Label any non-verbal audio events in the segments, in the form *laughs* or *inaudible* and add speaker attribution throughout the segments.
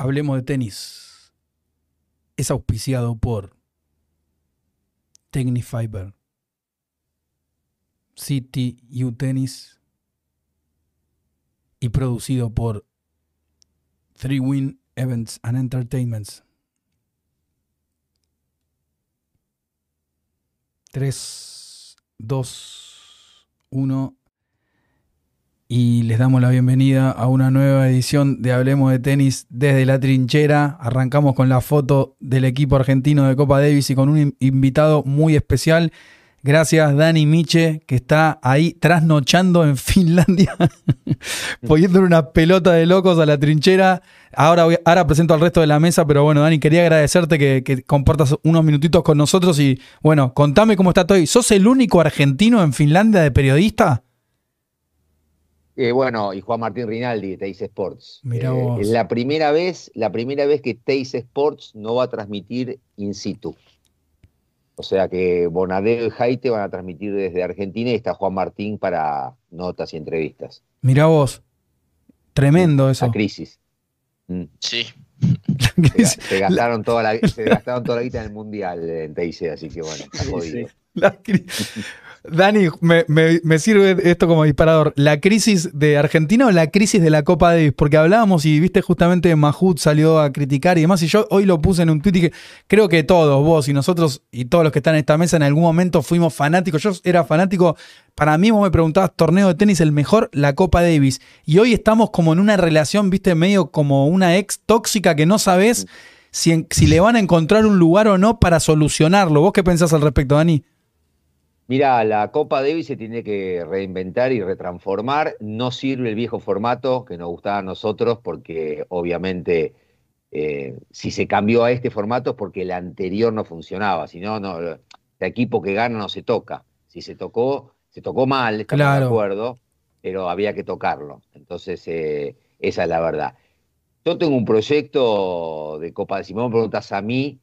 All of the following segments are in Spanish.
Speaker 1: Hablemos de tenis. Es auspiciado por Technifiber, City U Tennis y producido por Three Win Events and Entertainments. 3, 2, 1. Y les damos la bienvenida a una nueva edición de Hablemos de Tenis desde la trinchera. Arrancamos con la foto del equipo argentino de Copa Davis y con un invitado muy especial. Gracias, Dani Miche, que está ahí trasnochando en *laughs* Finlandia, poniéndole una pelota de locos a la trinchera. Ahora, ahora presento al resto de la mesa, pero bueno, Dani, quería agradecerte que, compartas unos minutitos con nosotros y bueno, contame cómo está todo. ¿Sos el único argentino en Finlandia de periodista?
Speaker 2: Eh, bueno, y Juan Martín Rinaldi de Teis Sports.
Speaker 1: Mira eh, vos.
Speaker 2: la primera vez, la primera vez que Teis Sports no va a transmitir in situ. O sea que Bonadeo y Jaite van a transmitir desde Argentina y está Juan Martín para notas y entrevistas.
Speaker 1: Mira vos, tremendo eso.
Speaker 2: La crisis.
Speaker 3: Mm. Sí. *laughs*
Speaker 2: Se, gastaron toda la, se gastaron toda la guita en el Mundial en TIC, así que bueno, está jodido. La crisis.
Speaker 1: Dani, me, sirve esto como disparador. ¿La crisis de Argentina o la crisis de la Copa Davis? Porque hablábamos y viste justamente Mahut salió a criticar y demás. Y yo hoy lo puse en un tweet y que creo que todos, vos y nosotros y todos los que están en esta mesa en algún momento fuimos fanáticos. Yo era fanático. Para mí, vos me preguntabas, torneo de tenis el mejor, la Copa Davis. Y hoy estamos como en una relación, viste, medio como una ex tóxica que no sabes si, si le van a encontrar un lugar o no para solucionarlo. ¿Vos qué pensás al respecto, Dani?
Speaker 2: Mira, la Copa Davis se tiene que reinventar y retransformar. No sirve el viejo formato que nos gustaba a nosotros porque obviamente eh, si se cambió a este formato es porque el anterior no funcionaba. Si no, no, el equipo que gana no se toca. Si se tocó, se tocó mal, estamos de acuerdo, pero había que tocarlo. Entonces, eh, esa es la verdad. Yo tengo un proyecto de Copa, si me preguntas a mí,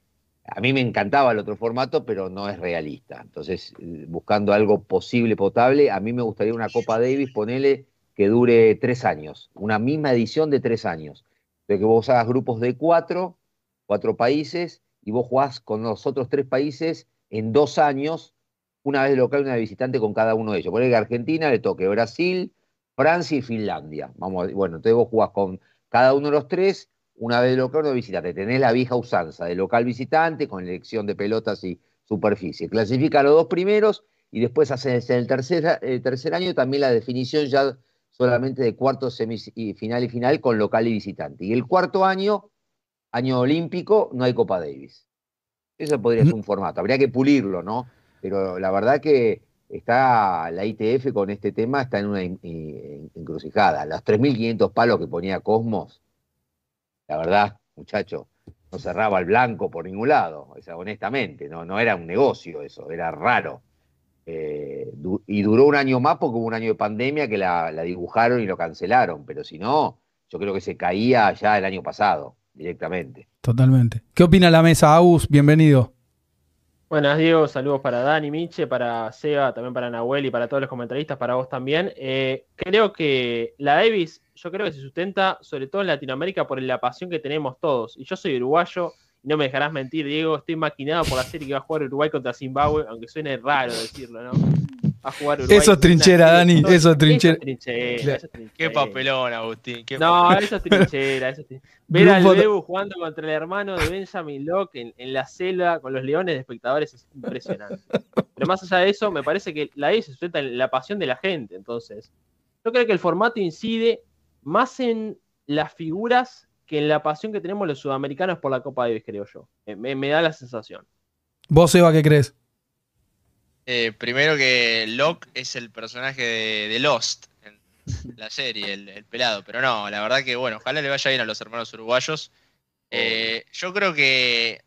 Speaker 2: a mí me encantaba el otro formato, pero no es realista. Entonces, buscando algo posible, potable, a mí me gustaría una Copa Davis, ponele que dure tres años, una misma edición de tres años. De que vos hagas grupos de cuatro, cuatro países, y vos jugás con los otros tres países en dos años, una vez local y una de visitante con cada uno de ellos. Ponele que Argentina le toque Brasil, Francia y Finlandia. Vamos, bueno, entonces vos jugás con cada uno de los tres una vez local de visitante. Tenés la vieja usanza de local visitante con elección de pelotas y superficie. Clasifica a los dos primeros y después haces en el tercer, el tercer año también la definición ya solamente de cuarto, semifinal y final con local y visitante. Y el cuarto año, año olímpico, no hay Copa Davis. Eso podría ser un formato. Habría que pulirlo, ¿no? Pero la verdad que está la ITF con este tema está en una encrucijada. Los 3.500 palos que ponía Cosmos la verdad, muchacho, no cerraba el blanco por ningún lado, o sea, honestamente, no, no era un negocio eso, era raro. Eh, y duró un año más porque hubo un año de pandemia que la, dibujaron y lo cancelaron, pero si no, yo creo que se caía ya el año pasado, directamente.
Speaker 1: Totalmente. ¿Qué opina la mesa, Agus? Bienvenido.
Speaker 4: Buenas, Diego. Saludos para Dani, Miche, para Seba, también para Nahuel y para todos los comentaristas, para vos también. Eh, creo que la Davis yo creo que se sustenta sobre todo en Latinoamérica por la pasión que tenemos todos. Y yo soy uruguayo, y no me dejarás mentir, Diego, estoy maquinado por la serie que va a jugar Uruguay contra Zimbabue, aunque suene raro decirlo, ¿no?
Speaker 1: a jugar Uruguay. Eso es trinchera, Dani, eso es trinchera.
Speaker 3: Qué papelón, Agustín.
Speaker 4: no, eso es trinchera. Eso es *laughs* Ver al Bebu jugando contra el hermano de Benjamin Locke en, la selva con los leones de espectadores es impresionante. Pero más allá de eso, me parece que la I se sustenta en la pasión de la gente. Entonces, yo creo que el formato incide más en las figuras que en la pasión que tenemos los sudamericanos por la Copa Davis, creo yo. Me, da la sensación.
Speaker 1: ¿Vos, Eva, qué crees?
Speaker 3: Eh, primero que Locke es el personaje de, Lost en la serie, el, pelado. Pero no, la verdad que, bueno, ojalá le vaya bien a los hermanos uruguayos. Eh, yo creo que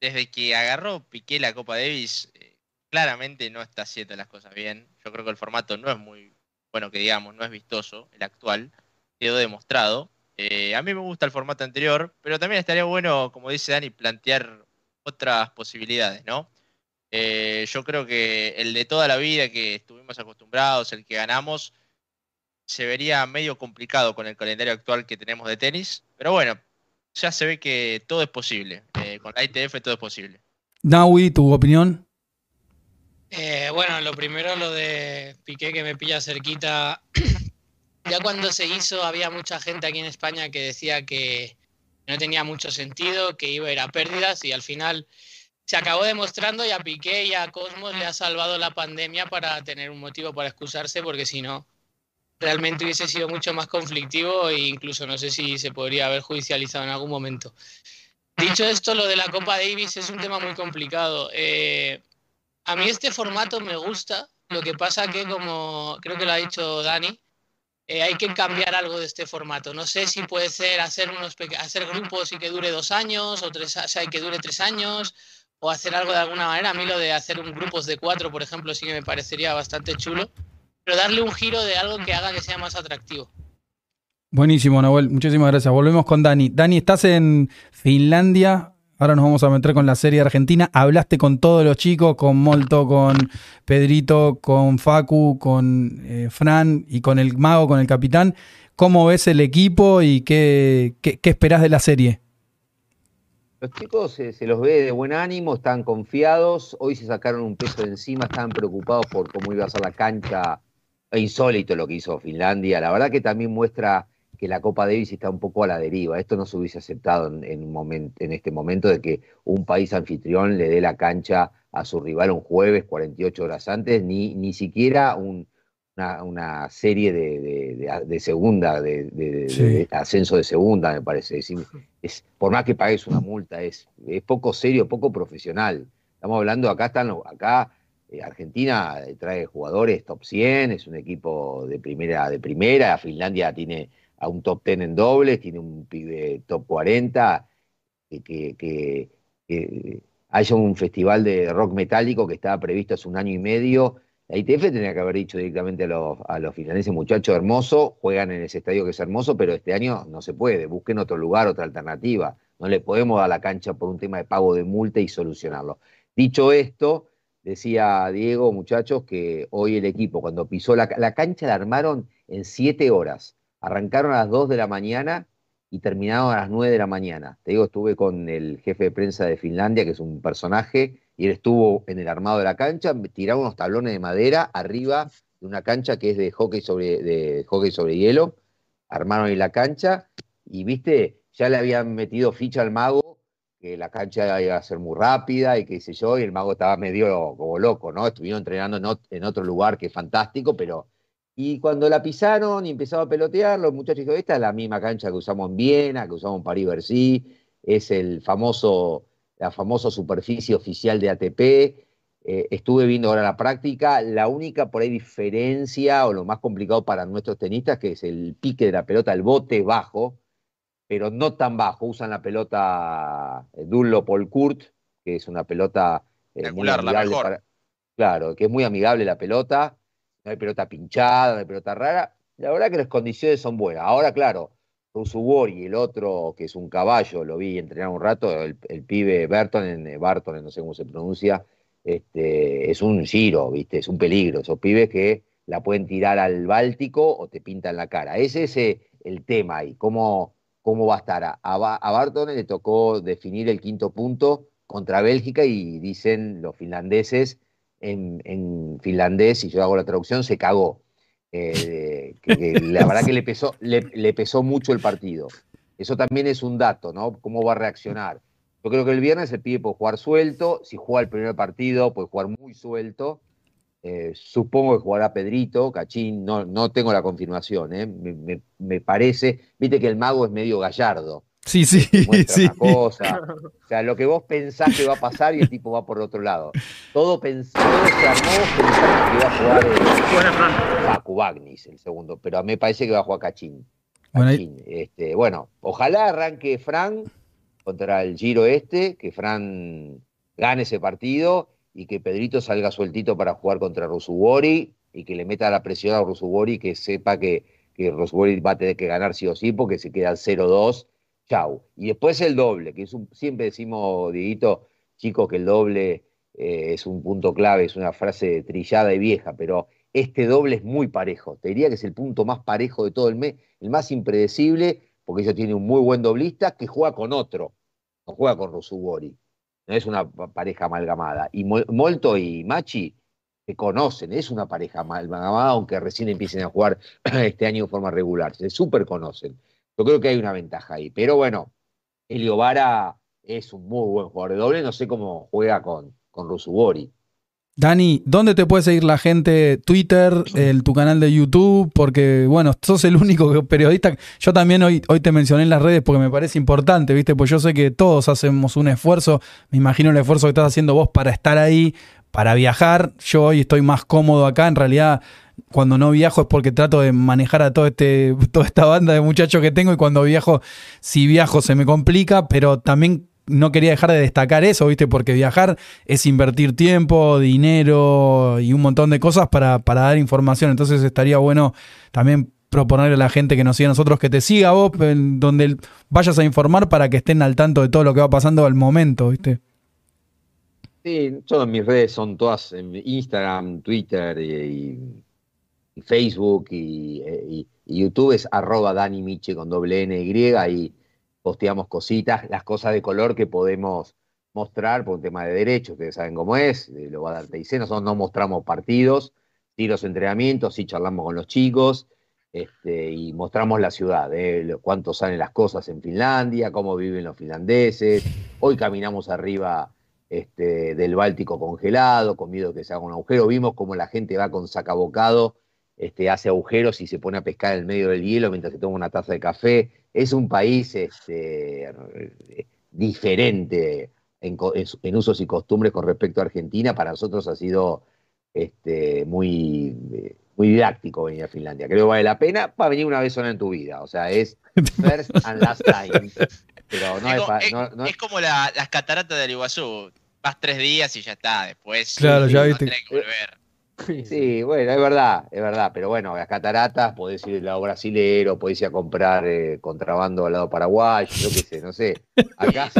Speaker 3: desde que agarró Piqué la Copa Davis, eh, claramente no está haciendo las cosas bien. Yo creo que el formato no es muy bueno, que digamos, no es vistoso, el actual quedó demostrado. Eh, a mí me gusta el formato anterior, pero también estaría bueno, como dice Dani, plantear otras posibilidades, ¿no? Eh, yo creo que el de toda la vida que estuvimos acostumbrados, el que ganamos, se vería medio complicado con el calendario actual que tenemos de tenis. Pero bueno, ya se ve que todo es posible. Eh, con la ITF todo es posible.
Speaker 1: Naui, ¿tu opinión?
Speaker 5: Eh, bueno, lo primero lo de Piqué que me pilla cerquita. Ya cuando se hizo había mucha gente aquí en España que decía que no tenía mucho sentido, que iba a ir a pérdidas y al final se acabó demostrando y a Piqué y a Cosmos le ha salvado la pandemia para tener un motivo para excusarse porque si no realmente hubiese sido mucho más conflictivo e incluso no sé si se podría haber judicializado en algún momento. Dicho esto, lo de la Copa Davis es un tema muy complicado. Eh, a mí este formato me gusta, lo que pasa que como creo que lo ha dicho Dani, eh, hay que cambiar algo de este formato. No sé si puede ser hacer, unos hacer grupos y que dure dos años o, tres, o sea, que dure tres años o hacer algo de alguna manera. A mí lo de hacer un grupos de cuatro, por ejemplo, sí que me parecería bastante chulo pero darle un giro de algo que haga que sea más atractivo.
Speaker 1: Buenísimo, Nahuel. Muchísimas gracias. Volvemos con Dani. Dani, estás en Finlandia. Ahora nos vamos a meter con la serie argentina. Hablaste con todos los chicos, con Molto, con Pedrito, con Facu, con eh, Fran y con el mago, con el capitán. ¿Cómo ves el equipo y qué, qué, esperás de la serie?
Speaker 2: Los chicos se, los ve de buen ánimo, están confiados. Hoy se sacaron un peso de encima, estaban preocupados por cómo iba a ser la cancha insólito lo que hizo Finlandia. La verdad que también muestra que la Copa Davis está un poco a la deriva. Esto no se hubiese aceptado en, un momento, en este momento de que un país anfitrión le dé la cancha a su rival un jueves, 48 horas antes, ni, ni siquiera una, serie de, segunda, de, ascenso de segunda, me parece. Es, por más que pagues una multa, es, es poco serio, poco profesional. Estamos hablando, acá están, acá eh, Argentina eh, trae jugadores top 100, es un equipo de primera, de primera. Finlandia tiene a un top 10 en dobles, tiene un pibe top 40. Que, haya un festival de rock metálico que estaba previsto hace un año y medio. La ITF tenía que haber dicho directamente a los, a los finlandeses, muchachos, hermoso, juegan en ese estadio que es hermoso, pero este año no se puede, busquen otro lugar, otra alternativa. No le podemos dar la cancha por un tema de pago de multa y solucionarlo. Dicho esto, Decía Diego, muchachos, que hoy el equipo, cuando pisó la, cancha, la armaron en siete horas. Arrancaron a las dos de la mañana y terminaron a las nueve de la mañana. Te digo, estuve con el jefe de prensa de Finlandia, que es un personaje, y él estuvo en el armado de la cancha, tiraron unos tablones de madera arriba de una cancha que es de hockey sobre, de hockey sobre hielo. Armaron ahí la cancha y, viste, ya le habían metido ficha al mago que la cancha iba a ser muy rápida y qué sé yo, y el mago estaba medio como loco, ¿no? Estuvieron entrenando en, otro lugar que es fantástico, pero... Y cuando la pisaron y empezaba a pelotear, los muchachos dijeron, esta es la misma cancha que usamos en Viena, que usamos en París-Bercy, es el famoso, la famosa superficie oficial de ATP. Eh, estuve viendo ahora la práctica, la única por ahí diferencia o lo más complicado para nuestros tenistas, que es el pique de la pelota, el bote bajo, pero no tan bajo. Usan la pelota eh, Dunlop Kurt, que es una pelota
Speaker 3: eh, muy amigable.
Speaker 2: claro, que es muy amigable la pelota. No hay pelota pinchada, no hay pelota rara. La verdad que las condiciones son buenas. Ahora, claro, y el otro, que es un caballo, lo vi entrenar un rato, el, pibe Berton, eh, Barton, no sé cómo se pronuncia, este, es un giro, ¿viste? Es un peligro. Esos pibes que la pueden tirar al Báltico o te pintan la cara. Ese es el tema ahí, cómo, cómo va a estar. A, a le tocó definir el quinto punto contra Bélgica y dicen los finlandeses en, finlandés, y yo hago la traducción, se cagó. Eh, la verdad que le pesó, le, pesó mucho el partido. Eso también es un dato, ¿no? ¿Cómo va a reaccionar? Yo creo que el viernes el pibe puede jugar suelto, si juega el primer partido puede jugar muy suelto, eh, supongo que jugará Pedrito, Cachín, no, no tengo la confirmación, ¿eh? me, parece, viste que el mago es medio gallardo.
Speaker 1: Sí, sí, sí.
Speaker 2: cosa. O sea, lo que vos pensás que va a pasar y el tipo va por el otro lado. Todo, pensó, se armó pensando que iba a jugar el Facu Bagnis, el segundo, pero a mí me parece que va a jugar Cachín. Este, bueno, ojalá arranque Fran contra el Giro este, que Fran gane ese partido y que Pedrito salga sueltito para jugar contra Rusubori y que le meta la presión a Rusubori que sepa que, que Rusubori va a tener que ganar sí o sí porque se queda 0-2, chau. Y después el doble, que es siempre decimos, Dieguito, chicos, que el doble eh, es un punto clave, es una frase trillada y vieja, pero este doble es muy parejo. Te diría que es el punto más parejo de todo el mes, el más impredecible, porque ellos tienen un muy buen doblista que juega con otro, no juega con Rusubori. No es una pareja amalgamada. Y Molto y Machi se conocen, es una pareja amalgamada, aunque recién empiecen a jugar *clears throat* este año de forma regular. Se súper conocen. Yo creo que hay una ventaja ahí. Pero bueno, Elio Vara es un muy buen jugador de doble. No sé cómo juega con, con Rusubori.
Speaker 1: Dani, ¿dónde te puede seguir la gente? Twitter, el, tu canal de YouTube, porque bueno, sos el único periodista. Yo también hoy, hoy te mencioné en las redes porque me parece importante, ¿viste? Pues yo sé que todos hacemos un esfuerzo. Me imagino el esfuerzo que estás haciendo vos para estar ahí, para viajar. Yo hoy estoy más cómodo acá. En realidad, cuando no viajo es porque trato de manejar a todo este, *laughs* toda esta banda de muchachos que tengo y cuando viajo, si viajo se me complica, pero también no quería dejar de destacar eso, ¿viste? Porque viajar es invertir tiempo, dinero y un montón de cosas para, para dar información. Entonces estaría bueno también proponerle a la gente que nos siga a nosotros que te siga vos, donde vayas a informar para que estén al tanto de todo lo que va pasando al momento, ¿viste?
Speaker 2: Sí, todas mis redes son todas en Instagram, Twitter y, Facebook y, YouTube es arroba Dani Miche con doble N Y y posteamos cositas, las cosas de color que podemos mostrar por un tema de derechos, ustedes saben cómo es, lo va a dar TIC, nosotros no mostramos partidos, sí los entrenamientos, sí charlamos con los chicos, este, y mostramos la ciudad, eh, cuánto salen las cosas en Finlandia, cómo viven los finlandeses. Hoy caminamos arriba este, del Báltico congelado, con miedo que se haga un agujero. Vimos cómo la gente va con sacabocado, este, hace agujeros y se pone a pescar en el medio del hielo mientras se toma una taza de café es un país este, diferente en, usos y costumbres con respecto a Argentina. Para nosotros ha sido este, muy, muy didáctico venir a Finlandia. Creo que vale la pena. Va a venir una vez sola en tu vida. O sea, es first and last *laughs* time.
Speaker 3: Pero no es, como las cataratas del Iguazú. Vas tres días y ya está. Después
Speaker 1: claro, ya viste. que
Speaker 2: volver. *laughs* Sí, bueno, es verdad, es verdad, pero bueno, las cataratas podés ir al lado brasilero, podés ir a comprar eh, contrabando al lado paraguayo, yo qué sé, no sé. Acá,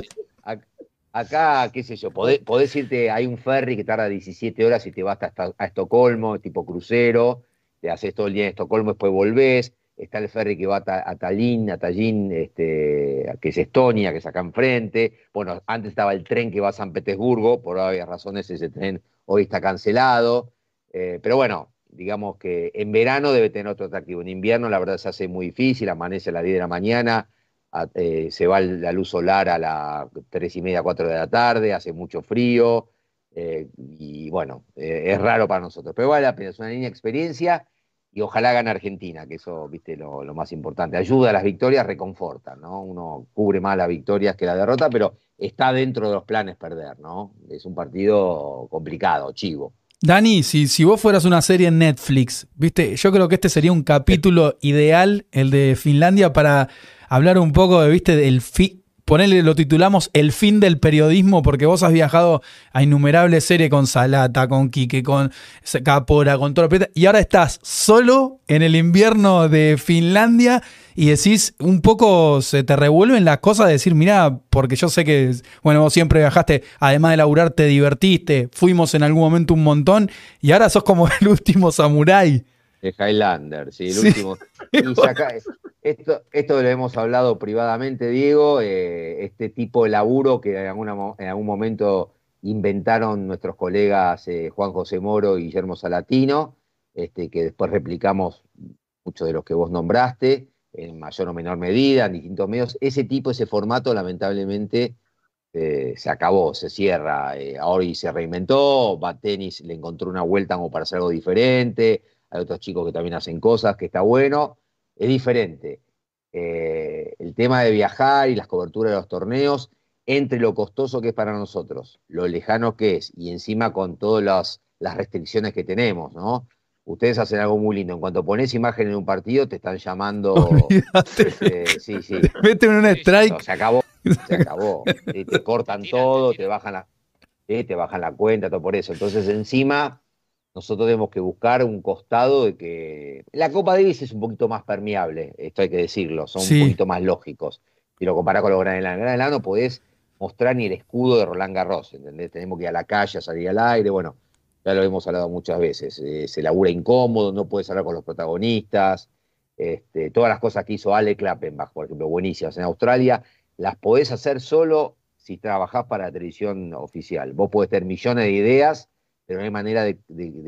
Speaker 2: *laughs* acá, qué sé yo, podés, irte, hay un ferry que tarda 17 horas y te vas hasta a Estocolmo, tipo crucero, te haces todo el día en Estocolmo, después volvés, está el ferry que va a, Tallinn, a Tallinn, este, que es Estonia, que es acá enfrente, bueno, antes estaba el tren que va a San Petersburgo, por varias razones ese tren hoy está cancelado, eh, pero bueno, digamos que en verano debe tener otro atractivo. En invierno, la verdad, se hace muy difícil, amanece a las 10 de la mañana, eh, se va la luz solar a las 3 y media, 4 de la tarde, hace mucho frío. Eh, y bueno, es raro para nosotros. Pero vale la pena, es una linda experiencia y ojalá gane Argentina, que eso, viste, lo, lo, más importante. Ayuda a las victorias, reconforta, ¿no? Uno cubre más las victorias que la derrota, pero está dentro de los planes perder, ¿no? Es un partido complicado, chivo.
Speaker 1: Dani, si, si vos fueras una serie en Netflix, viste, yo creo que este sería un capítulo ideal, el de Finlandia, para hablar un poco de, viste, del fin, ponele, lo titulamos El fin del periodismo, porque vos has viajado a innumerables series con Salata, con Quique, con Capora, con todo lo y ahora estás solo en el invierno de Finlandia y decís, un poco se te revuelven las cosas de decir, mira, porque yo sé que, bueno, vos siempre viajaste, además de laburar, te divertiste, fuimos en algún momento un montón y ahora sos como *laughs* el último samurái.
Speaker 2: De Highlander, sí, el último. *laughs* esto, esto lo hemos hablado privadamente, Diego, eh, este tipo de laburo que en, algún momento inventaron nuestros colegas eh, Juan José Moro y Guillermo Salatino, este, que después replicamos muchos de los que vos nombraste en mayor o menor medida, en distintos medios. Ese tipo, ese formato, lamentablemente, eh, se acabó, se cierra. Eh, ahora se reinventó, va tenis le encontró una vuelta como para hacer algo diferente. Hay otros chicos que también hacen cosas, que está bueno. Es diferente. Eh, el tema de viajar y las coberturas de los torneos, entre lo costoso que es para nosotros, lo lejano que es, y encima con todas las, las restricciones que tenemos, ¿no? ustedes hacen algo muy lindo. En cuanto pones imagen en un partido, te están llamando. *laughs*
Speaker 1: Este, sí, sí. Vete en un strike.
Speaker 2: se acabó. Se acabó. te *laughs* cortan todo, te bajan la, te bajan la cuenta, todo por eso. Entonces, encima, nosotros tenemos que buscar un costado de que. La Copa Davis es un poquito más permeable, esto hay que decirlo, son un poquito más lógicos. Si lo comparás con los Gran Gran Gran no podés mostrar ni el escudo de Roland Garros, ¿entendés? Tenemos que ir a la calle, a salir al aire, bueno ya lo hemos hablado muchas veces, eh, se labura incómodo, no puedes hablar con los protagonistas, Este, todas las cosas que hizo Ale Klappenbach, por ejemplo, buenísimas en Australia, las podés hacer solo si trabajás para la televisión oficial. Vos podés tener millones de ideas, pero no hay manera de,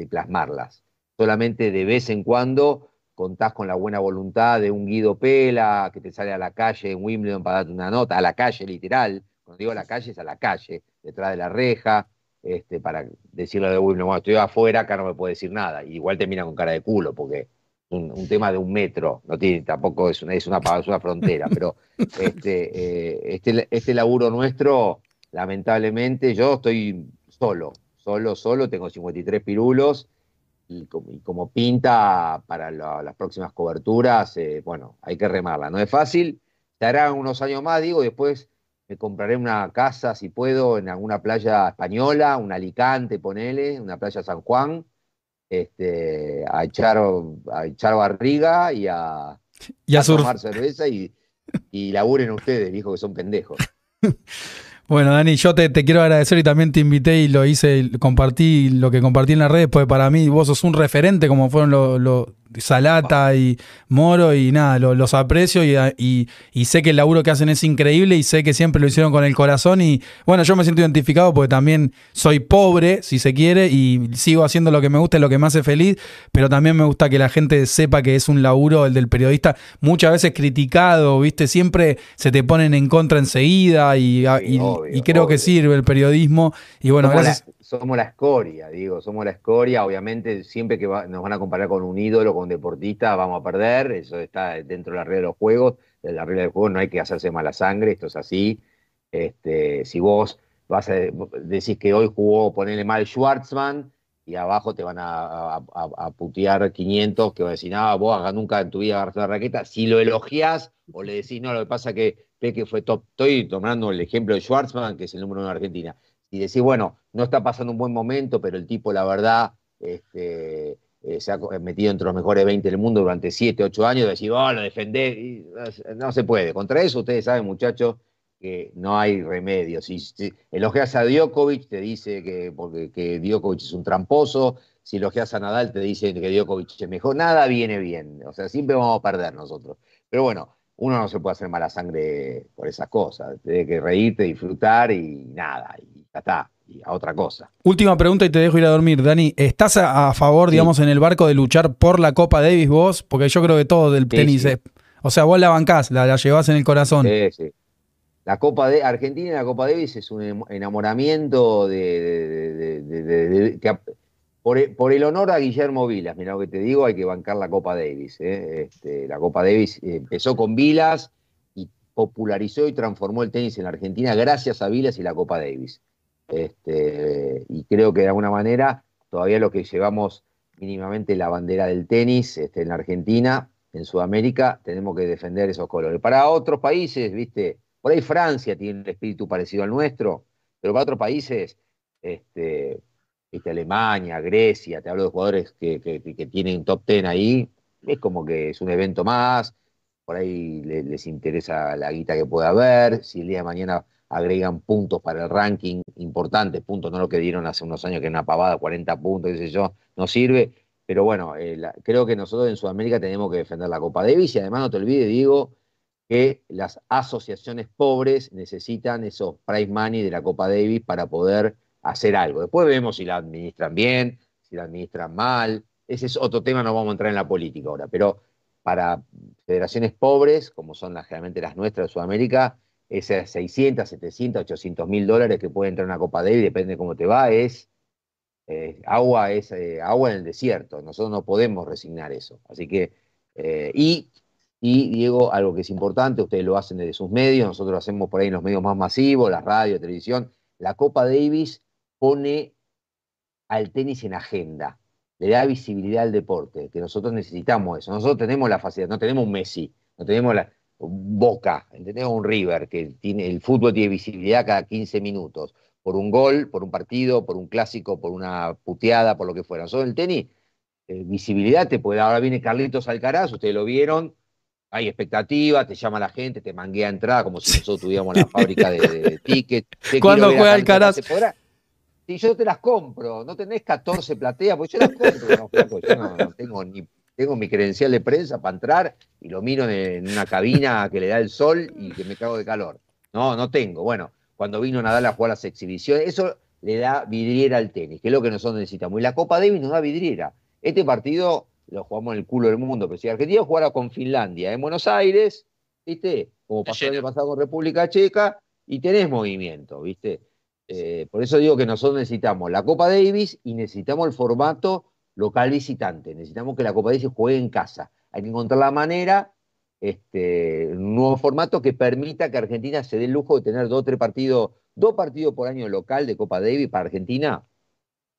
Speaker 2: plasmarlas. Solamente de vez en cuando contás con la buena voluntad de un Guido Pela que te sale a la calle en Wimbledon para darte una nota, a la calle literal. Cuando digo a la calle es a la calle, detrás de la reja, este, para decirlo de Wimbledon, bueno, estoy afuera, acá no me puede decir nada. Y igual termina con cara de culo, porque un, tema de un metro, no tiene, tampoco es una, es una, una frontera, pero *laughs* este, eh, este, este laburo nuestro, lamentablemente, yo estoy solo, solo, solo, tengo 53 pirulos y como, pinta para las próximas coberturas, eh, bueno, hay que remarla. No es fácil, se hará unos años más, digo, después me compraré una casa, si puedo, en alguna playa española, un Alicante, ponele, una playa San Juan, este, a, echar, a echar barriga y a,
Speaker 1: y a,
Speaker 2: tomar cerveza y, y laburen ustedes, dijo que son pendejos. *laughs*
Speaker 1: Bueno, Dani, yo te, quiero agradecer y también te invité y lo hice, compartí lo que compartí en las redes, pues para mí vos sos un referente como fueron los Salata y Moro y nada, los aprecio y, y, sé que el laburo que hacen es increíble y sé que siempre lo hicieron con el corazón y bueno, yo me siento identificado porque también soy pobre, si se quiere, y sigo haciendo lo que me gusta y lo que me hace feliz, pero también me gusta que la gente sepa que es un laburo el del periodista muchas veces criticado, ¿viste? Siempre se te ponen en contra enseguida y, y, creo que sirve el periodismo y bueno, gracias
Speaker 2: somos la escoria, digo, somos la escoria. Obviamente, siempre que nos van a comparar con un ídolo, con un deportista, vamos a perder. Eso está dentro de la regla de los juegos. De la regla del juego no hay que hacerse mala sangre, esto es así. Este, si vos vas a decir que hoy jugó, ponerle mal Schwartzman, y abajo te van a, putear 500 que van a decir, no, vos nunca en tu vida agarraste la raqueta. Si lo elogias o le decís, no, lo que pasa es que fue top. Estoy tomando el ejemplo de Schwartzman, que es el número uno de Argentina y decir, bueno, no está pasando un buen momento, pero el tipo, la verdad, este, eh, se ha metido entre los mejores 20 del mundo durante 7, 8 años, decir, oh, lo defendé, no se puede. Contra eso, ustedes saben, muchachos, que no hay remedio. Si, elogias a Djokovic, te dice que, porque, que Djokovic es un tramposo, si elogias a Nadal, te dice que Djokovic es mejor. Nada viene bien, o sea, siempre vamos a perder nosotros. Pero bueno, uno no se puede hacer mala sangre por esas cosas. Tiene que reírte, disfrutar y nada está, y a otra cosa.
Speaker 1: Última pregunta y te dejo ir a dormir, Dani. ¿Estás a, favor, digamos, en el barco de luchar por la Copa Davis vos? Porque yo creo que todo del tenis es. O sea, vos la bancás, la, la llevás en el corazón.
Speaker 2: Sí, sí. La Copa de Argentina y la Copa Davis es un enamoramiento de, por, el honor a Guillermo Vilas, mira lo que te digo, hay que bancar la Copa Davis. ¿eh? Este, la Copa Davis empezó con Vilas y popularizó y transformó el tenis en la Argentina gracias a Vilas y la Copa Davis. Este, y creo que de alguna manera todavía lo que llevamos mínimamente la bandera del tenis este, en la Argentina, en Sudamérica, tenemos que defender esos colores. Para otros países, viste, por ahí Francia tiene un espíritu parecido al nuestro, pero para otros países, este, Alemania, Grecia, te hablo de jugadores que, que, tienen top ten ahí, es como que es un evento más, por ahí les, les interesa la guita que pueda haber, si el día de mañana agregan puntos para el ranking importantes, puntos no lo que dieron hace unos años que una pavada, 40 puntos, qué sé yo, no sirve. Pero bueno, eh, creo que nosotros en Sudamérica tenemos que defender la Copa Davis y además no te olvides, digo, que las asociaciones pobres necesitan esos prize money de la Copa Davis para poder hacer algo. Después vemos si la administran bien, si la administran mal. Ese es otro tema, no vamos a entrar en la política ahora, pero para federaciones pobres, como son las, generalmente las nuestras de Sudamérica, esas 600, 700, 800 mil dólares que puede entrar una Copa Davis, depende de cómo te va, es eh, agua, es eh, agua en el desierto. Nosotros no podemos resignar eso. Así que, eh, y, y, Diego, algo que es importante, ustedes lo hacen desde sus medios, nosotros lo hacemos por ahí en los medios más masivos, la radio, televisión. La Copa Davis pone al tenis en agenda, le da visibilidad al deporte, que nosotros necesitamos eso. Nosotros tenemos la facilidad, no tenemos un Messi, no tenemos la, Boca, ¿entendés? Un River, que tiene, el fútbol tiene visibilidad cada 15 minutos, por un gol, por un partido, por un clásico, por una puteada, por lo que fuera. Solo el tenis, eh, visibilidad te puede Ahora viene Carlitos Alcaraz, ustedes lo vieron, hay expectativa, te llama la gente, te manguea entrada, como si nosotros tuviéramos la fábrica de, *laughs* tickets.
Speaker 1: ¿Cuándo juega Alcaraz?
Speaker 2: Si yo te las compro, no tenés 14 plateas, pues yo las compro, no, yo no tengo ni tengo mi credencial de prensa para entrar y lo miro en, una cabina *laughs* que le da el sol y que me cago de calor. No, no tengo. Bueno, cuando vino Nadal a jugar las exhibiciones, eso le da vidriera al tenis, que es lo que nosotros necesitamos. Y la Copa Davis nos da vidriera. Este partido lo jugamos en el culo del mundo, pero si Argentina jugara con Finlandia en Buenos Aires, ¿viste? Como pasó el año pasado con República Checa, y tenés movimiento, ¿viste? Eh, por eso digo que nosotros necesitamos la Copa Davis y necesitamos el formato local visitante. Necesitamos que la Copa Davis juegue en casa. Hay que encontrar la manera, este, un nuevo formato que permita que Argentina se dé el lujo de tener dos o tres partidos, dos partidos por año local de Copa Davis para Argentina.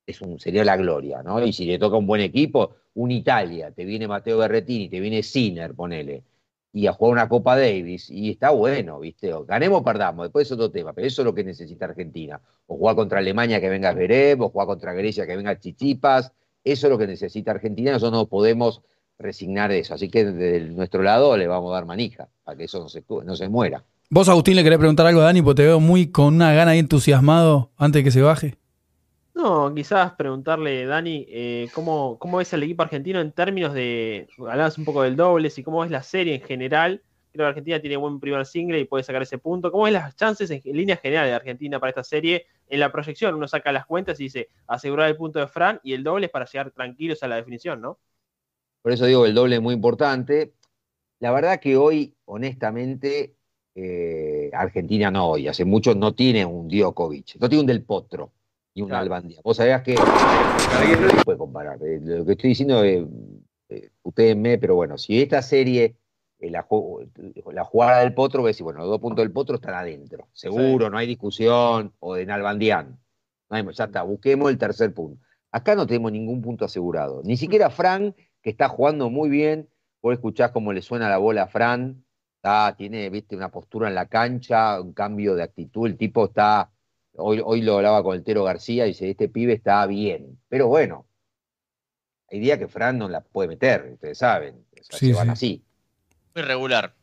Speaker 2: Es un, sería la gloria, ¿no? Y si le toca un buen equipo, un Italia, te viene Mateo Berretini, te viene Sinner, ponele y a jugar una Copa Davis. Y está bueno, ¿viste? ganemos o perdamos, después es otro tema, pero eso es lo que necesita Argentina. O jugar contra Alemania que venga Zverev, o jugar contra Grecia que venga Chichipas. Eso es lo que necesita Argentina, nosotros no podemos resignar eso. Así que de nuestro lado le vamos a dar manija para que eso no se, no se muera.
Speaker 1: Vos, Agustín, le querés preguntar algo a Dani, porque te veo muy con una gana y entusiasmado antes de que se baje.
Speaker 4: No, quizás preguntarle, Dani, eh, ¿cómo, ¿cómo es el equipo argentino en términos de, hablabas un poco del dobles y cómo es la serie en general? Creo que Argentina tiene buen primer single y puede sacar ese punto. ¿Cómo es las chances en, línea general de Argentina para esta serie? En la proyección uno saca las cuentas y dice asegurar el punto de Fran y el doble es para llegar tranquilos a la definición, ¿no?
Speaker 2: Por eso digo, el doble es muy importante. La verdad que hoy, honestamente, eh, Argentina no hoy, hace mucho no tiene un Djokovic, no tiene un Del Potro y un Albandía. Vos sabías que no se puede comparar. Eh, lo que estoy diciendo, eh, eh, ustedes me, pero bueno, si esta serie, la, la, jugada del Potro, ves, bueno, los dos puntos del Potro están adentro, seguro, no hay discusión, o de Nalbandián. ya está, busquemos el tercer punto. Acá no tenemos ningún punto asegurado. Ni siquiera Fran, que está jugando muy bien, vos escuchás cómo le suena la bola a Fran, tiene, viste, una postura en la cancha, un cambio de actitud, el tipo está Hoy, lo hablaba con el Tero García y dice, este pibe está bien. Pero bueno, hay días que Fran no la puede meter, ustedes saben. se van así.
Speaker 3: Irregular.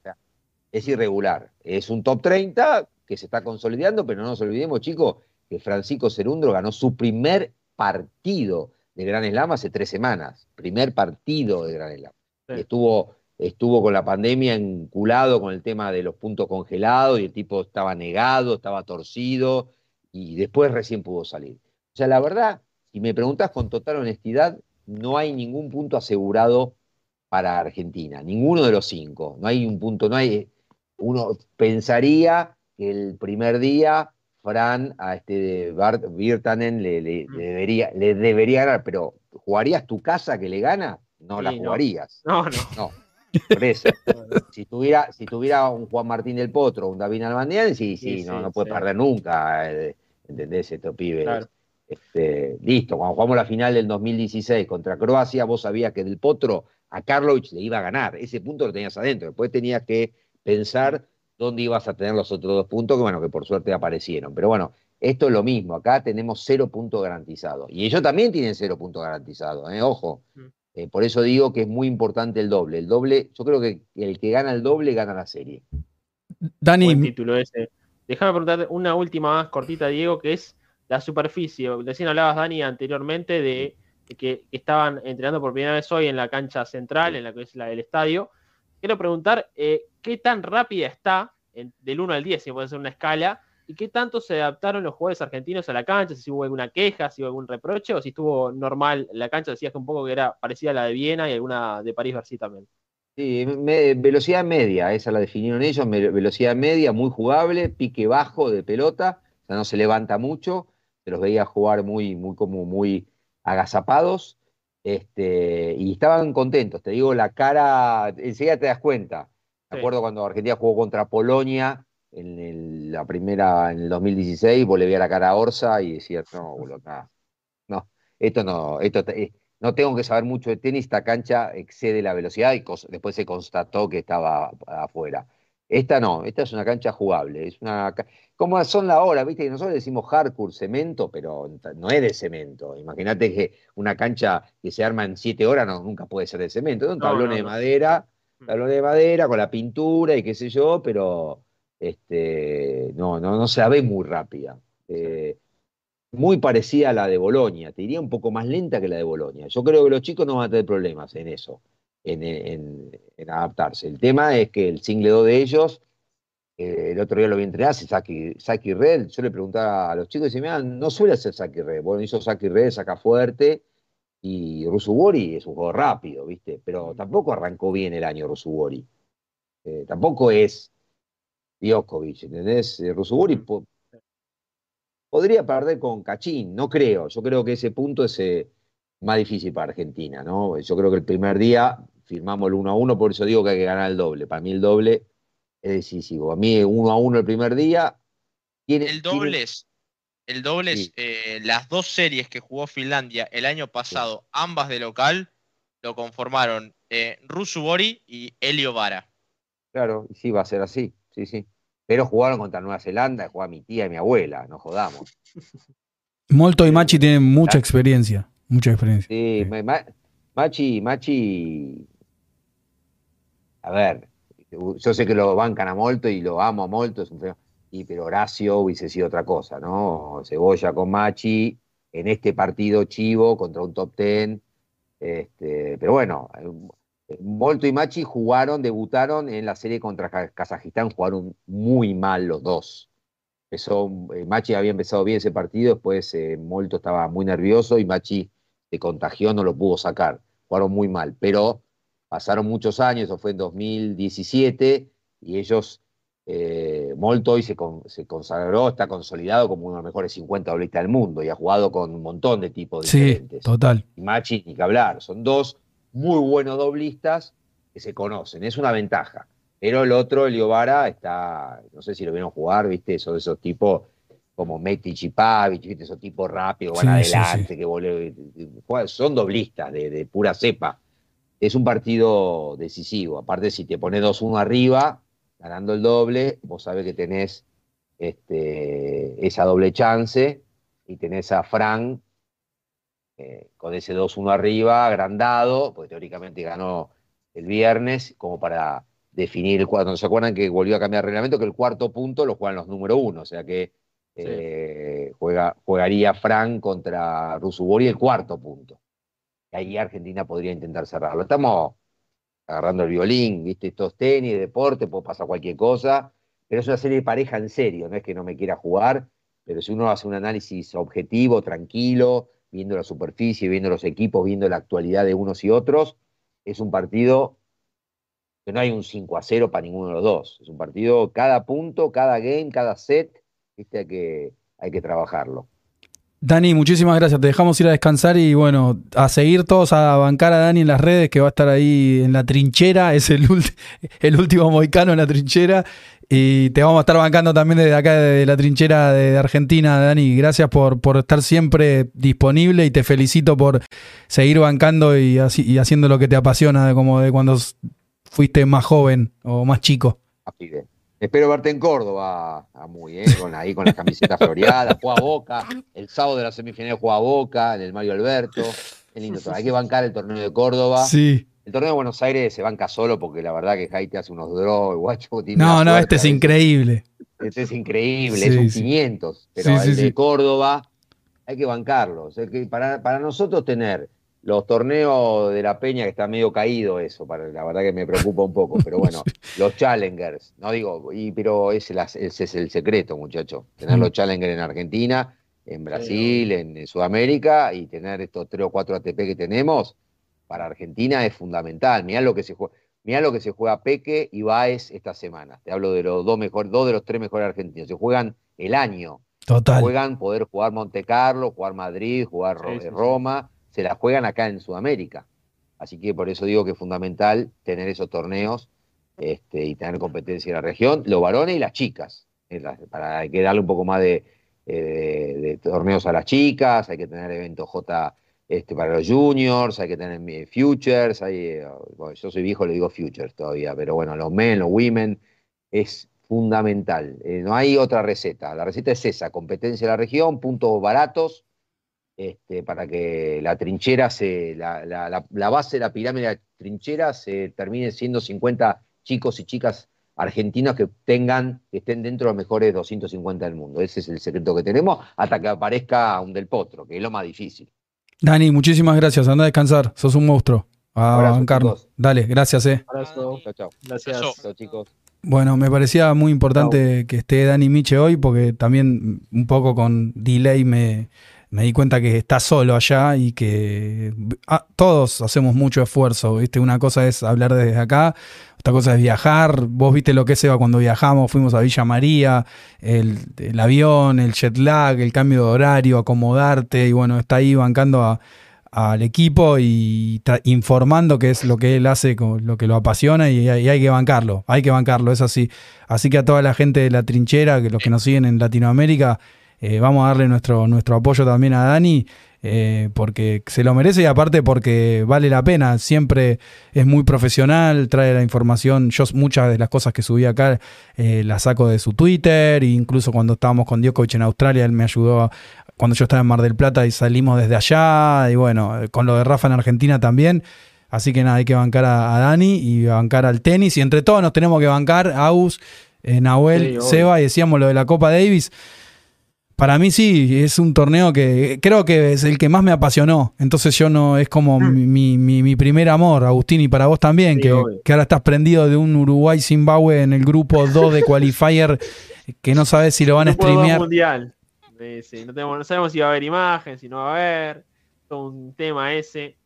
Speaker 2: Es irregular. Es un top 30 que se está consolidando, pero no nos olvidemos, chicos, que Francisco Cerundro ganó su primer partido de Gran Slam hace tres semanas. Primer partido de Gran Slam. Estuvo, estuvo con la pandemia enculado con el tema de los puntos congelados y el tipo estaba negado, estaba torcido y después recién pudo salir. O sea, la verdad, si me preguntas con total honestidad, no hay ningún punto asegurado para Argentina, ninguno de los cinco. No hay un punto, no hay. Uno pensaría que el primer día Fran a este Bart Virtanen le, mm. debería, le debería ganar, pero ¿jugarías tu casa que le gana? No la jugarías.
Speaker 4: No, no.
Speaker 2: no. Por eso. si, tuviera, si tuviera un Juan Martín del Potro, un David Albandián, sí, sí, no, no puede perder nunca. Eh, ¿entendés? Estos pibes. Este, listo, cuando jugamos la final del 2016 contra Croacia, vos sabías que del Potro a Karlovic le iba a ganar. Ese punto lo tenías adentro. Después tenías que pensar dónde ibas a tener los otros dos puntos, que bueno, que por suerte aparecieron. Pero bueno, esto es lo mismo. Acá tenemos cero puntos garantizados. Y ellos también tienen cero puntos garantizados, ¿eh? ojo. Mm. Eh, por eso digo que es muy importante el doble. El doble, yo creo que el que gana el doble gana la serie.
Speaker 4: Dani. Buen título ese. Déjame preguntarte una última más cortita, Diego, que es la superficie. Recién hablabas, Dani, anteriormente de, que estaban entrenando por primera vez hoy en la cancha central, en la que es la del estadio. Quiero preguntar, eh, ¿qué tan rápida está, del 1 al 10, si puede ser una escala, y qué tanto se adaptaron los jugadores argentinos a la cancha? Si hubo alguna queja, si hubo algún reproche, o si estuvo normal la cancha, decías que un poco que era parecida a la de Viena y alguna de París-Bercy también.
Speaker 2: Sí, velocidad media, esa la definieron ellos, velocidad media, muy jugable, pique bajo de pelota, o sea, no se levanta mucho, se los veía jugar muy, muy, como muy agazapados, este, y estaban contentos, te digo, la cara, enseguida te das cuenta. Me acuerdo cuando Argentina jugó contra Polonia en la primera, en el 2016, vos le veías la cara a Orsa y decías, no, boludo, no, esto no, esto, no tengo que saber mucho de tenis, esta cancha excede la velocidad y después se constató que estaba afuera. Esta no, esta es una cancha jugable, es una como son la hora, viste que nosotros decimos hardcore cemento, pero no es de cemento. Imagínate que una cancha que se arma en siete horas no, nunca puede ser de cemento, son tablones de madera, mm. tablones de madera con la pintura y qué sé yo, pero este, no, no, no se la ve muy rápida. Eh, muy parecida a la de Bolonia, te diría un poco más lenta que la de Bolonia. Yo creo que los chicos no van a tener problemas en eso. en, adaptarse. El tema es que el single 2 de ellos, eh, el otro día lo vi entrenar, hace Saki, Saki Red. Yo le preguntaba a los chicos y decían, no suele hacer Saki Red. Bueno, hizo Saki Red, saca fuerte. Y Rusubori es un juego rápido, ¿viste? Pero tampoco arrancó bien el año Rusubori. Eh, tampoco es Djokovic, ¿entendés? Eh, Rusubori podría perder con Cachín, no creo. Yo creo que ese punto es más difícil para Argentina, ¿no? Yo creo que el primer día firmamos el 1 a 1, por eso digo que hay que ganar el doble. Para mí el doble es decisivo. A mí 1 a 1 el primer día.
Speaker 3: Tiene, el doble es, el doble es eh, las dos series que jugó Finlandia el año pasado, ambas de local, lo conformaron eh, Rusu Bori y Elio Vara.
Speaker 2: Claro, sí, va a ser así, sí, sí. Pero jugaron contra Nueva Zelanda, jugaba mi tía y mi abuela, no jodamos. *laughs*
Speaker 1: Molto y Machi tienen mucha experiencia. Mucha experiencia.
Speaker 2: Sí, Machi, Machi. A ver, yo sé que lo bancan a Molto y lo amo a Molto. Y, pero Horacio hubiese sido otra cosa, ¿no? Cebolla con Machi en este partido chivo contra un top ten. Este, pero bueno, Molto y Machi jugaron, debutaron en la serie contra Kazajistán, jugaron muy mal los dos. Empezó, eh, Machi había empezado bien ese partido, después eh, Molto estaba muy nervioso y Machi se contagió, no lo pudo sacar. Jugaron muy mal, pero pasaron muchos años, eso fue en 2017, y ellos, eh, Molto hoy se, consagró, está consolidado como uno de los mejores 50 doblistas del mundo y ha jugado con un montón de tipos diferentes.
Speaker 1: Sí, total.
Speaker 2: Y Machi, ni que hablar, son dos muy buenos doblistas que se conocen, es una ventaja. Pero el otro, el Iovara, está, no sé si lo vieron jugar, ¿viste? Son esos tipos como Metic y Pavic, ¿viste? Esos tipos rápidos, van adelante, que son doblistas de, pura cepa. Es un partido decisivo. Aparte, si te pones 2-1 arriba, ganando el doble, vos sabés que tenés este, esa doble chance y tenés a Fran eh, con ese 2-1 arriba, agrandado, porque teóricamente ganó el viernes, como para definir el cuarto. ¿No se acuerdan que volvió a cambiar el reglamento? Que el cuarto punto lo juegan los número uno, o sea que eh, juega, jugaría Fran contra Rusubori el cuarto punto. Ahí Argentina podría intentar cerrarlo. Estamos agarrando el violín, ¿viste? Estos tenis, deporte, puede pasar cualquier cosa, pero es una serie de pareja en serio, no es que no me quiera jugar, pero si uno hace un análisis objetivo, tranquilo, viendo la superficie, viendo los equipos, viendo la actualidad de unos y otros, es un partido que no hay un 5 a 0 para ninguno de los dos. Es un partido, cada punto, cada game, cada set, ¿viste? Que, hay que trabajarlo.
Speaker 1: Dani, muchísimas gracias. Te dejamos ir a descansar y bueno, a seguir todos a bancar a Dani en las redes, que va a estar ahí en la trinchera. Es el, el último moicano en la trinchera. Y te vamos a estar bancando también desde acá, de la trinchera de Argentina, Dani. Gracias por, por estar siempre disponible y te felicito por seguir bancando y, así, haciendo lo que te apasiona, como de cuando fuiste más joven o más chico.
Speaker 2: Espero verte en Córdoba, muy, ¿eh? con, ahí con las camisetas floreadas, juega Boca, el sábado de la semifinal juega Boca, en el Mario Alberto. Lindo, hay que bancar el torneo de Córdoba.
Speaker 1: Sí.
Speaker 2: El torneo de Buenos Aires se banca solo porque la verdad que Jaite hace unos draws, guacho.
Speaker 1: no, no, este es increíble.
Speaker 2: Este es increíble, es un 500. Pero el de Córdoba hay que bancarlo. para, para nosotros tener los torneos de la Peña, que está medio caído eso, para, la verdad que me preocupa un poco, pero bueno, *laughs* los Challengers, no digo, y, pero ese, ese es el secreto, muchacho, tener los Challengers en Argentina, en Brasil, en, Sudamérica, y tener estos tres o cuatro ATP que tenemos, para Argentina es fundamental. Mirá lo que se juega. Mirá lo que se juega Peque y Baez esta semana. Te hablo de los dos mejores, dos de los tres mejores argentinos. Se juegan el año.
Speaker 1: Total.
Speaker 2: Juegan poder jugar Monte Carlo, jugar Madrid, jugar Roma. Se la juegan acá en Sudamérica. Así que por eso digo que es fundamental tener esos torneos este, y tener competencia en la región, los varones y las chicas. Para, hay que darle un poco más de, eh, torneos a las chicas, hay que tener eventos J este, para los juniors, hay que tener futures, hay, eh, yo soy viejo, le digo futures todavía, pero bueno, los men, los women, es fundamental. Eh, no hay otra receta. La receta es esa, competencia en la región, puntos baratos, este, para que la trinchera, se, la, la, base de la pirámide de la trinchera se termine siendo 50 chicos y chicas argentinos que tengan, que estén dentro de los mejores 250 del mundo. Ese es el secreto que tenemos hasta que aparezca un del potro, que es lo más difícil.
Speaker 1: Dani, muchísimas gracias. Anda a descansar. Sos un monstruo. a
Speaker 2: chicos.
Speaker 1: Dale, gracias, eh.
Speaker 4: Abrazo.
Speaker 2: Chao, chao.
Speaker 4: Gracias.
Speaker 3: Abrazo.
Speaker 2: Chao, chicos.
Speaker 1: Bueno, me parecía muy importante que esté Dani Miche hoy porque también un poco con delay me, me di cuenta que está solo allá y que ah, todos hacemos mucho esfuerzo, ¿viste? Una cosa es hablar desde acá, otra cosa es viajar. Vos viste lo que es Eva cuando viajamos, fuimos a Villa María, el, avión, el jet lag, el cambio de horario, acomodarte y bueno, está ahí bancando al equipo y informando qué es lo que él hace, lo que lo apasiona y, y hay que bancarlo, hay que bancarlo, es así. Así que a toda la gente de la trinchera, que los que nos siguen en Latinoamérica, eh, vamos a darle nuestro, nuestro apoyo también a Dani, eh, porque se lo merece y aparte porque vale la pena, siempre es muy profesional, trae la información, yo muchas de las cosas que subí acá eh, las saco de su Twitter, e incluso cuando estábamos con Djokovic en Australia, él me ayudó a- cuando yo estaba en Mar del Plata y salimos desde allá, y bueno, con lo de Rafa en Argentina también. Así que nada, hay que bancar a, a Dani y bancar al tenis. Y entre todos nos tenemos que bancar, Aus, eh, Nahuel,
Speaker 4: Sí.
Speaker 1: Seba, y decíamos lo de la Copa Davis. Para mí sí, es un torneo que creo que es el que más me apasionó. Entonces yo no, es como mi, mi- mi- mi primer amor, Agustín, y para vos también,
Speaker 4: Sí,
Speaker 1: que, ahora estás prendido de un Uruguay-Zimbabue en el grupo 2 de *laughs* Qualifier, que no sabes si lo van a streamear.
Speaker 4: mundial. Sí, sí, no, tenemos- no sabemos si va a haber imagen, si no va a haber. Todo un tema ese.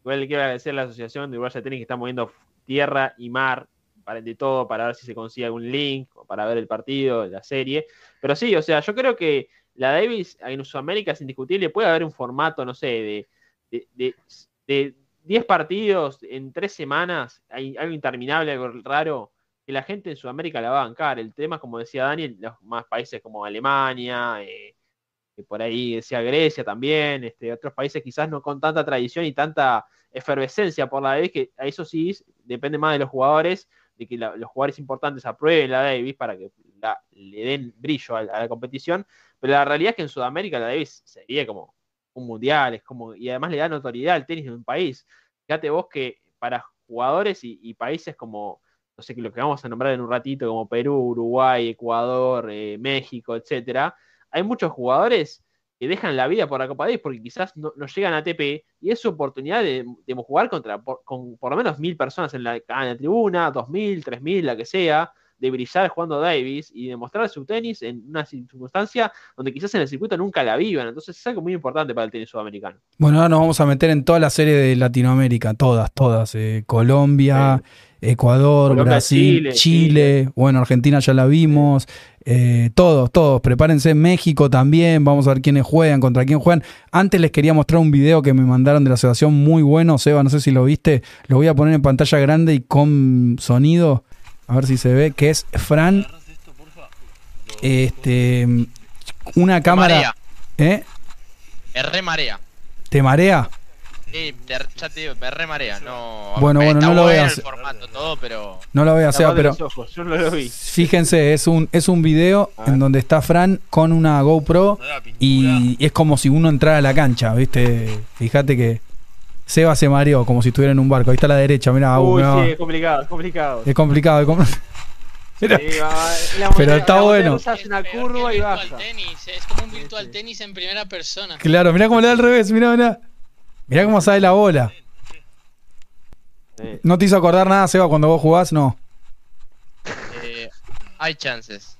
Speaker 4: Igual le quiero agradecer a la Asociación de Uruguay de Tenis que está moviendo tierra y mar para de todo, para ver si se consigue algún link, o para ver el partido, la serie. Pero sí, o sea, yo creo que la Davis en Sudamérica es indiscutible. Puede haber un formato, no sé, de, de, de, de 10 partidos en 3 semanas, hay algo interminable, algo raro, que la gente en Sudamérica la va a bancar. El tema, como decía Daniel, los más países como Alemania, eh, por ahí decía Grecia también, este, otros países quizás no con tanta tradición y tanta efervescencia por la Davis, que a eso sí depende más de los jugadores, de que los jugadores importantes aprueben la Davis para que le den brillo a, a la competición, pero la realidad es que en Sudamérica la Davis sería como un mundial, es como, y además le da notoriedad al tenis de un país. Fíjate vos que para jugadores y, países como, no sé, lo que vamos a nombrar en un ratito, como Perú, Uruguay, Ecuador, eh, México, etcétera, hay muchos jugadores que dejan la vida por la Copa Davis porque quizás no, llegan a ATP y es su oportunidad de, de jugar contra por, con por lo menos mil personas en la, en la tribuna, dos mil, tres mil, la que sea, de brillar jugando Davis y demostrar su tenis en una circunstancia donde quizás en el circuito nunca la vivan. Entonces es algo muy importante para el tenis sudamericano.
Speaker 1: Bueno, ahora nos vamos a meter en toda la serie de Latinoamérica, todas, todas. eh, Colombia, Ecuador,
Speaker 4: Colombia,
Speaker 1: Brasil,
Speaker 4: Chile,
Speaker 1: Chile, bueno, Argentina ya la vimos. eh, todos, todos, prepárense. México también, vamos a ver quiénes juegan, contra quién juegan. Antes les quería mostrar un video que me mandaron de la asociación muy bueno, Seba, no sé si lo viste. Lo voy a poner en pantalla grande y con sonido, a ver si se ve, que es Fran. Este, una cámara.
Speaker 3: Marea.
Speaker 1: ¿Eh?
Speaker 3: Me re marea.
Speaker 1: ¿Te marea?
Speaker 3: Sí, te- ya te digo, me re marea. No,
Speaker 1: Bueno, bueno, no lo veas.
Speaker 3: pero.
Speaker 1: No lo voy a hacer,
Speaker 4: Tapate
Speaker 1: pero
Speaker 4: los ojos, yo no lo vi.
Speaker 1: fíjense, es un, es un video en donde está Fran con una GoPro y es como si uno entrara a la cancha, ¿viste? Fíjate que Seba se mareó como si estuviera en un barco. Ahí está a la derecha, mirá,
Speaker 4: Uy, sí, es complicado, es complicado.
Speaker 1: es complicado. es com- *laughs* Mira.
Speaker 4: Sí, va, la
Speaker 1: Pero
Speaker 4: montaña-
Speaker 1: está
Speaker 4: la
Speaker 1: bueno.
Speaker 4: hace una curva y baja.
Speaker 5: tenis, es como un virtual
Speaker 4: sí.
Speaker 5: tenis en primera persona.
Speaker 1: Claro, mirá cómo le da al revés, mirá, mirá. Mirá cómo sale la bola.
Speaker 4: Sí.
Speaker 1: ¿No te hizo acordar nada, Seba, cuando vos jugás? No.
Speaker 3: eh, hay chances.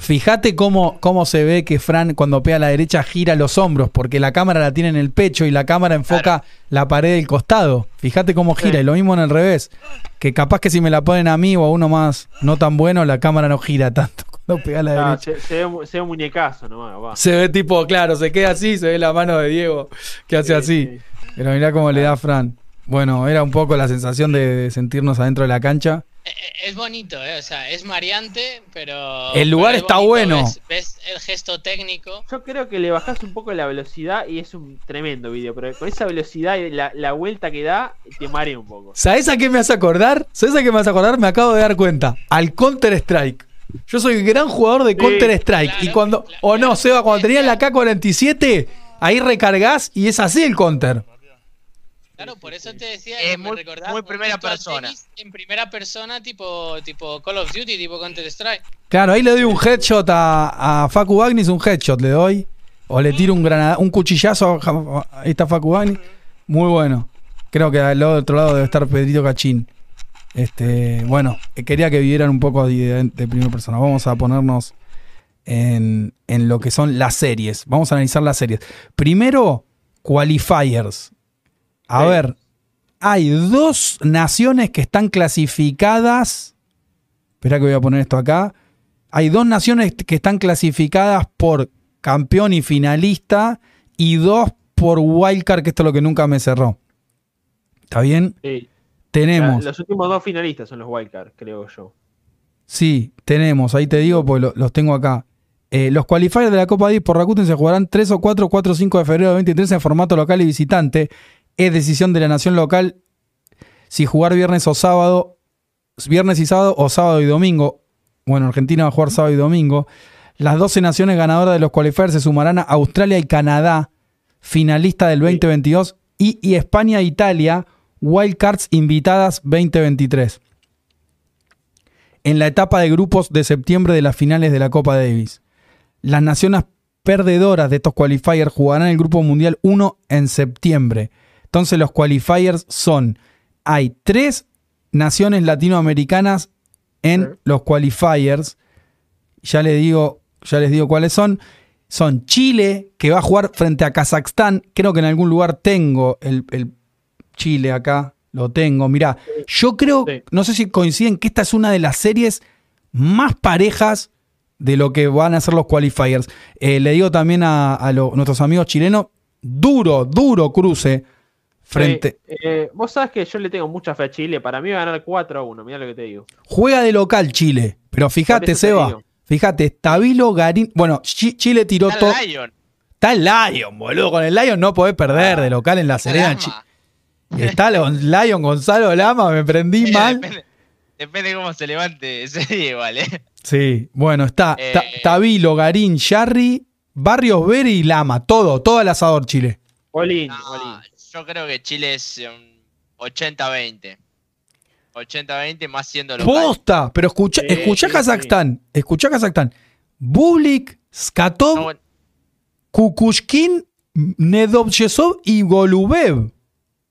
Speaker 1: Fíjate cómo, cómo se ve que Fran cuando pega a la derecha gira los hombros, porque la cámara la tiene en el pecho y la cámara enfoca la pared del costado. Fíjate cómo gira,
Speaker 4: Sí.
Speaker 1: y lo mismo en el revés. Que capaz que si me la ponen a mí o a uno más no tan bueno, la cámara no gira tanto *laughs* cuando pega a la derecha.
Speaker 4: se, se ve, mu- se ve un muñecazo nomás. va.
Speaker 1: Se ve tipo, claro, se queda así, se ve la mano de Diego que hace así.
Speaker 4: Sí, sí.
Speaker 1: Pero mirá cómo le da Fran. Bueno, era un poco la sensación de sentirnos adentro de la cancha.
Speaker 5: Eh, eh, Es bonito, ¿eh? o sea, es mareante, pero.
Speaker 1: El lugar
Speaker 5: pero es
Speaker 1: está
Speaker 5: bonito,
Speaker 1: bueno.
Speaker 5: Ves, ves el gesto técnico.
Speaker 4: Yo creo que le bajás un poco la velocidad y es un tremendo video, pero con esa velocidad y la, la vuelta que da, te marea un poco.
Speaker 1: ¿Sabes a qué me hace acordar? ¿Sabes a qué me hace acordar? Me acabo de dar cuenta. Al Counter Strike. Yo soy gran jugador de
Speaker 4: Sí,
Speaker 1: Counter Strike.
Speaker 5: claro,
Speaker 1: y cuando.
Speaker 5: claro,
Speaker 1: O no,
Speaker 5: claro.
Speaker 1: Seba, cuando *laughs* tenías la K-47, ahí recargas y es así el Counter.
Speaker 5: Claro, por eso te decía
Speaker 3: Es
Speaker 5: que me
Speaker 3: muy-
Speaker 5: recordaba
Speaker 3: muy
Speaker 5: un
Speaker 3: primera persona.
Speaker 5: En primera persona, tipo, tipo Call of Duty, tipo Counter Strike.
Speaker 1: Claro, ahí le doy un headshot a, a Facu Agnis, un headshot le doy. O le tiro un granada, un cuchillazo. a- Ahí está Facu Agnis. Muy bueno. Creo que al otro lado debe estar Pedrito Cachín. Este, bueno, eh, quería que vivieran un poco de, de primera persona. Vamos a ponernos en, en lo que son las series. Vamos a analizar las series. Primero, qualifiers. A
Speaker 4: Sí.
Speaker 1: ver, hay dos naciones que están clasificadas. Espera que voy a poner esto acá. Hay dos naciones que están clasificadas por campeón y finalista y dos por wildcard, que esto es lo que nunca me cerró. ¿Está bien?
Speaker 4: Sí.
Speaker 1: Tenemos.
Speaker 4: La- los últimos dos finalistas son los wildcards, creo yo.
Speaker 1: Sí, tenemos, ahí te digo, lo- los tengo acá. Eh, los qualifiers de la Copa 10 por Rakuten se jugarán 3 o 4, 4 o 5 de febrero de 23 en formato local y visitante. Es decisión de la nación local si jugar viernes o sábado, viernes y sábado o sábado y domingo. Bueno, Argentina va a jugar sábado y domingo. Las 12 naciones ganadoras de los qualifiers se sumarán a Australia y Canadá, finalista del 2022, y, y España e Italia, wildcards invitadas 2023 en la etapa de grupos de septiembre de las finales de la Copa Davis. Las naciones perdedoras de estos qualifiers jugarán el Grupo Mundial 1 en septiembre. Entonces los qualifiers son, hay tres naciones latinoamericanas en
Speaker 4: Sí.
Speaker 1: los qualifiers. Ya les digo, ya les digo cuáles son. Son Chile, que va a jugar frente a Kazajstán. Creo que en algún lugar tengo el, el Chile acá. Lo tengo. Mirá, yo creo,
Speaker 4: Sí.
Speaker 1: no sé si coinciden, que esta es una de las series más parejas de lo que van a ser los qualifiers. Eh, le digo también a, a lo- nuestros amigos chilenos, duro, duro cruce frente.
Speaker 4: Sí, eh, vos sabés que yo le tengo mucha fe a Chile. Para mí va a ganar 4 a 1. Mira lo que te digo.
Speaker 1: Juega de local Chile, pero fíjate, Seba, fíjate, Tabilo, Garín, bueno, Chi- Chile tiró
Speaker 3: Está
Speaker 1: todo.
Speaker 3: el Lion.
Speaker 1: Está el Lion, boludo, con el Lion no podés perder de local en La Serena. Está el Lion Gonzalo Lama, me prendí
Speaker 3: Mira,
Speaker 1: mal.
Speaker 3: Depende, depende cómo se levante *laughs* ese día igual, ¿eh?
Speaker 1: Sí, bueno, está
Speaker 3: Eh,
Speaker 1: Ta- Tabilo, Garín, Yarri, Barrios Veri y Lama, todo, todo al asador Chile.
Speaker 4: Olin,
Speaker 3: No,
Speaker 4: Olin.
Speaker 3: Yo creo que Chile es un 80-20. 80-20 más siendo local.
Speaker 1: Posta, pero escucha,
Speaker 4: Sí,
Speaker 1: escuchá
Speaker 4: sí,
Speaker 1: Kazajstán, escuchá Kazajstán. Bublik, Skatov,
Speaker 3: No, bueno,
Speaker 1: Kukushkin, Nedovchesov y Golubev.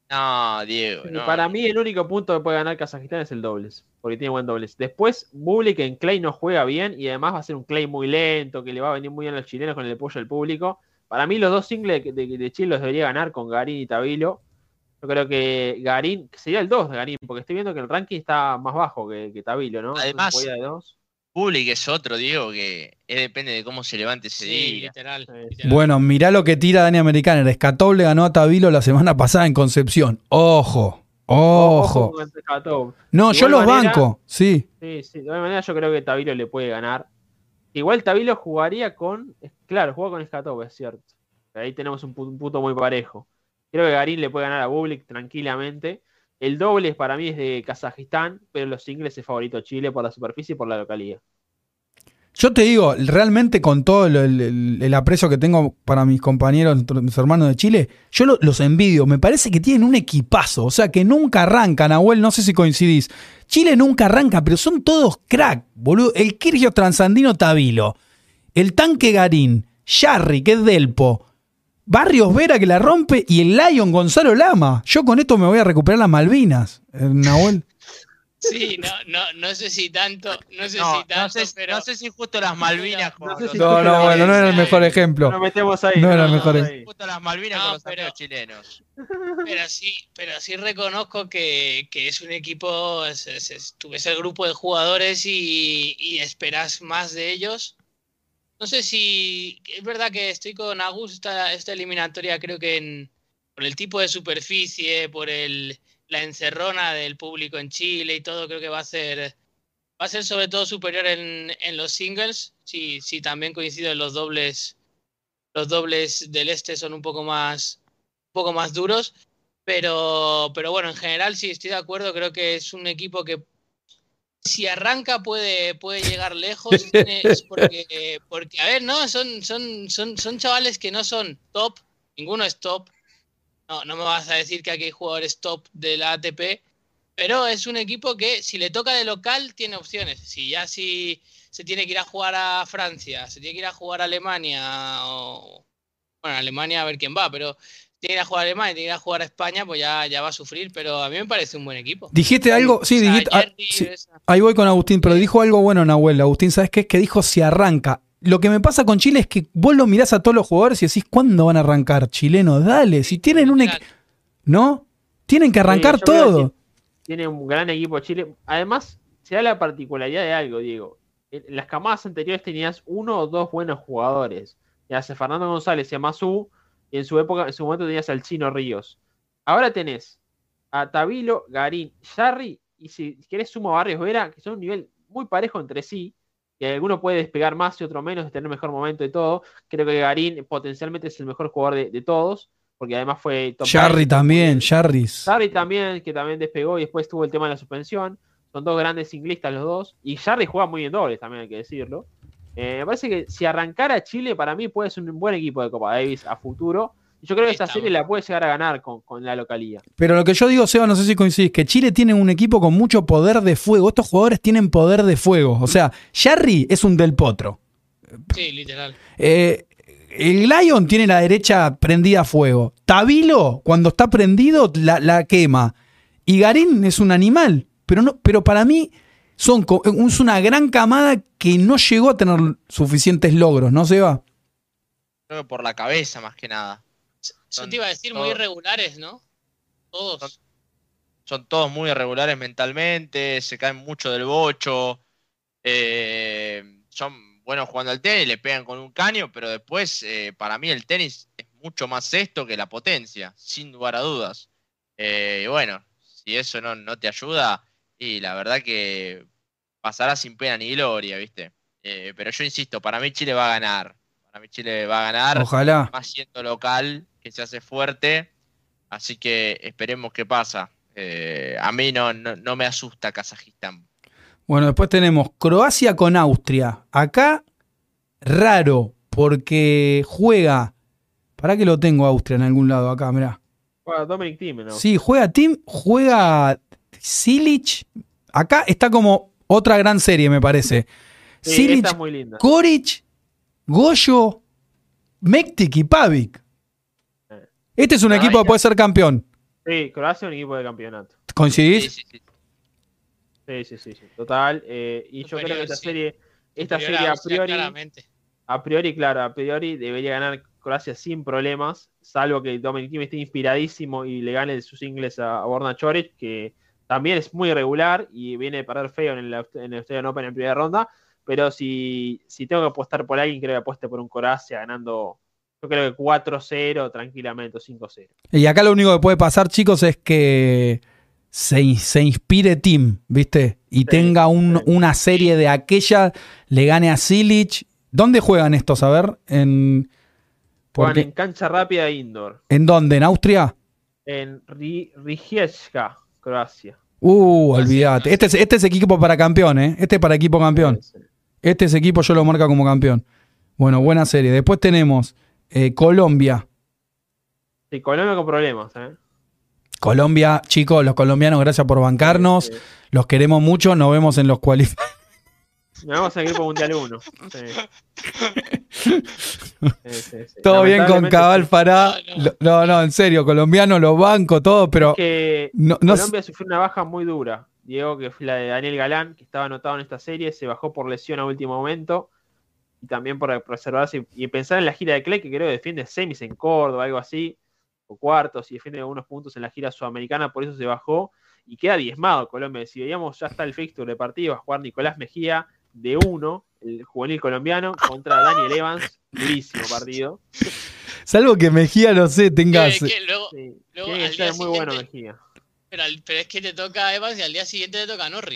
Speaker 3: no, Diego. no.
Speaker 4: Para mí el único punto que puede ganar Kazajistán es el dobles, porque tiene buen dobles. Después, Bublik en Clay no juega bien y además va a ser un Clay muy lento, que le va a venir muy bien a los chilenos con el apoyo del público. Para mí los dos singles de, de- de Chile los debería ganar con Garín y Tabilo. Yo creo que Garín, que sería el 2 de Garín, porque estoy viendo que el ranking está más bajo que, que Tabilo, ¿no?
Speaker 3: Además-
Speaker 4: podía de dos.
Speaker 3: Public es otro, Diego, que es- depende de cómo se levante ese
Speaker 5: Sí,
Speaker 3: día.
Speaker 5: literal.
Speaker 1: Bueno, mirá lo que tira Dani Americaner. Skatov le ganó a Tabilo la semana pasada en Concepción. Ojo, ojo. No,
Speaker 4: De
Speaker 1: yo los
Speaker 4: manera-
Speaker 1: banco, sí.
Speaker 4: Sí, sí, de alguna manera yo creo que Tabilo le puede ganar. Igual Tabilo jugaría con. Claro, juega con Skatov, es cierto. Ahí tenemos un pu- un punto muy parejo. Creo que Garín le puede ganar a Bublik tranquilamente. El doble para mí es de Kazajistán, pero los singles es favorito Chile por la superficie y por la localidad.
Speaker 1: Yo te digo, realmente con todo el, aprecio que tengo para mis compañeros, mis hermanos de Chile, yo lo- los envidio. Me parece que tienen un equipazo. O sea, que nunca arrancan, Nahuel, no sé si coincidís. Chile nunca arranca, pero son todos crack, boludo. El Kirgio Transandino Tabilo, el tanque Garín, Yarri, que es Delpo, Barrios Vera que la rompe y el Lion Gonzalo Lama. Yo con esto me voy a recuperar las Malvinas, eh, Nahuel. *laughs*
Speaker 5: Sí, no, no, no sé si tanto, no sé
Speaker 3: No,
Speaker 5: si tanto,
Speaker 3: no sé,
Speaker 5: pero
Speaker 3: no sé si justo las Malvinas con
Speaker 4: No sé si
Speaker 1: No, no, bueno, no era el mejor ejemplo.
Speaker 4: Nos metemos ahí.
Speaker 1: No era
Speaker 4: nos
Speaker 1: mejor
Speaker 4: ahí.
Speaker 3: justo las Malvinas
Speaker 5: No,
Speaker 3: con los
Speaker 5: pero-
Speaker 3: chilenos.
Speaker 5: Pero sí, pero sí reconozco que, que es un equipo, es, es- es- tú ves el grupo de jugadores y, y esperas más de ellos. No sé si es verdad que estoy con Agus esta, esta eliminatoria, creo que en, por el tipo de superficie, por el, la encerrona del público en Chile y todo, creo que va a ser va a ser sobre todo superior en, en los singles. Sí, sí, también coincido en los dobles. Los dobles del este son un poco más un poco más duros. Pero, pero bueno, en general sí estoy de acuerdo. Creo que es un equipo que si arranca puede, puede llegar lejos. *laughs* Es porque, porque, a ver, no, son, son, son, son chavales que no son top. Ninguno es top. No, no me vas a decir que aquí hay jugadores top de la ATP. Pero es un equipo que si le toca de local tiene opciones. Si ya si se tiene que ir a jugar a Francia, se tiene que ir a jugar a Alemania o bueno, Alemania a ver quién va, pero tiene que ir a jugar a Alemania, tiene que ir a jugar a España, pues ya, ya va a sufrir, pero a mí me parece un buen equipo.
Speaker 1: Dijiste algo, sí,
Speaker 5: O sea,
Speaker 1: dijiste. ah, sí, ahí voy con Agustín, pero dijo algo bueno, Nahuel. Agustín, ¿sabes qué? Es que dijo si arranca. Lo que me pasa con Chile es que vos lo mirás a todos los jugadores y decís, ¿cuándo van a arrancar? Chilenos, dale. Si tienen un equipo. ¿No? Tienen que arrancar todo.
Speaker 4: Tiene un gran equipo Chile. Además, se da la particularidad de algo, Diego. En las camadas anteriores tenías uno o dos buenos jugadores. Tenías a Fernando González y a Mazú, y en su época, en su momento tenías al Chino Ríos. Ahora tenés a Tabilo, Garín, Jarry, y si querés sumo a Barrios Vera, que son un nivel muy parejo entre sí, que alguno puede despegar más y otro menos, tener mejor momento y todo. Creo que Garín potencialmente es el mejor jugador de, de todos, porque además fue top
Speaker 1: Jarry
Speaker 4: 10,
Speaker 1: también, Jarris.
Speaker 4: También, que también despegó y después tuvo el tema de la suspensión. Son dos grandes singlistas los dos. Y Jarry juega muy bien dobles, también hay que decirlo. Eh, me parece que si arrancara Chile, para mí puede ser un buen equipo de Copa Davis a futuro. Y yo creo que esta serie la puede llegar a ganar con, con la localía.
Speaker 1: Pero lo que yo digo, Seba, no sé si coincidís, que Chile tiene un equipo con mucho poder de fuego. Estos jugadores tienen poder de fuego. O sea, Jarry es un del potro.
Speaker 5: Sí, literal.
Speaker 1: Eh, el Lion tiene la derecha prendida a fuego. Tabilo, cuando está prendido, la, la quema. Y Garín es un animal. Pero, no, pero para mí son, es una gran camada que no llegó a tener suficientes logros, ¿no, Seba?
Speaker 3: Creo que por la cabeza más que nada. Son
Speaker 5: te iba a decir, muy irregulares, ¿no? Todos.
Speaker 3: Son todos muy irregulares mentalmente, se caen mucho del bocho, eh, son buenos jugando al tenis, le pegan con un caño, pero después eh, para mí el tenis es mucho más esto que la potencia, sin lugar a dudas. Eh, y bueno, si eso no, no te ayuda, y la verdad que pasará sin pena ni gloria, ¿viste? Eh, pero yo insisto, para mí Chile va a ganar. Para mí Chile va a ganar
Speaker 1: Ojalá.
Speaker 3: más siendo local, que se hace fuerte. Así que esperemos qué pasa. Eh, a mí no, no, no me asusta Kazajistán.
Speaker 1: Bueno, después tenemos Croacia con Austria. Acá, raro, porque juega. ¿Para que lo tengo Austria en algún lado acá? Mirá.
Speaker 4: Juega Dominic Thiem, ¿no?
Speaker 1: Sí, juega Tim, juega Silic. Acá está como otra gran serie, me parece.
Speaker 4: Sí,
Speaker 1: Silic,
Speaker 4: esta es muy linda.
Speaker 1: Koric, Goyo, Mektik y Pavic. Este es un
Speaker 4: Ah,
Speaker 1: equipo que puede ser campeón.
Speaker 4: Sí, Croacia es un equipo de campeonato.
Speaker 1: ¿Coincidís?
Speaker 3: Sí, sí, sí.
Speaker 4: Sí, sí, sí, sí. Total. eh, y yo creo que esta
Speaker 5: sí.
Speaker 4: serie, esta
Speaker 5: Superior
Speaker 4: serie a priori,
Speaker 5: claramente.
Speaker 4: a priori, claro, a priori debería ganar Croacia sin problemas, salvo que Dominic Thiem esté inspiradísimo y le gane sus ingles a, a Borna Choric, que también es muy irregular y viene de perder feo en el, en el Australian Open en primera ronda. Pero si, si tengo que apostar por alguien, creo que apueste por un Croacia ganando, yo creo que 4-0 tranquilamente, o 5-0.
Speaker 1: Y acá lo único que puede pasar, chicos, es que se, se inspire Tim, ¿viste? Y tenga un-
Speaker 4: sí.
Speaker 1: una serie de aquella, le gane a Silic. ¿Dónde juegan estos? A ver, en.
Speaker 4: Juegan
Speaker 1: porque-
Speaker 4: en cancha rápida indoor,
Speaker 1: ¿En dónde? ¿En Austria?
Speaker 4: en Ri- Rijeka, Croacia.
Speaker 1: Uh, olvídate. Este es, este es equipo para campeón, ¿eh? Este es para equipo campeón. Este es equipo, yo lo marca como campeón. Bueno, buena serie. Después tenemos eh, Colombia.
Speaker 4: Sí, Colombia con problemas, ¿eh?
Speaker 1: Colombia, chicos, los colombianos, gracias por bancarnos.
Speaker 4: Sí.
Speaker 1: Los queremos mucho. Nos vemos en los cualificados.
Speaker 4: Me vamos al equipo mundial 1. Sí. *laughs* Sí, sí, sí.
Speaker 1: Todo bien con Cabal. Fará.
Speaker 5: No,
Speaker 1: Lo- No, no, en serio, colombiano, los banco, todo, pero
Speaker 4: que
Speaker 1: no,
Speaker 4: Colombia sufrió una baja muy dura. Diego, que fue la de Daniel Galán, que estaba anotado en esta serie, se bajó por lesión a último momento. Y también por preservarse y pensar en la gira de Clay, que creo que defiende semis en Córdoba, algo así, o cuartos, y defiende algunos puntos en la gira sudamericana, por eso se bajó. Y queda diezmado Colombia. Si veíamos, ya está el fixture de partido, va a jugar Nicolás Mejía de uno, el juvenil colombiano, contra Daniel Evans. Durísimo partido. *laughs*
Speaker 1: salvo que Mejía, no sé, tenga.
Speaker 5: Que- que luego,
Speaker 4: Sí,
Speaker 5: Luego,
Speaker 4: tiene que ser muy bueno Mejía.
Speaker 5: pero, es que te toca a Evans y al día siguiente te toca a Norri.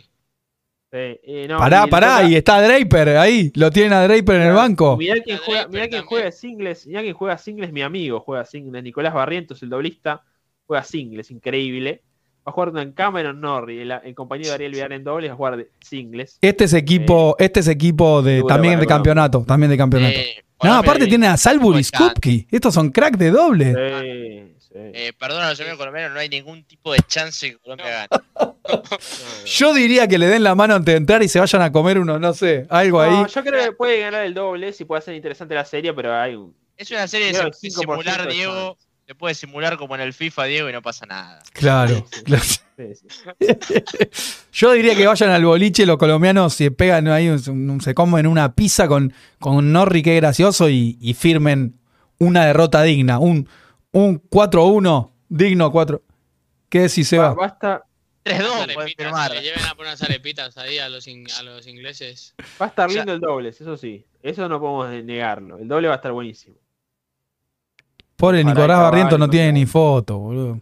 Speaker 4: Sí, eh, no,
Speaker 1: Pará,
Speaker 4: y
Speaker 1: pará,
Speaker 4: toca-
Speaker 1: y está Draper ahí. Lo tienen a Draper en el banco.
Speaker 4: Mirá quién
Speaker 5: A
Speaker 4: juega, mirá quién
Speaker 5: también.
Speaker 4: juega singles, mirá quién juega singles, mi amigo juega singles, Nicolás Barrientos, el doblista, juega singles, increíble. Va a jugar con Cameron Norrie, el, el compañero de Ariel Vidal en dobles, va a jugar de singles.
Speaker 1: Este es equipo, este es equipo de también de campeonato, también de campeonato.
Speaker 3: Eh,
Speaker 1: no, aparte tiene a Salbury
Speaker 3: Pues,
Speaker 1: Skupki. Estos son crack de doble.
Speaker 4: Sí, sí.
Speaker 3: eh, perdón a los amigos colombianos, no hay ningún tipo de chance que Colombia gane. *laughs*
Speaker 1: Yo diría que le den la mano antes de entrar y se vayan a comer uno, no sé, algo ahí.
Speaker 4: No, yo creo que puede ganar el doble, si puede ser interesante la serie, pero hay un
Speaker 3: Es una serie de
Speaker 4: Creo que
Speaker 3: sim-
Speaker 4: 5%
Speaker 3: simular, Diego, se puede simular como en el FIFA, Diego, y no pasa nada.
Speaker 1: Claro.
Speaker 4: Sí, sí.
Speaker 1: claro.
Speaker 4: Sí, sí. *laughs*
Speaker 1: Yo diría que vayan al boliche los colombianos y pegan ahí, un- se comen una pizza con, con Norri, que es gracioso, y, y firmen una derrota digna. Un, un 4-1 digno 4. ¿Qué decís,
Speaker 4: Ba-
Speaker 1: Seba?
Speaker 4: Basta,
Speaker 3: 3-2
Speaker 5: Unas
Speaker 3: pueden
Speaker 5: arepitas,
Speaker 3: firmar.
Speaker 5: que le lleven a poner unas arepitas ahí a los, in- a los ingleses.
Speaker 4: va a estar
Speaker 3: Ya.
Speaker 4: lindo el doble, eso sí. Eso no podemos negarlo. El doble va a estar buenísimo.
Speaker 1: Pobre Nicolás Barrientos no tiene ni foto, boludo.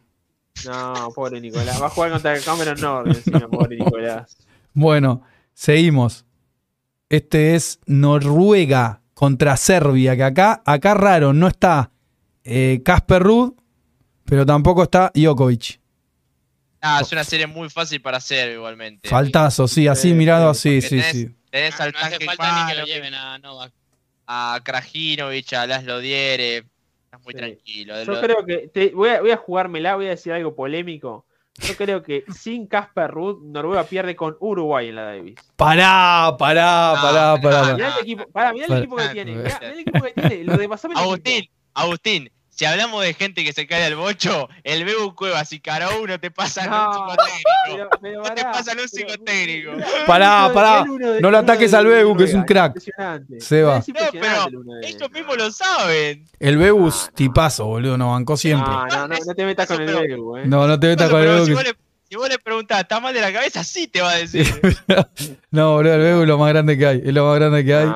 Speaker 4: No, pobre Nicolás. Va a jugar contra el Cameron Norrie encima, pobre Nicolás.
Speaker 1: Bueno, seguimos. Este es Noruega contra Serbia, que acá, acá raro, no está eh, Casper Ruud, pero tampoco está Djokovic.
Speaker 3: Ah, es una serie muy fácil para hacer igualmente.
Speaker 1: Faltazo, sí, así
Speaker 4: Sí,
Speaker 1: mirado
Speaker 4: sí,
Speaker 1: así, sí,
Speaker 3: tenés-
Speaker 1: sí.
Speaker 3: Tenés
Speaker 5: No,
Speaker 3: al
Speaker 5: no hace
Speaker 3: tanque
Speaker 5: falta ni que lo lleven a Novak.
Speaker 3: a Krajinovic, a Laszlo Diere. Estás muy
Speaker 4: Sí.
Speaker 3: tranquilo. De
Speaker 4: Yo
Speaker 3: lo-
Speaker 4: creo que. te- voy, a, voy a jugármela, voy a decir algo polémico. Yo creo que sin Casper Ruud, Noruega pierde con Uruguay en la Davis.
Speaker 1: Pará, pará, pará, pará.
Speaker 4: Mirá el equipo, pará, mirá el equipo que tiene. Mirá, el equipo que tiene. Lo de
Speaker 3: Agustín. Agustín, si hablamos de gente que se cae al bocho, el Bebu Cuevas y Caraú no te pasan
Speaker 4: No,
Speaker 3: un psicotécnico.
Speaker 4: Pero, pero
Speaker 3: No te pasan un psicotécnico.
Speaker 1: Pará, pará. No lo ataques al Bebu, que es un crack.
Speaker 4: Impresionante.
Speaker 1: Seba.
Speaker 4: Es
Speaker 3: No, pero ellos mismos lo saben.
Speaker 1: El Bebus,
Speaker 4: No, no.
Speaker 1: tipazo, boludo, nos bancó siempre.
Speaker 4: No, no, no, no te metas con el Bebu, eh.
Speaker 1: No, no te metas con el Bebu.
Speaker 3: si,
Speaker 1: que-
Speaker 3: vos le, si vos le preguntás, ¿está mal de la cabeza? Sí te va a decir. *laughs*
Speaker 1: No, boludo, el Bebu es lo más grande que hay. Es lo más grande que hay.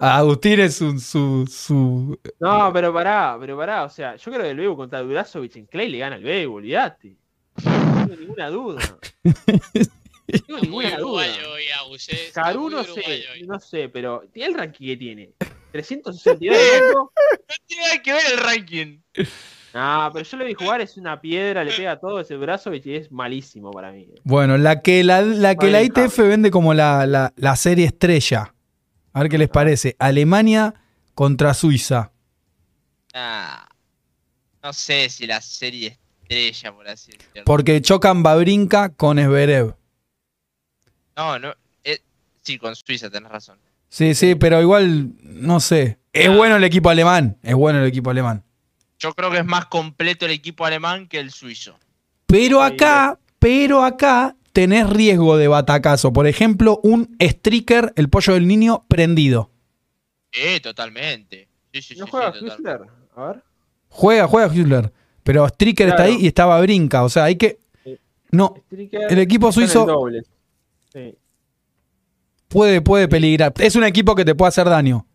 Speaker 1: Agustín es su, su, su
Speaker 4: No, pero pará, pero pará. O sea, yo creo que el Bebu contra Durazovic en Clay le gana al Bebu, olvidate. No tengo ninguna duda. No tengo *laughs* ninguna duda.
Speaker 5: uruguayo hoy, Agus. eh,
Speaker 4: Caru no sé, no sé, pero tiene el ranking que tiene. 362 de mundo.
Speaker 3: No tiene nada que ver el ranking.
Speaker 4: No, pero yo lo vi jugar, es una piedra, le pega todo ese Durazovic y es malísimo para mí.
Speaker 1: Bueno, la que la, la, que la ITF vende como la, la, la serie estrella. A ver qué les parece. Alemania contra Suiza.
Speaker 3: Ah, no sé si la serie estrella, por así decirlo.
Speaker 1: Porque chocan Babrinka con Esberev.
Speaker 3: No, no. eh, sí, con Suiza tenés razón.
Speaker 1: Sí, sí, pero igual, no sé. Es bueno el equipo alemán. Es bueno el equipo alemán.
Speaker 3: Yo creo que es más completo el equipo alemán que el suizo.
Speaker 1: Pero acá, pero acá tenés riesgo de batacazo. Por ejemplo, un striker, el pollo del niño, prendido.
Speaker 3: Eh, totalmente. Sí, sí,
Speaker 4: ¿No
Speaker 3: sí,
Speaker 4: juega. Hüsler? A ver.
Speaker 1: Juega, juega Hüsler. Pero striker está ahí y estaba Brinca. O sea, hay que.
Speaker 4: Sí.
Speaker 1: No, el equipo
Speaker 4: el
Speaker 1: suizo.
Speaker 4: Sí.
Speaker 1: puede, puede peligrar. Es un equipo que te puede hacer daño.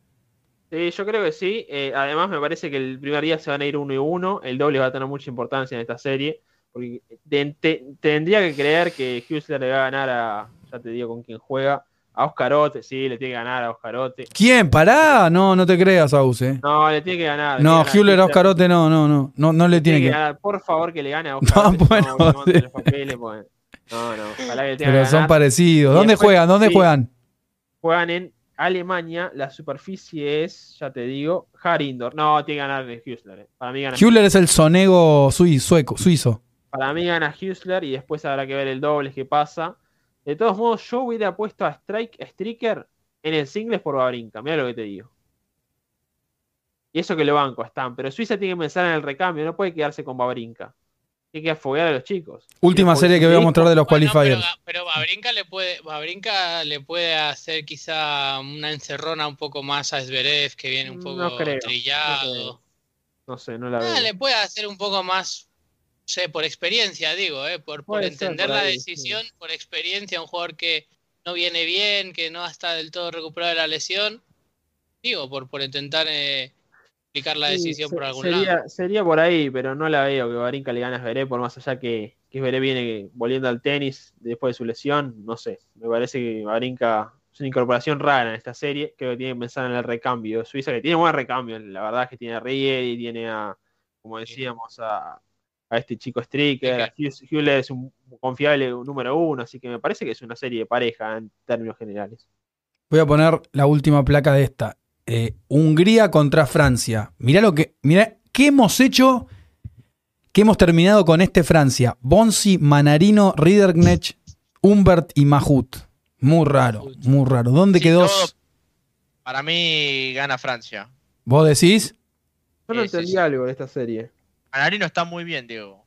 Speaker 4: Sí, yo creo que sí. Eh, además, me parece que el primer día se van a ir uno y uno. El doble va a tener mucha importancia en esta serie. Porque te- te- tendría que creer que Husler le va a ganar a, ya te digo con quién juega, a Oscarote. Sí, le tiene que ganar a Oscarote.
Speaker 1: ¿Quién? Pará. No, no te creas, Aus, eh.
Speaker 4: No, le tiene que ganar. le
Speaker 1: No, Hüller a
Speaker 4: Hüsler.
Speaker 1: Oscarote no, no, no. No, no le tiene
Speaker 4: Tiene que
Speaker 1: que.
Speaker 4: ganar. Por favor, que le gane a Oscarote.
Speaker 1: No, bueno,
Speaker 4: no, no,
Speaker 1: sí.
Speaker 4: los papeles, pues. no, no, ojalá que le tenga
Speaker 1: Pero
Speaker 4: que
Speaker 1: son
Speaker 4: ganar.
Speaker 1: parecidos.
Speaker 4: Y
Speaker 1: ¿Dónde
Speaker 4: después-
Speaker 1: juegan? ¿Dónde
Speaker 4: sí.
Speaker 1: juegan?
Speaker 4: Juegan en Alemania. La superficie es, ya te digo, Harindor. No, tiene que ganar Husler. eh. Para mí gana
Speaker 1: Hüller es el sonego sui- sueco, suizo.
Speaker 4: Para mí gana Husler y después habrá que ver el doble que pasa. De todos modos, yo hubiera puesto a Strike, a Striker en el singles por Babrinka. Mira lo que te digo. Y eso que lo banco están. Pero Suiza tiene que pensar en el recambio. No puede quedarse con Babrinka. Tiene que afoguear a los chicos.
Speaker 1: Última serie que voy a mostrar de los
Speaker 5: Bueno,
Speaker 1: qualifiers.
Speaker 5: pero Babrinka le puede, Babrinka le puede hacer quizá una encerrona un poco más a Zverev, que viene un
Speaker 4: No
Speaker 5: poco
Speaker 4: creo, no
Speaker 5: trillado.
Speaker 4: creo. No sé, no la
Speaker 5: Ah,
Speaker 4: veo.
Speaker 5: le puede hacer un poco más, no sé, por experiencia, digo, eh, por, por entender
Speaker 4: por
Speaker 5: la
Speaker 4: ahí,
Speaker 5: decisión, por experiencia, un jugador que no viene bien, que no está del todo recuperado de la lesión, digo, por, por intentar eh, explicar la
Speaker 4: Sí,
Speaker 5: decisión
Speaker 4: se-
Speaker 5: por algún
Speaker 4: sería,
Speaker 5: lado.
Speaker 4: sería por ahí, pero no la veo que Babrinka le gane a Zverev, por más allá que, que Zverev viene volviendo al tenis después de su lesión. No sé, me parece que Babrinka es una incorporación rara en esta serie. Creo que tiene que pensar en el recambio Suiza, que tiene buen recambio. La verdad es que tiene a Riedi, tiene a, como decíamos, a, a este chico Stricker. Hüller es un confiable número uno, así que me parece que es una serie de pareja en términos generales.
Speaker 1: Voy a poner la última placa de esta. Eh, Hungría contra Francia. Mirá lo que. Mirá, ¿qué hemos hecho? ¿Qué hemos terminado con este Francia? Bonsi, Manarino, Riederknecht, Humbert y Mahut. Muy raro, muy raro. ¿Dónde
Speaker 3: Sí,
Speaker 1: quedó?
Speaker 3: todo- Para mí gana Francia.
Speaker 1: ¿Vos decís?
Speaker 4: Yo no
Speaker 3: Sí, sí,
Speaker 4: entendí
Speaker 3: sí.
Speaker 4: algo de esta serie.
Speaker 3: Canarino está muy bien, Diego.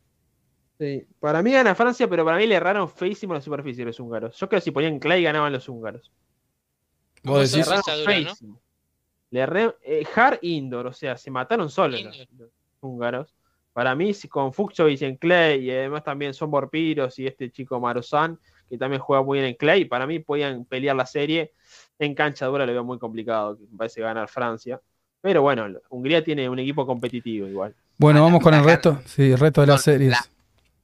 Speaker 4: Sí. Para mí gana Francia, pero para mí le erraron feísimo la superficie los húngaros. Yo creo que si ponían Clay ganaban los húngaros.
Speaker 1: Vos decís,
Speaker 4: Le erraron
Speaker 5: racha dura, ¿no?
Speaker 4: feísimo. Le erré- eh, hard indoor, o sea, se mataron solos los, húngaros. Para mí, si con Fuchsovic en Clay y además también son Borpiros y este chico Marozán, que también juega muy bien en Clay, para mí podían pelear la serie. En cancha dura lo veo muy complicado, que me parece ganar Francia. Pero bueno, Hungría tiene un equipo competitivo igual.
Speaker 1: bueno,
Speaker 3: Ah,
Speaker 1: vamos con el resto. Sí, el resto de las series.
Speaker 3: la-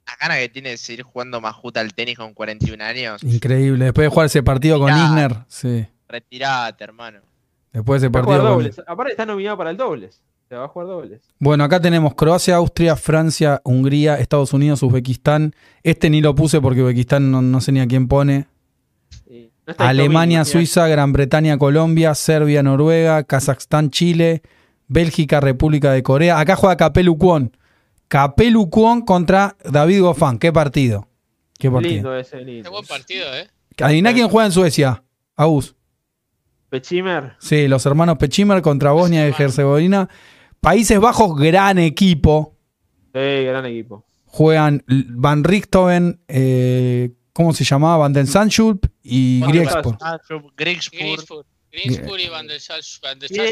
Speaker 3: La gana que tiene de seguir jugando Majuta al tenis con 41 años.
Speaker 1: Increíble. Después de jugar ese partido con. Isner, sí.
Speaker 3: Retirate, hermano.
Speaker 1: Después de ese
Speaker 4: Va a jugar
Speaker 1: partido. con-
Speaker 4: dobles. Aparte está nominado para el dobles. Se va a jugar dobles.
Speaker 1: Bueno, acá tenemos Croacia, Austria, Francia, Hungría, Estados Unidos, Uzbekistán. Este ni lo puse porque Uzbekistán no, no sé ni a quién pone. Alemania, Suiza, Gran Bretaña, Colombia, Serbia, Noruega, Kazajstán, Chile, Bélgica, República de Corea. Acá juega Capelu Kwon. Capelu Kwon contra David Goffin. ¿Qué partido? ¿Qué partido?
Speaker 4: Lindo ese,
Speaker 5: Qué
Speaker 4: lindo.
Speaker 5: buen partido, ¿eh?
Speaker 1: Adivina quién juega en Suecia. Agus.
Speaker 4: Pechimer.
Speaker 1: Sí, los hermanos Pechimer contra Bosnia y. Herzegovina. Países Bajos, gran equipo.
Speaker 4: Sí, gran equipo.
Speaker 1: Juegan Van Richthofen, eh, ¿cómo se llamaba? Van den Sandschulp y Griegspor.
Speaker 5: Grinsburg y Van
Speaker 4: Tiene-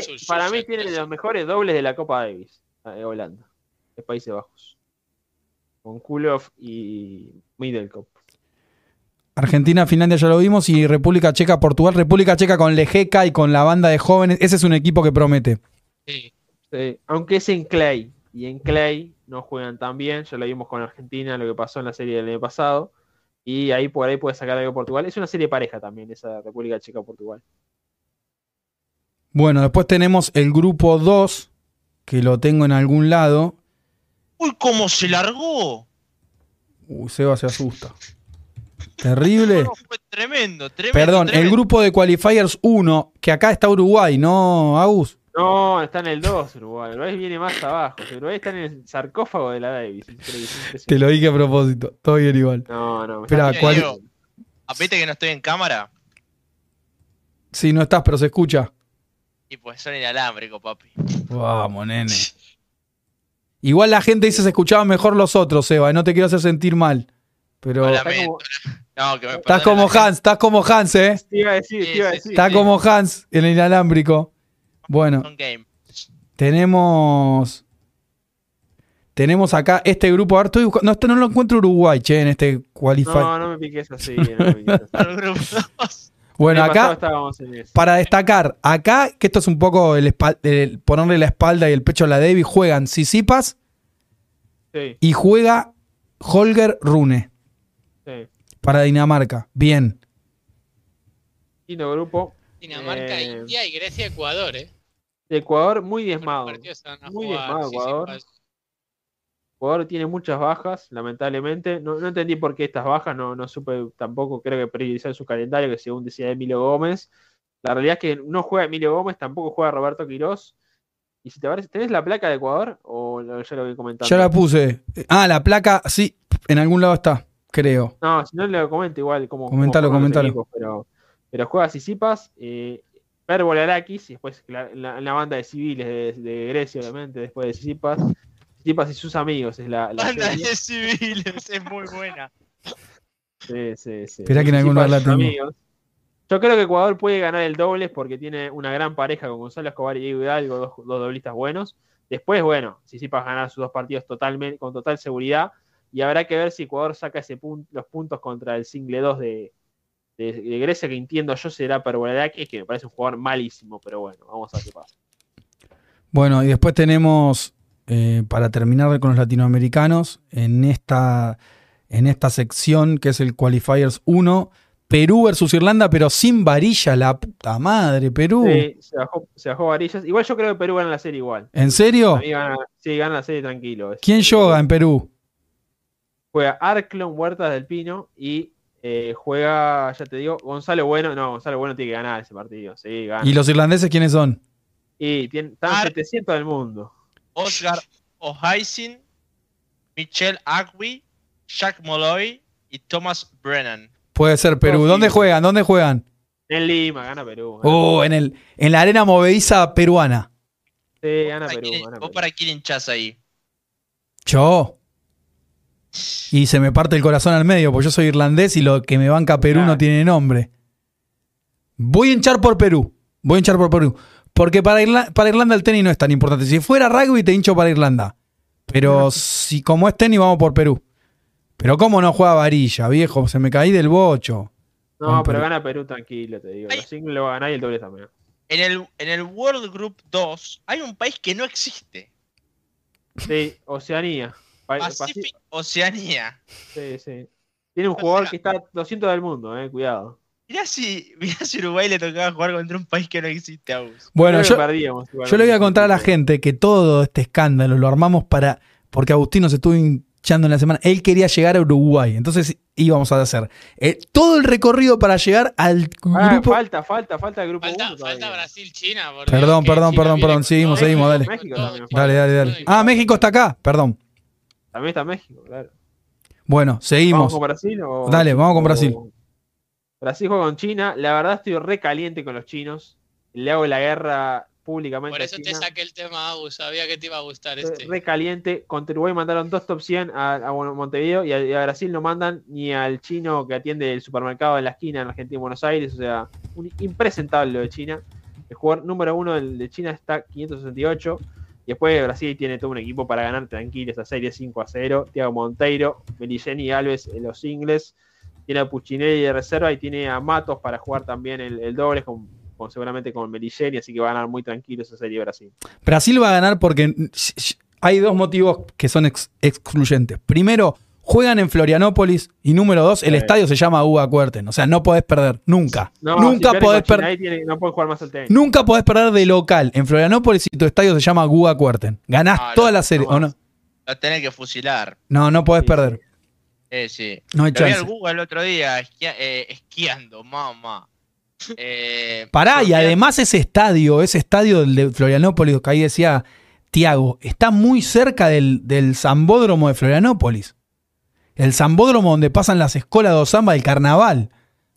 Speaker 5: Sals-
Speaker 4: para mí tiene de los mejores dobles de la Copa Davis. eh, Holanda. De Países Bajos. Con Kulov y Middelkop.
Speaker 1: Argentina, Finlandia ya lo vimos y República Checa, Portugal. República Checa con Lejeca y con la banda de jóvenes. Ese es un equipo que promete.
Speaker 5: Sí.
Speaker 4: Sí, aunque es en Clay. Y en Clay no juegan tan bien. Ya lo vimos con Argentina, lo que pasó en la serie del año pasado. Y ahí por ahí puede sacar algo Portugal. Es una serie pareja también, esa República Checa-Portugal.
Speaker 1: Bueno, después tenemos el grupo 2, que lo tengo en algún lado.
Speaker 3: Uy, cómo se largó.
Speaker 1: Uy, Seba se asusta. Terrible.
Speaker 3: No, fue tremendo, tremendo.
Speaker 1: Perdón, el grupo de Qualifiers 1, que acá está Uruguay, ¿no, Agus?
Speaker 4: No, está en el 2 Uruguay. Uruguay viene más abajo. Uruguay está en el sarcófago de la Davis.
Speaker 1: Te lo dije a propósito. Todo bien igual.
Speaker 4: No, no. me
Speaker 1: Espera, ¿cuál-
Speaker 3: Diego, ah, ¿Viste que no estoy en cámara?
Speaker 1: Sí, no estás, pero se escucha.
Speaker 3: Y pues son inalámbricos, papi.
Speaker 1: Vamos, nene. Igual la gente dice que se escuchaban mejor los otros, Seba, y no te quiero hacer sentir mal. Pero.
Speaker 3: No, que me
Speaker 1: estás como. Hans, estás como Hans, ¿eh?
Speaker 4: Te iba a decir, te iba a
Speaker 3: Sí, sí,
Speaker 4: decir.
Speaker 1: Está
Speaker 3: sí.
Speaker 1: como Hans en el inalámbrico. Bueno, tenemos. Tenemos acá este grupo. A ver, estoy buscando- no, esto no lo encuentro Uruguay, che, en este Qualify.
Speaker 4: No, no me piques así. No me piques así. *laughs*
Speaker 1: Bueno, acá,
Speaker 4: estábamos en eso.
Speaker 1: para destacar, acá, que esto es un poco el, ponerle la espalda y el pecho a la Debbie, juegan Sisipas
Speaker 4: Sí,
Speaker 1: y juega Holger Rune
Speaker 4: sí.
Speaker 1: para Dinamarca. Bien.
Speaker 4: Lindo grupo.
Speaker 5: Dinamarca,
Speaker 4: Eh,
Speaker 5: India y Grecia, Ecuador, ¿eh?
Speaker 4: Ecuador muy diezmado. Muy
Speaker 5: jugar,
Speaker 4: diezmado
Speaker 5: sí, sí,
Speaker 4: Ecuador. Ecuador tiene muchas bajas, lamentablemente. No, no entendí por qué estas bajas, no, no supe tampoco, creo que priorizar su calendario, que según decía Emilio Gómez. La realidad es que no juega Emilio Gómez, tampoco juega Roberto Quirós. Y si te parece, ¿tenés la placa de Ecuador? O lo- ya lo voy comentando.
Speaker 1: Ya la puse. Ah, la placa, sí, en algún lado está, creo.
Speaker 4: No, si no le comento igual cómo
Speaker 1: Comentalo, comentalo.
Speaker 4: equipos, pero, pero juega Sisipas, eh, Per Volarakis, y después la, la- la banda de civiles de, de Grecia, obviamente, después de Sisipas. Sisipas y sus amigos es la, la
Speaker 3: Banda
Speaker 4: serie.
Speaker 3: de civiles, es muy buena.
Speaker 4: Sí, sí, sí.
Speaker 1: Esperá que en algún lugar la tengo.
Speaker 4: amigos. Yo creo que Ecuador puede ganar el doble porque tiene una gran pareja con Gonzalo Escobar y Diego Hidalgo, dos, dos doblistas buenos. Después, bueno, Sisipas ganar sus dos partidos totalmente, con total seguridad. Y habrá que ver si Ecuador saca ese pun- los puntos contra el single 2 de, de- de Grecia, que entiendo yo será Pervoladakis, que me parece un jugador malísimo, pero bueno, vamos a ver qué pasa.
Speaker 1: Bueno, y después tenemos, eh, para terminar con los latinoamericanos, en esta, en esta sección que es el Qualifiers 1, Perú versus Irlanda, pero sin varilla, la puta madre, Perú.
Speaker 4: Sí, se bajó, se bajó varillas. Igual yo creo que Perú gana la serie igual.
Speaker 1: ¿En serio?
Speaker 4: Mí gana- sí, gana la serie tranquilo.
Speaker 1: ¿Quién yoga en Perú?
Speaker 4: Juega Arclon Huertas del Pino y eh, juega, ya te digo, Gonzalo Bueno. No, Gonzalo Bueno tiene que ganar ese partido. Sí, gana.
Speaker 1: ¿Y los irlandeses quiénes son?
Speaker 4: Y tiene, están
Speaker 3: Ar-
Speaker 4: 700 del mundo.
Speaker 3: Oscar O'Haisin, Michelle Agui, Jack Molloy y Thomas Brennan.
Speaker 1: Puede ser Perú. ¿Dónde juegan? ¿Dónde juegan?
Speaker 4: En Lima, gana Perú. gana,
Speaker 1: Oh, en, el, en la arena movediza peruana.
Speaker 4: sí, gana
Speaker 3: ¿Para
Speaker 4: Perú.
Speaker 3: quién-
Speaker 4: gana
Speaker 3: ¿Vos
Speaker 4: Perú.
Speaker 3: para quién hinchás ahí?
Speaker 1: Yo. Y se me parte el corazón al medio, porque yo soy irlandés y lo que me banca Perú
Speaker 4: Claro.
Speaker 1: no tiene nombre. Voy a hinchar por Perú. Voy a hinchar por Perú. Porque para, Irla- para Irlanda el tenis no es tan importante. Si fuera rugby, te hincho para Irlanda. Pero si como es tenis, vamos por Perú. Pero cómo no juega varilla, viejo. Se me caí del bocho.
Speaker 4: No,
Speaker 1: Con
Speaker 4: pero
Speaker 1: Perú.
Speaker 4: gana Perú tranquilo, te digo.
Speaker 3: Ay.
Speaker 4: Brasil lo va a ganar y el doble también.
Speaker 3: En el, en el World Group 2 hay un país que no existe.
Speaker 4: Sí, Oceanía. Pa-
Speaker 3: Pacific Oceanía.
Speaker 4: Sí, sí. Tiene un jugador que está 200 del mundo, eh, cuidado.
Speaker 3: Mirá si, mirá si Uruguay le tocaba jugar contra un país que no existe aún.
Speaker 1: Bueno, yo,
Speaker 4: perdíamos
Speaker 1: yo le voy a contar a la gente que todo este escándalo lo armamos para. Porque Agustino se estuvo hinchando en la semana. Él quería llegar a Uruguay. Entonces íbamos a hacer eh, todo el recorrido para llegar al
Speaker 4: Ah,
Speaker 1: grupo.
Speaker 4: falta, falta, falta el grupo
Speaker 5: Falta,
Speaker 4: 1 todavía.
Speaker 5: falta Brasil-China.
Speaker 1: Perdón, perdón,
Speaker 5: China
Speaker 1: perdón, perdón. Seguimos, seguimos, dale.
Speaker 4: México.
Speaker 1: Dale, dale, dale. Ah, México está acá. Perdón.
Speaker 4: También está México, claro.
Speaker 1: Bueno,
Speaker 4: ¿Vamos
Speaker 1: seguimos.
Speaker 4: con Brasil o.?
Speaker 1: Dale, vamos con
Speaker 4: o-
Speaker 1: Brasil.
Speaker 4: Brasil juega con China. La verdad estoy re caliente con los chinos. Le hago la guerra públicamente
Speaker 5: Por
Speaker 4: a
Speaker 5: eso te saqué el tema, Agus. Sabía que te iba a gustar
Speaker 4: Estoy
Speaker 5: este.
Speaker 4: re caliente. Contra Uruguay mandaron dos top 100 a, a Montevideo y a, y a Brasil no mandan ni al chino que atiende el supermercado en la esquina en Argentina y Buenos Aires. O sea, un impresentable lo de China. El jugador número uno de China está 568. Y después Brasil tiene todo un equipo para ganar tranquilo esa serie 5 a 0. Thiago Monteiro, Meligeni Alves en los singles. Tiene a Puccinelli de reserva y tiene a Matos para jugar también el, el doble con, seguramente con Meligeni. Así que va a ganar muy tranquilo esa serie Brasil.
Speaker 1: Brasil va a ganar porque hay dos motivos que son ex- excluyentes. Primero, juegan en Florianópolis. Y número dos, el
Speaker 4: Sí.
Speaker 1: estadio se llama Uga Cuerten. O sea, no podés perder. Nunca.
Speaker 4: No,
Speaker 1: nunca
Speaker 4: si
Speaker 1: podés perder.
Speaker 4: ahí tiene- no puede jugar más al tenis.
Speaker 1: Nunca podés perder de local en Florianópolis y tu estadio se llama Guga Cuerten. Ganás
Speaker 3: Ah,
Speaker 1: toda
Speaker 3: no,
Speaker 1: la serie.
Speaker 4: no
Speaker 1: ¿o no?
Speaker 3: Lo tenés que fusilar.
Speaker 1: no, no podés
Speaker 4: Sí,
Speaker 1: perder.
Speaker 3: Eh, sí.
Speaker 1: No hay
Speaker 3: Lo vi
Speaker 1: chance.
Speaker 3: al Google el otro día esquia- eh, esquiando, mamá. Eh,
Speaker 1: Pará, y además ese estadio, ese estadio del de Florianópolis, que ahí decía Tiago, está muy cerca del, del Zambódromo de Florianópolis. El Zambódromo donde pasan las escuelas de Osamba del carnaval.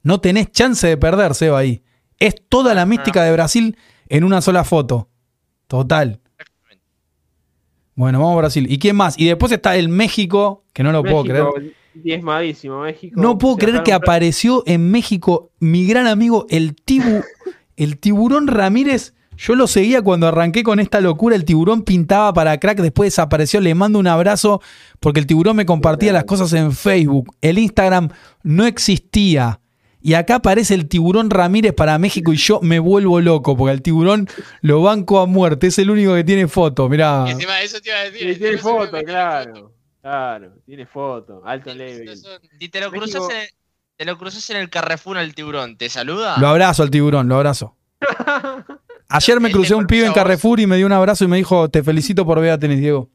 Speaker 1: No tenés chance de perder, Seba, ahí. Es toda la mística de Brasil en una sola foto. Total. Bueno, vamos a Brasil. ¿Y quién más? Y después está el México, que no lo puedo creer.
Speaker 4: Diezmadísimo, México.
Speaker 1: No puedo creer que apareció en México mi gran amigo, el tibu, el tiburón Ramírez. Yo lo seguía cuando arranqué con esta locura. El tiburón pintaba para crack, después desapareció. Le mando un abrazo porque el tiburón me compartía las cosas en Facebook. El Instagram no existía. Y acá aparece el tiburón Ramírez para México y yo me vuelvo loco porque al tiburón lo banco a muerte. Es el único que tiene foto. Mirá.
Speaker 5: Y encima de eso te iba a decir.
Speaker 4: Sí,
Speaker 5: encima
Speaker 4: tiene foto, claro. Claro, tiene foto. Alto
Speaker 5: foto.
Speaker 4: level.
Speaker 3: Si te lo cruzas en, te lo cruzas en el Carrefour al tiburón, ¿te saluda?
Speaker 1: Lo abrazo al tiburón, lo abrazo. *laughs* Ayer me crucé un pibe en. Carrefour y me dio un abrazo y me dijo, te felicito por ver a tenis, Diego.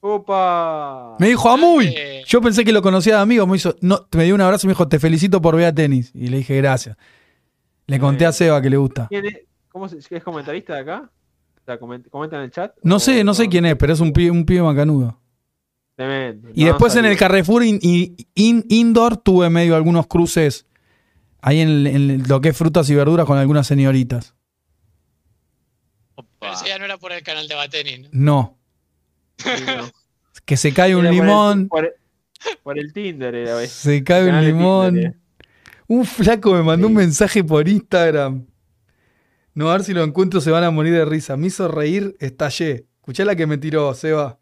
Speaker 4: Opa.
Speaker 1: Me dijo, Amuy.
Speaker 5: Eh.
Speaker 1: Yo pensé que lo conocía de amigo, me hizo, no, me dio un abrazo y me dijo, te felicito por ver a tenis. Y le dije, gracias. Le conté a Seba que le gusta.
Speaker 4: ¿Quién es? ¿Cómo se, es comentarista de acá? O sea, coment- comenta en el chat.
Speaker 1: No
Speaker 4: ¿O
Speaker 1: sé, no sé quién es, pero es un pibe, un pibe macanudo.
Speaker 4: Tremendo.
Speaker 1: Y
Speaker 4: No,
Speaker 1: después en el. Carrefour in- in- in- indoor tuve medio algunos cruces ahí en, en lo que es frutas y verduras con algunas señoritas.
Speaker 5: Pero eso ya no era por el canal de Batenis, ¿no?
Speaker 1: No,
Speaker 4: Sí, no.
Speaker 1: que se cae un
Speaker 4: Era por el-
Speaker 1: limón,
Speaker 4: Por el, por el Tinder era, ¿ves?
Speaker 1: se cae un limón.
Speaker 4: Tinder, eh.
Speaker 1: Un flaco me mandó un mensaje por Instagram. No, a ver si lo encuentro, se van a morir de risa. Me hizo reír, estallé. Escuchá la que me tiró, Seba.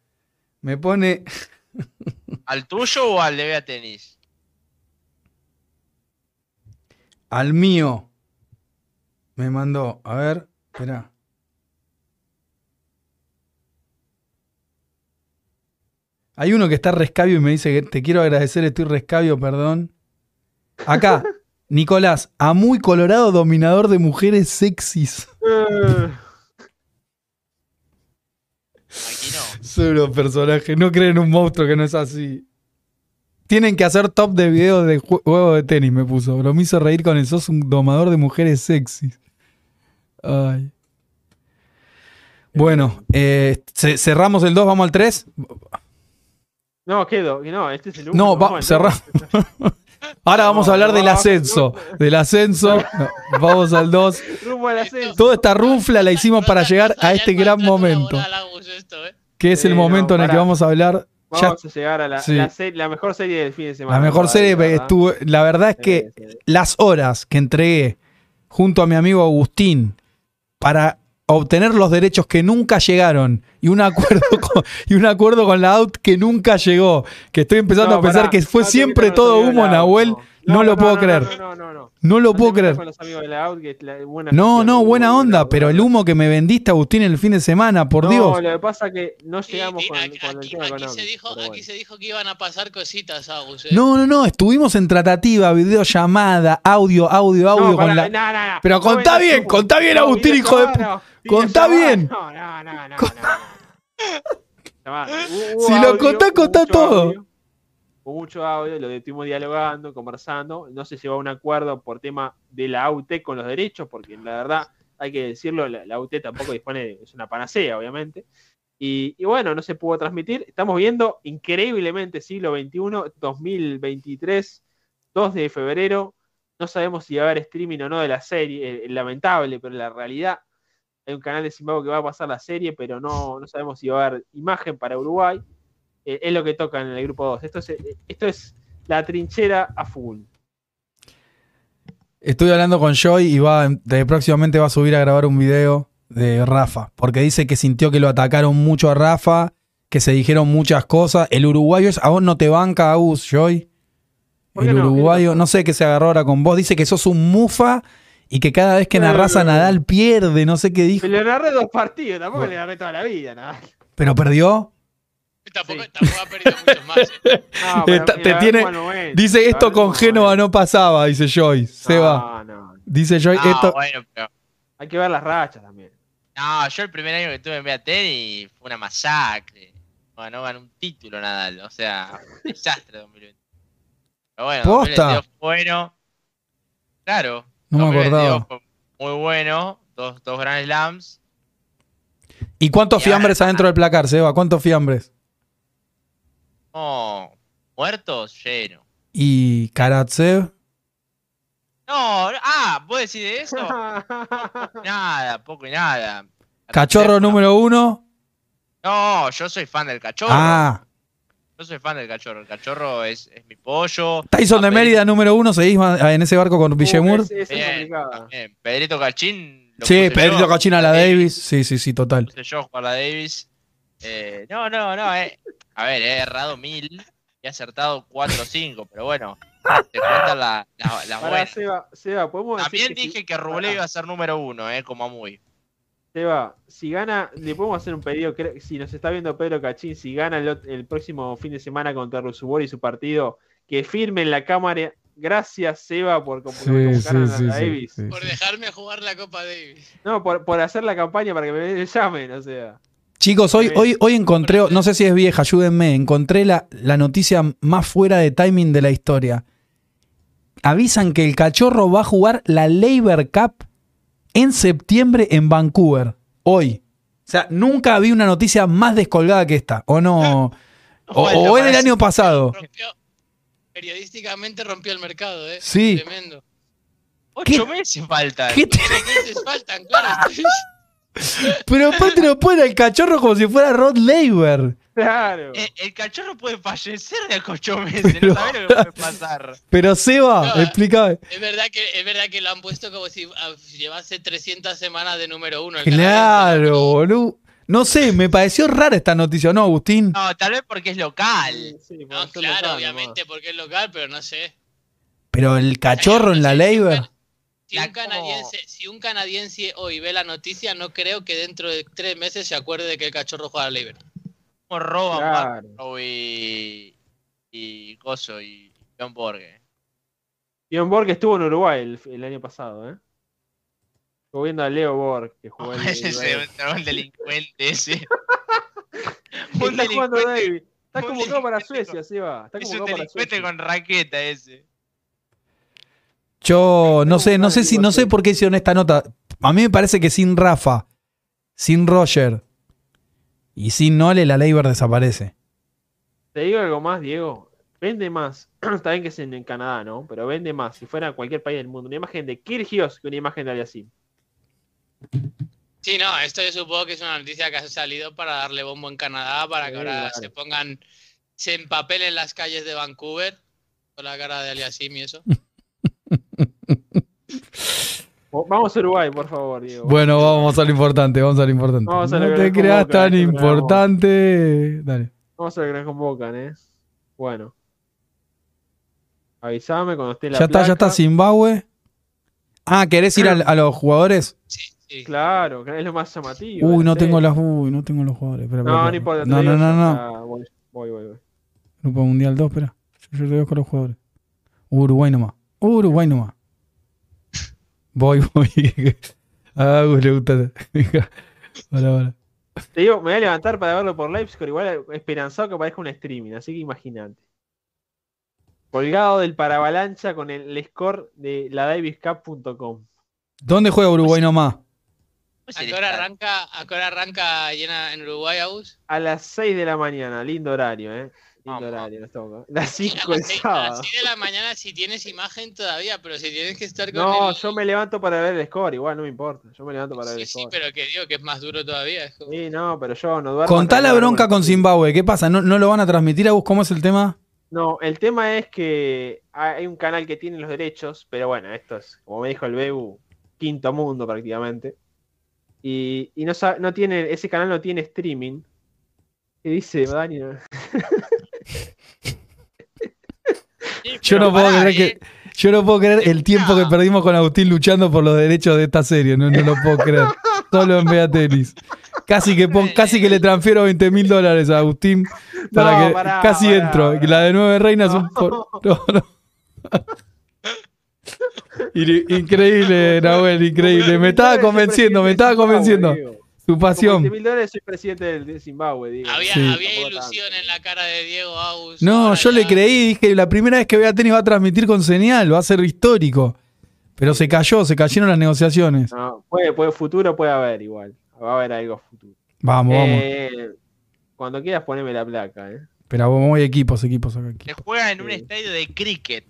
Speaker 1: Me pone. *laughs*
Speaker 3: ¿Al tuyo o al de Bea Tenis?
Speaker 1: Al mío. Me mandó. A ver, espera. Hay uno que está rescabio y me dice que te quiero agradecer, estoy rescabio, perdón. Acá, *laughs* Nicolás, a muy colorado dominador de mujeres sexys.
Speaker 3: Aquí no. *laughs*
Speaker 1: Personaje, no creen un monstruo que no es así. Tienen que hacer top de videos de ju- juego de tenis, me puso. Pero me hizo reír con el sos un domador de mujeres sexys. Ay. Bueno, eh, ce- cerramos el 2, vamos al 3.
Speaker 4: No, quedo. No, este es el uno.
Speaker 1: No, va- cerrá- *laughs* Ahora vamos a
Speaker 4: No,
Speaker 1: hablar del ascenso. Del ascenso. No, *laughs* vamos al 2.
Speaker 4: Rumbo al ascenso.
Speaker 1: Toda esta rufla la hicimos para llegar a este gran momento. Que es el momento en el que vamos a hablar Ya-
Speaker 4: Vamos a llegar a la,
Speaker 1: sí.
Speaker 4: la se- la mejor serie del fin de semana.
Speaker 1: La mejor serie
Speaker 4: ¿verdad?
Speaker 1: estuvo. La verdad es que las horas que entregué junto a mi amigo Agustín para obtener los derechos que nunca llegaron y un acuerdo con, y un acuerdo con la out que nunca llegó, que estoy empezando
Speaker 4: No,
Speaker 1: a pensar
Speaker 4: pará,
Speaker 1: que fue
Speaker 4: no
Speaker 1: siempre
Speaker 4: con
Speaker 1: todo humo, Nahuel. No, lo puedo
Speaker 4: no,
Speaker 1: creer.
Speaker 4: No, no, no, no.
Speaker 1: No lo
Speaker 4: No
Speaker 1: puedo creer. No, no, buena onda, pero el humo que me vendiste, Agustín, el fin de semana, por
Speaker 4: no,
Speaker 1: Dios.
Speaker 4: lo que pasa es que no llegamos con,
Speaker 5: aquí,
Speaker 4: con el tema
Speaker 5: aquí
Speaker 4: económico.
Speaker 5: se dijo,
Speaker 4: pero
Speaker 5: aquí se dijo que iban a pasar cositas, Agus. eh.
Speaker 1: No, no, no, estuvimos en tratativa, videollamada, audio, audio, audio
Speaker 4: No,
Speaker 1: con la.
Speaker 4: no, no, no.
Speaker 1: Pero
Speaker 4: No
Speaker 1: contá bien, contá bien,
Speaker 4: No,
Speaker 1: Agustín, hijo de
Speaker 4: no,
Speaker 1: contá bien.
Speaker 4: No, no, no, no, *laughs*
Speaker 1: Si lo contás, contá todo.
Speaker 4: audio, mucho audio, lo estuvimos dialogando, conversando. No se llegó a un acuerdo por tema de la AUT con los derechos, porque la verdad, hay que decirlo, la, la AUT tampoco dispone, de- es una panacea, obviamente. Y, y bueno, no se pudo transmitir. Estamos viendo increíblemente siglo XXI, 2023, 2 de febrero. No sabemos si va a haber streaming o no de la serie, eh, lamentable, pero la realidad hay un canal de Zimbabue que va a pasar la serie, pero no, no sabemos si va a haber imagen para Uruguay. Eh, es lo que toca en el grupo 2. Esto es, esto es la trinchera a full.
Speaker 1: Estoy hablando con Joy y va, de, próximamente va a subir a grabar un video de Rafa, porque dice que sintió que lo atacaron mucho a Rafa, que se dijeron muchas cosas. El uruguayo es, a vos no te banca, Agus, Joy.
Speaker 4: ¿Por qué
Speaker 1: El uruguayo, no sé qué se agarró ahora con vos, dice que sos un mufa y que cada vez que narras a. Nadal pierde, no sé qué dijo.
Speaker 4: Le narré dos partidos, tampoco
Speaker 1: Bueno.
Speaker 4: le narré toda la vida. nada.
Speaker 1: Pero perdió.
Speaker 5: Tampoco,
Speaker 4: Sí.
Speaker 5: tampoco ha perdido muchos más. eh. *laughs*
Speaker 4: No, pero
Speaker 1: Está-
Speaker 4: le
Speaker 1: te tiene- Dice esto con Génova no pasaba, dice Joy. Seba.
Speaker 4: No, no.
Speaker 1: Dice Joy,
Speaker 3: No,
Speaker 1: esto.
Speaker 3: bueno, pero.
Speaker 4: Hay que ver las rachas también.
Speaker 3: No, yo el primer año que tuve en BAT y fue una masacre. No, no ganó un título Nadal. O sea, un desastre 2020. Pero bueno,
Speaker 1: Posta.
Speaker 3: 2022 fue bueno. Claro.
Speaker 1: No me
Speaker 3: 2022
Speaker 1: acordaba.
Speaker 3: Muy bueno. Dos, dos Grand Slams.
Speaker 1: ¿Y cuántos
Speaker 3: Y ahora-
Speaker 1: fiambres adentro del placar, Seba? ¿Cuántos fiambres?
Speaker 3: No, muertos, lleno.
Speaker 1: ¿Y Karatsev?
Speaker 3: No, ah, ¿vos decís de eso? *laughs* nada, poco y nada.
Speaker 1: ¿Cachorro número uno?
Speaker 3: No, yo soy fan del cachorro.
Speaker 1: Ah.
Speaker 3: Yo soy fan del cachorro. El cachorro es, es mi pollo.
Speaker 1: Tyson de
Speaker 3: Ah,
Speaker 1: Mérida número uno, ¿seguís ma- en ese barco con Villemur?
Speaker 4: Uh, es
Speaker 3: Bien, también. Pedrito Cachín. lo
Speaker 1: Sí, Pedrito
Speaker 3: yo.
Speaker 1: Cachina a la Davis. Sí, sí, sí, total.
Speaker 3: Puse yo a la Davis. Eh, no, no, no. Eh. A ver, he errado mil y he acertado cuatro o cinco, pero bueno, te cuentan la, la, la
Speaker 4: Pará,
Speaker 3: buena.
Speaker 4: Seba, Seba, podemos decir
Speaker 3: También
Speaker 4: que
Speaker 3: dije que Rublev iba a ser número uno, eh, como a muy.
Speaker 4: Seba, si gana, le podemos hacer un pedido, si nos está viendo Pedro Cachín, si gana el, próximo fin de semana contra Rusubori y su partido, que firme en la cámara. Gracias, Seba, por por
Speaker 1: Sí,
Speaker 4: convocar
Speaker 1: sí,
Speaker 4: a
Speaker 1: sí,
Speaker 4: la
Speaker 1: sí,
Speaker 4: Davis.
Speaker 1: sí,
Speaker 5: Por dejarme jugar la Copa Davis.
Speaker 4: No, por, por hacer la campaña para que me *laughs* llamen, o sea.
Speaker 1: Chicos, hoy, hoy, hoy encontré, no sé si es vieja, ayúdenme, encontré la, la noticia más fuera de timing de la historia. Avisan que el cachorro va a jugar la Labor Cup en septiembre en Vancouver. Hoy. O sea, nunca vi una noticia más descolgada que esta. ¿O no? O,
Speaker 3: Bueno,
Speaker 1: o del
Speaker 3: parece-
Speaker 1: año pasado.
Speaker 5: Rompió, periodísticamente rompió el mercado, ¿eh?
Speaker 1: Sí.
Speaker 5: Tremendo.
Speaker 3: Ocho meses faltan.
Speaker 1: ¿Qué te-
Speaker 5: Ocho meses faltan, claro. *laughs*
Speaker 1: Pero aparte lo pone al cachorro como si fuera Rod Laver.
Speaker 4: Claro.
Speaker 3: Eh, el cachorro puede fallecer de a ocho meses,
Speaker 1: Pero-
Speaker 3: no sabés lo que puede pasar. *laughs*
Speaker 1: Pero Seba,
Speaker 5: No,
Speaker 1: explícame.
Speaker 5: Es verdad que es verdad que lo han puesto como si ah, llevase 300 semanas de número uno. el
Speaker 1: Claro, boludo. No sé, me pareció rara esta noticia, ¿no, Agustín?
Speaker 3: No, tal vez porque es local.
Speaker 4: Sí, por
Speaker 5: No, claro,
Speaker 4: acá
Speaker 5: obviamente, porque es local, pero no sé.
Speaker 1: Pero el cachorro en la
Speaker 5: sé, si un
Speaker 1: Labor.
Speaker 5: can- Si
Speaker 3: La
Speaker 5: un, canadiense, si un canadiense hoy ve la noticia, no creo que dentro de tres meses se acuerde de que el cachorro juega al Labor.
Speaker 3: Como roban
Speaker 4: Claro.
Speaker 3: Y, y Coso y John Borges.
Speaker 4: Bjorn Borg estuvo en Uruguay el, el año pasado, ¿eh? Estuvo viendo a Leo Borg, que jugó *laughs* el,
Speaker 3: Ese
Speaker 4: el-
Speaker 3: es un delincuente ese. *laughs*
Speaker 4: Está jugando Davis. Está
Speaker 3: un
Speaker 4: convocado para Suecia, Seba. Está
Speaker 3: Es un delincuente con raqueta ese.
Speaker 1: Yo no sé, no sé si, no sé por qué hicieron esta nota. A mí me parece que sin Rafa, sin Roger y sin Nole, la Labor desaparece.
Speaker 4: Te digo algo más, Diego. Vende más. *clears throat* Está bien que es en, en Canadá, ¿no? Pero vende más si fuera a cualquier país del mundo. Una imagen de Kirgios que una imagen de Aliasim.
Speaker 5: Sí, no, esto yo supongo que es una noticia que ha salido para darle bombo en Canadá, para que
Speaker 4: Sí,
Speaker 5: ahora
Speaker 4: claro.
Speaker 5: se pongan se empapelen las calles de Vancouver con la cara de Aliasim y eso. *laughs*
Speaker 4: Vamos a Uruguay, por favor, Diego.
Speaker 1: Bueno, vamos a lo importante, vamos a lo importante.
Speaker 4: Vamos a lo
Speaker 1: no te creas
Speaker 4: convoca,
Speaker 1: tan importante. Dale.
Speaker 4: Vamos a ver que nos convocan, ¿eh? Bueno. Avísame cuando esté la
Speaker 1: Ya está, ya está. Zimbabue. Ah, ¿querés ir a, los jugadores?
Speaker 5: Sí, sí.
Speaker 4: Claro, que es lo más llamativo.
Speaker 1: Uy, no tengo las. Uy, no tengo los jugadores. Espera, espera,
Speaker 4: No, no importa.
Speaker 1: No,
Speaker 4: lo
Speaker 1: no, no, no.
Speaker 4: Ah, voy, voy, voy.
Speaker 1: Grupo Mundial 2, espera. Yo, yo te busco los jugadores. Uruguay nomás. Uruguay nomás. Voy, *laughs* voy. A Agus le gusta. Hola, hola.
Speaker 4: Te digo, me voy a levantar para verlo por Livescore, igual esperanzado que parezca un streaming, así que imagínate. Colgado del paravalancha con el score de la daviscup.com.
Speaker 1: ¿Dónde juega Uruguay nomás?
Speaker 5: ¿A qué hora arranca, a qué hora arranca llena en Uruguay, Agus?
Speaker 4: A las 6 de la mañana, lindo horario, ¿eh? Lindo horario. *laughs* Las
Speaker 5: Sí,
Speaker 4: 5
Speaker 5: a
Speaker 4: el
Speaker 5: las seis- a las 6 de la mañana si tienes imagen todavía, pero si tienes que estar con
Speaker 4: No,
Speaker 5: el...
Speaker 4: yo me levanto para ver el score, igual no me importa. Yo me levanto para ver
Speaker 5: Sí,
Speaker 4: el
Speaker 5: sí,
Speaker 4: score.
Speaker 5: pero que digo que es más duro todavía. como-
Speaker 4: Sí, no, pero yo no duermo.
Speaker 1: Contá la bronca con Zimbabue. ¿Qué pasa? ¿No, no lo van a transmitir a vos? ¿Cómo es el tema?
Speaker 4: No, el tema es que hay un canal que tiene los derechos, pero bueno, esto es, como me dijo el Bebu, quinto mundo prácticamente. Y, y no, no tiene, ese canal no tiene streaming. Y dice, Dani, *laughs*
Speaker 3: Sí,
Speaker 1: Yo no puedo creer
Speaker 3: eh.
Speaker 1: que. Yo no puedo creer el tiempo que perdimos con Agustín luchando por los derechos de esta serie. No, no lo puedo creer. Solo en Vea Tenis. Casi que, pon- casi que le transfiero 20 mil dólares a Agustín para
Speaker 4: No,
Speaker 1: que
Speaker 4: pará,
Speaker 1: casi
Speaker 4: pará,
Speaker 1: entro.
Speaker 4: pará.
Speaker 1: La de nueve reinas
Speaker 4: No. *laughs*
Speaker 1: un por- no, Increíble, Nahuel, increíble. Me estaba convenciendo, me estaba convenciendo. Su pasión.
Speaker 4: 20 mil dólares soy presidente del- de Zimbabue, digo.
Speaker 5: Había,
Speaker 1: Sí.
Speaker 5: había
Speaker 4: Tampoco
Speaker 5: ilusión en la cara de Diego Agus.
Speaker 1: No, yo le creí, dije, la primera vez que Vea Tenis va a transmitir con señal, va a ser histórico. Pero se cayó, se cayeron las negociaciones.
Speaker 4: No, puede, puede, futuro puede haber igual. Va a haber algo futuro.
Speaker 1: Vamos, vamos.
Speaker 4: Eh, cuando quieras poneme la placa, ¿eh?
Speaker 1: Pero vamos, hay equipos, equipos acá.
Speaker 3: Se juega en un estadio de cricket,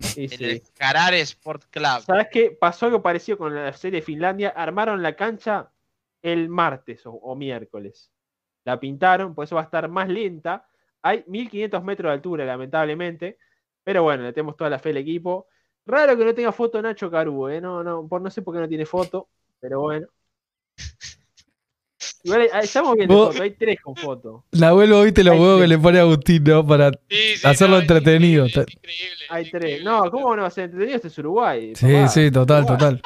Speaker 4: Sí,
Speaker 3: en
Speaker 4: sí.
Speaker 3: el Carare Sport Club.
Speaker 4: ¿Sabes qué? Pasó algo parecido con la serie de Finlandia. Armaron la cancha el martes o, miércoles. La pintaron, por eso va a estar más lenta. Hay 1500 metros de altura, lamentablemente. Pero bueno, le tenemos toda la fe al equipo. Raro que no tenga foto Nacho Carubo, ¿eh? No, no, por, no sé por qué no tiene foto, pero bueno. *laughs* Igual hay- estamos viendo
Speaker 1: Vos-
Speaker 4: foto, hay tres con foto.
Speaker 1: La vuelvo, viste los huevos que le pone a Agustín, ¿no? Para.
Speaker 5: Sí, sí,
Speaker 1: hacerlo entretenido.
Speaker 5: increíble, es increíble,
Speaker 4: Hay tres.
Speaker 5: increíble.
Speaker 4: No, ¿cómo no va a ser entretenido? Este es Uruguay.
Speaker 1: Sí,
Speaker 4: papá.
Speaker 1: sí, total,
Speaker 4: Uruguay.
Speaker 1: total.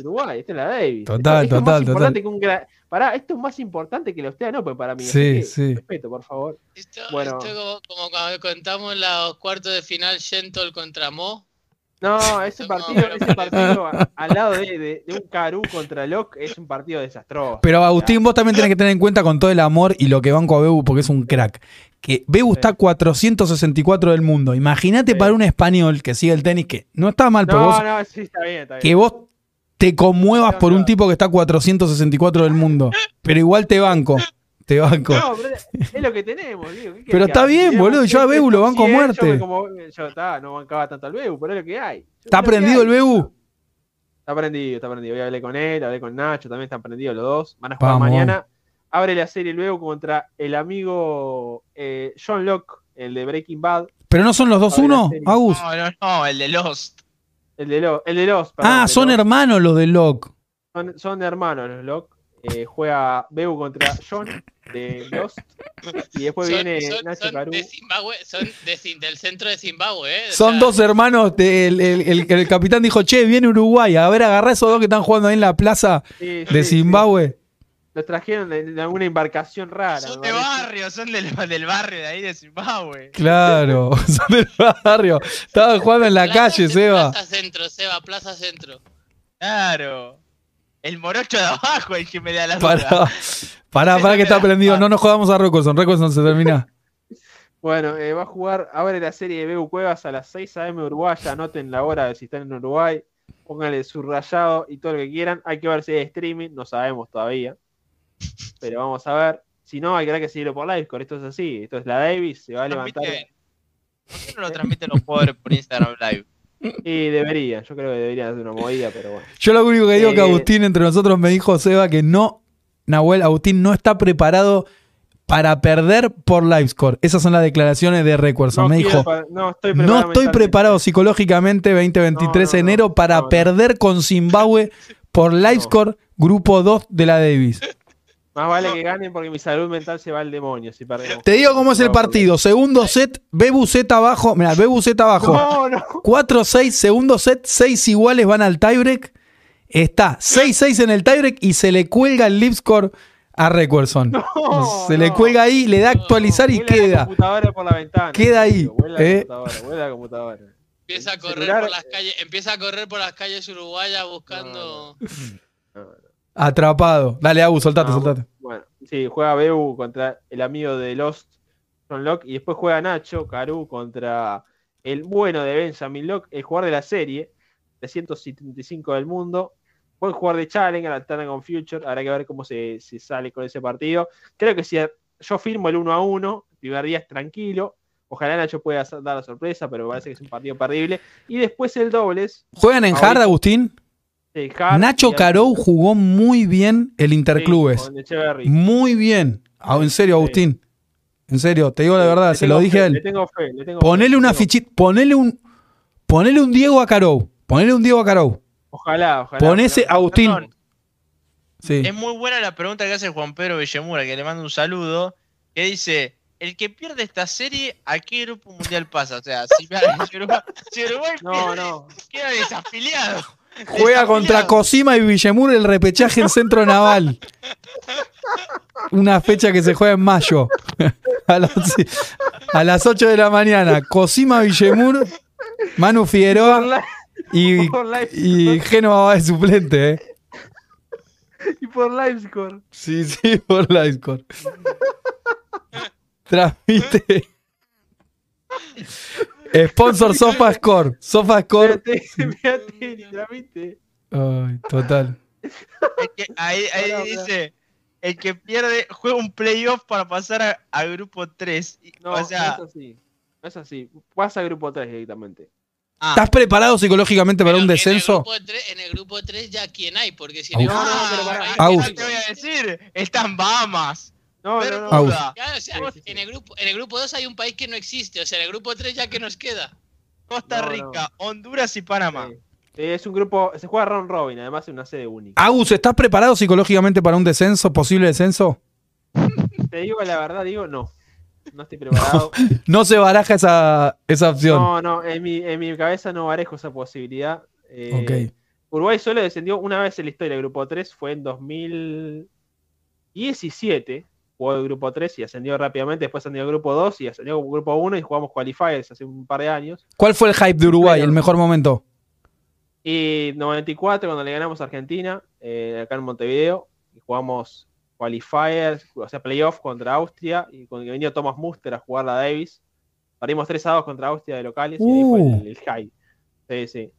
Speaker 4: Uruguay, esta es la Davis.
Speaker 1: Total,
Speaker 4: esto, esto
Speaker 1: total,
Speaker 4: es más importante que un gra- Pará, esto es más importante que la usted, no, pues para mí.
Speaker 1: Sí,
Speaker 4: que,
Speaker 1: sí.
Speaker 4: Respeto, por favor.
Speaker 5: Esto,
Speaker 4: Bueno.
Speaker 5: esto como, como cuando contamos los cuartos de final Gentol contra Mo.
Speaker 4: No, ese
Speaker 5: No,
Speaker 4: partido, ese partido a- al lado de, de- de un Caru contra Locke es un partido desastroso.
Speaker 1: Pero Agustín, vos también tenés que tener en cuenta con todo el amor y lo que banco a Bebu, porque es un crack. Que Bebu
Speaker 4: Sí.
Speaker 1: está 464 del mundo. Imagínate
Speaker 4: Sí.
Speaker 1: para un español que sigue el tenis, que no está mal, pero
Speaker 4: No,
Speaker 1: vos,
Speaker 4: no, sí, está bien, está bien.
Speaker 1: que vos te conmuevas
Speaker 4: No,
Speaker 1: por un
Speaker 4: no.
Speaker 1: tipo que está 464 del mundo. Pero igual te banco. Te banco.
Speaker 4: No, pero es lo que tenemos, digo. ¿qué querés
Speaker 1: Pero está bien, boludo, yo a Bebu lo banco a
Speaker 4: 100,
Speaker 1: muerte.
Speaker 4: Yo, como- yo, está, no bancaba tanto al Bebu, pero es lo que hay. Yo-
Speaker 1: ¿Está prendido
Speaker 4: hay.
Speaker 1: el Bebu?
Speaker 4: Está prendido, está prendido. Hoy hablé con él, hablé con Nacho, también están prendidos los dos. Van a jugar
Speaker 1: Vamos,
Speaker 4: mañana. Abre la serie luego contra el amigo eh, John Locke, el de Breaking Bad,
Speaker 1: ¿Pero no son los 2-1,
Speaker 4: serie.
Speaker 1: Agus?
Speaker 3: No, no, no, el de Lost.
Speaker 4: el de, Lo- el de los. perdón,
Speaker 1: Ah,
Speaker 4: de
Speaker 1: son hermanos los de Locke.
Speaker 4: son, son hermanos los Locke. Eh, juega Bebu contra John de *laughs* Lost. Y después
Speaker 5: Son,
Speaker 4: viene
Speaker 5: son-
Speaker 4: Nacho
Speaker 5: son
Speaker 4: Caru.
Speaker 5: de Zimbabue, son de del centro de Zimbabue, ¿eh?
Speaker 1: Son
Speaker 5: sea,
Speaker 1: dos hermanos. de- el, el- el- el capitán dijo, che, viene Uruguay. A ver, agarrá esos dos que están jugando ahí en la plaza
Speaker 4: Sí,
Speaker 1: de
Speaker 4: sí, sí.
Speaker 1: Zimbabue.
Speaker 4: Los trajeron de, de alguna embarcación rara.
Speaker 3: Son de barrio, son del, del barrio de ahí de Zimbabue.
Speaker 1: Claro, *laughs* son del barrio. Estaban jugando en la
Speaker 5: Plaza
Speaker 1: calle, Seba.
Speaker 5: Plaza Centro, Seba, Plaza Centro.
Speaker 3: Claro. El morocho de abajo el que me da la
Speaker 1: Pará,
Speaker 3: duda.
Speaker 1: pará, pará que está prendido. No nos jodamos a Rockerson. Rockerson se termina. *laughs*
Speaker 4: Bueno, eh, va a jugar, abre la serie de Bebu Cuevas a las 6 a.m. Uruguaya, anoten la hora de si están en Uruguay, pónganle subrayado y todo lo que quieran. Hay que ver si hay streaming, no sabemos todavía, pero vamos a ver. Si no, hay que que seguirlo por Livescore, esto es así, esto es la Davis, se va a levantar
Speaker 3: ¿Por qué no lo transmiten los jugadores por Instagram Live?
Speaker 4: Y deberían, yo creo que deberían hacer una movida, pero bueno.
Speaker 1: Yo lo único que digo es que
Speaker 4: Eh.
Speaker 1: Agustín entre nosotros me dijo, Seba, que no, Nahuel, Agustín no está preparado para perder por Livescore. Esas son las declaraciones de Recordson. Me dijo,
Speaker 4: no estoy
Speaker 1: no
Speaker 4: preparado.
Speaker 1: estoy
Speaker 4: mentalmente".
Speaker 1: preparado psicológicamente 2023
Speaker 4: No, no,
Speaker 1: enero
Speaker 4: no,
Speaker 1: para
Speaker 4: no, no.
Speaker 1: perder con Zimbabue por Livescore, grupo 2 de la Davis.
Speaker 4: Más vale que ganen porque mi salud mental se va al demonio si perdemos.
Speaker 1: Te digo cómo es el partido. Segundo set, Bebu Z abajo. Mira, Bebu Z abajo.
Speaker 4: No, no.
Speaker 1: 4-6, segundo set, 6 iguales van al tiebreak. Está 6-6 en el tiebreak y se le cuelga el lip score a Recordson.
Speaker 4: No,
Speaker 1: se le cuelga ahí, le da a actualizar y
Speaker 4: Vuela la
Speaker 1: queda.
Speaker 4: computadora por la ventana.
Speaker 1: Queda ahí,
Speaker 4: Vuela la
Speaker 1: eh.
Speaker 4: computadora, vuela la computadora.
Speaker 5: Empieza a correr por las
Speaker 4: eh,
Speaker 5: calles, empieza a correr por las calles uruguayas buscando.
Speaker 1: Atrapado. Dale, Abu, soltate,
Speaker 4: Ah,
Speaker 1: soltate.
Speaker 4: Bueno, sí, juega Bebu contra el amigo de Lost, John Locke, y después juega Nacho, Caru, contra el bueno de Benjamin Locke, el jugador de la serie, 375 del mundo. Buen jugador de Challenge, alterna con Future. Habrá que ver cómo se, se sale con ese partido. Creo que si yo firmo el 1 a 1, el primer día es tranquilo. Ojalá Nacho pueda dar la sorpresa, pero me parece que es un partido perdible. Y después el dobles.
Speaker 1: ¿Juegan en hard, Agustín?
Speaker 4: Hart
Speaker 1: Nacho
Speaker 4: y-
Speaker 1: Carou jugó muy bien el
Speaker 4: sí,
Speaker 1: Interclubes. Muy bien. Ah, En serio. Agustín. En serio, te digo la verdad,
Speaker 4: Le
Speaker 1: se lo dije
Speaker 4: fe,
Speaker 1: a
Speaker 4: Le
Speaker 1: él.
Speaker 4: tengo fe, le tengo
Speaker 1: Ponele
Speaker 4: fe,
Speaker 1: una
Speaker 4: le tengo-
Speaker 1: fichita, ponele un, ponele un Diego a Carou. Ponele un Diego a Carou.
Speaker 4: Ojalá, ojalá.
Speaker 1: Ponese
Speaker 4: ojalá.
Speaker 1: Agustín.
Speaker 3: Perdón,
Speaker 1: Sí.
Speaker 3: Es muy buena la pregunta que hace Juan Pedro Villemura, que le manda un saludo, que dice, el que pierde esta serie, ¿a qué grupo mundial pasa? O sea, si, *laughs* si Uruguay, si Uruguay
Speaker 4: No,
Speaker 3: pierde,
Speaker 4: no.
Speaker 3: queda desafiliado.
Speaker 1: Juega contra. Cosima y Villemur el repechaje en Centro Naval. Una fecha que se juega en mayo. *laughs* A las, a las 8 de la mañana. Cosima, Villemur, Manu Figueroa y, y Génova va de suplente. ¿eh?
Speaker 4: y por Livescore.
Speaker 1: Sí, sí, por Livescore. Transmite. *laughs* Sponsor *laughs* SofaScore. SofaScore.
Speaker 4: Fíjate, literalmente.
Speaker 1: Ay, total.
Speaker 3: Que- ahí dice, el que pierde juega un playoff para pasar a, a grupo 3.
Speaker 4: No,
Speaker 3: o sea,
Speaker 4: no es así. No es así. Pasa a grupo 3 directamente.
Speaker 3: ah,
Speaker 1: ¿Estás preparado psicológicamente para
Speaker 5: Pero
Speaker 1: un descenso?
Speaker 5: En el, grupo 3, en el grupo 3 ya quién hay, porque si grupo
Speaker 3: ah,
Speaker 5: tres
Speaker 4: pero.
Speaker 3: ¿qué te voy a decir? Están Bahamas.
Speaker 4: No, no, no.
Speaker 5: O sea. En, el grupo, en el grupo 2 hay un país que no existe, o sea, en el grupo 3 ya que nos queda.
Speaker 3: Costa
Speaker 4: No,
Speaker 3: Rica, Honduras y Panamá.
Speaker 4: Sí. Es un grupo, se juega round robin, además es una sede única.
Speaker 1: Agus, ¿estás preparado psicológicamente para un descenso, posible descenso? *laughs*
Speaker 4: Te digo la verdad, digo, no. No estoy preparado. *laughs*
Speaker 1: No se baraja esa, esa opción.
Speaker 4: No, no, en mi, en mi cabeza no barejo esa posibilidad. Eh,
Speaker 1: ok.
Speaker 4: Uruguay solo descendió una vez en la historia del grupo 3, fue en 2017. Jugó el grupo 3 y ascendió rápidamente. Después ascendió al grupo 2 y ascendió como grupo 1 y jugamos qualifiers hace un par de años.
Speaker 1: ¿Cuál fue el hype de Uruguay, el mejor momento?
Speaker 4: Y 94, cuando le ganamos a Argentina, eh, acá en Montevideo, y jugamos qualifiers, o sea, playoff contra Austria, y cuando vino Thomas Muster a jugar la Davis, perdimos 3 a 2 contra Austria de locales, y ahí fue
Speaker 1: Uh.
Speaker 4: el, el high. Sí, sí.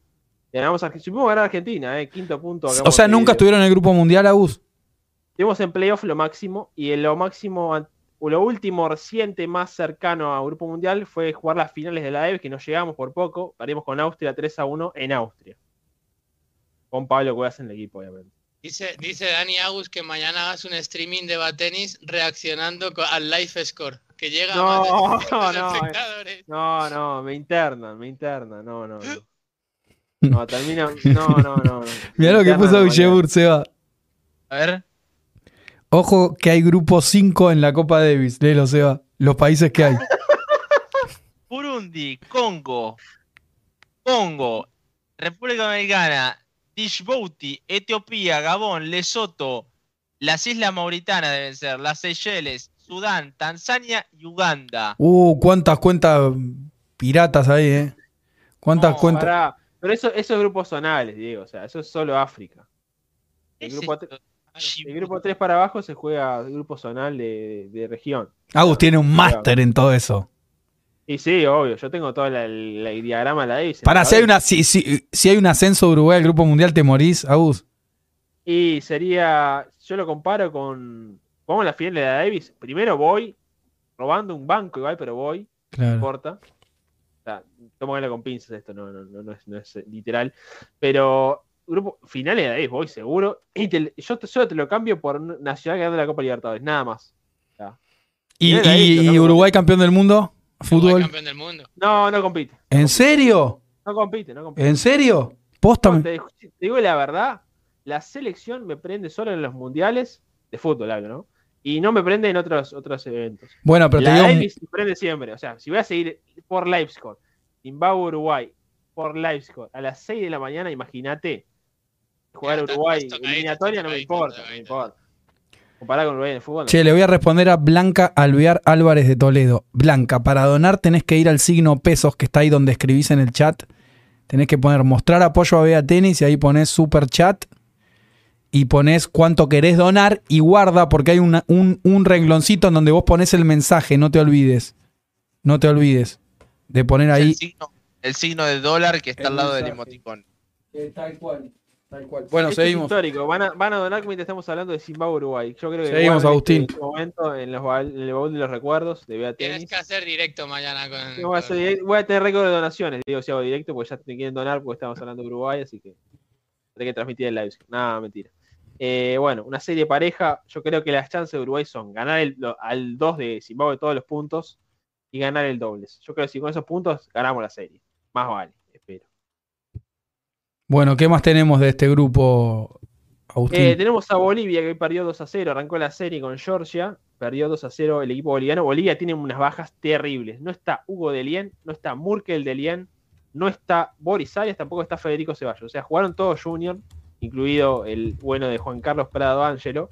Speaker 4: Ganamos a supimos ganar a Argentina, eh, quinto punto. acá
Speaker 1: O sea, nunca estuvieron en el grupo mundial, Agus.
Speaker 4: Estuvimos en playoff lo máximo, y en lo máximo, o lo último reciente más cercano a Grupo Mundial fue jugar las finales de la Davis, que no llegamos por poco, perdimos con Austria 3 a 1 en Austria. Con Pablo Cuevas en el equipo, obviamente.
Speaker 5: Dice, dice Dani Agus que mañana hagas un streaming de Batenis reaccionando al live score, que llega a más de
Speaker 4: No,
Speaker 5: 300 *laughs*
Speaker 4: no,
Speaker 5: espectadores.
Speaker 4: No, no, me internan, me internan, no, no, no. *laughs* No, termina, no, no, no. no.
Speaker 1: Mirá lo que puso. Villebur, Seba.
Speaker 3: A ver,
Speaker 1: Ojo que hay grupo 5 en la Copa Davis. Léelo, Seba. Los países que hay. *laughs*
Speaker 3: Burundi, Congo, Congo, República Dominicana, Djibouti, Etiopía, Gabón, Lesoto, las Islas Mauritanas deben ser, las Seychelles, Sudán, Tanzania y Uganda.
Speaker 1: Uh, cuántas cuentas piratas ahí, ¿eh? ¿Cuántas
Speaker 3: No,
Speaker 1: cuentas?
Speaker 4: Pará, pero eso, esos grupos zonales, Diego, o sea, eso es solo África. El
Speaker 3: ¿Qué es
Speaker 4: grupo, el grupo 3 para abajo se juega el grupo zonal de, de región.
Speaker 1: Agus tiene un máster en todo eso.
Speaker 4: Y sí, obvio, yo tengo todo la- la- el diagrama de la Davis.
Speaker 1: Para si hay, una, si, si- si hay un ascenso de Uruguay al grupo mundial, ¿te morís, Agus?
Speaker 4: Y sería, yo lo comparo con, vamos a la final de la Davis, primero voy robando un banco igual, pero voy, no
Speaker 1: Claro.
Speaker 4: importa. O sea, tómalo con pinzas esto, no, no, no, no es, no es, literal. Pero grupo finales de Davis voy seguro. Y te- yo te- solo te lo cambio por Nacional ganando la Copa Libertadores, nada más.
Speaker 1: ¿Y,
Speaker 4: ahí.
Speaker 1: Uruguay campeón del mundo? ¿Fútbol?
Speaker 5: campeón del mundo.
Speaker 4: No, no compite.
Speaker 1: ¿En serio?
Speaker 4: No compite, no compite.
Speaker 1: ¿En serio? Posta.
Speaker 4: No, te, te digo la verdad, la selección me prende solo en los mundiales, de fútbol hablo, ¿no? Y no me prende en otros, otros eventos.
Speaker 1: Bueno, pero te
Speaker 4: la
Speaker 1: digo.
Speaker 4: Davis me prende siempre. O sea, si voy a seguir por LiveScore, Zimbabue Uruguay, por LiveScore, a las 6 de la mañana, imagínate jugar Uruguay eliminatoria, no me importa, no me importa. Comparado con Uruguay en el fútbol. no.
Speaker 1: Che, le voy a responder a Blanca Alvear Álvarez de Toledo. Blanca, para donar tenés que ir al signo pesos que está ahí donde escribís en el chat. Tenés que poner mostrar apoyo a Bea Tenis y ahí ponés super chat y ponés cuánto querés donar y guarda porque hay una- un, un rengloncito en donde vos ponés el mensaje, no te olvides. No te olvides de poner ahí.
Speaker 3: El signo, el signo de dólar que está
Speaker 1: El
Speaker 3: al lado del emoticón.
Speaker 1: Tal cual, tal cual. Bueno,
Speaker 4: Esto es
Speaker 1: seguimos.
Speaker 4: histórico. Van a, van a donar mientras estamos hablando de Zimbabue Uruguay. Yo creo que
Speaker 1: Seguimos, Agustín.
Speaker 4: este momento en, los en el baúl de los recuerdos de
Speaker 5: Tienes que hacer directo mañana con.
Speaker 4: Voy, a hacer direct- voy a tener récord de donaciones, digo, si hago directo, porque ya te quieren donar porque estamos hablando de Uruguay, así que tendré que transmitir el live. Nada, mentira. Eh, bueno, una serie pareja, yo creo que las chances de Uruguay son ganar el- lo- al 2 de Zimbabue todos los puntos y ganar el dobles. Yo creo que si con esos puntos ganamos la serie. Más vale.
Speaker 1: Bueno, ¿qué más tenemos de este grupo, Agustín?
Speaker 4: Eh, tenemos a Bolivia que perdió 2 a 0, arrancó la serie con Georgia, perdió 2 a 0 el equipo boliviano. Bolivia tiene unas bajas terribles. No está Hugo Delien, no está Murkel Delien, no está Boris Arias, tampoco está Federico Ceballos. O sea, jugaron todos Junior, incluido el bueno de Juan Carlos Prado Ángelo.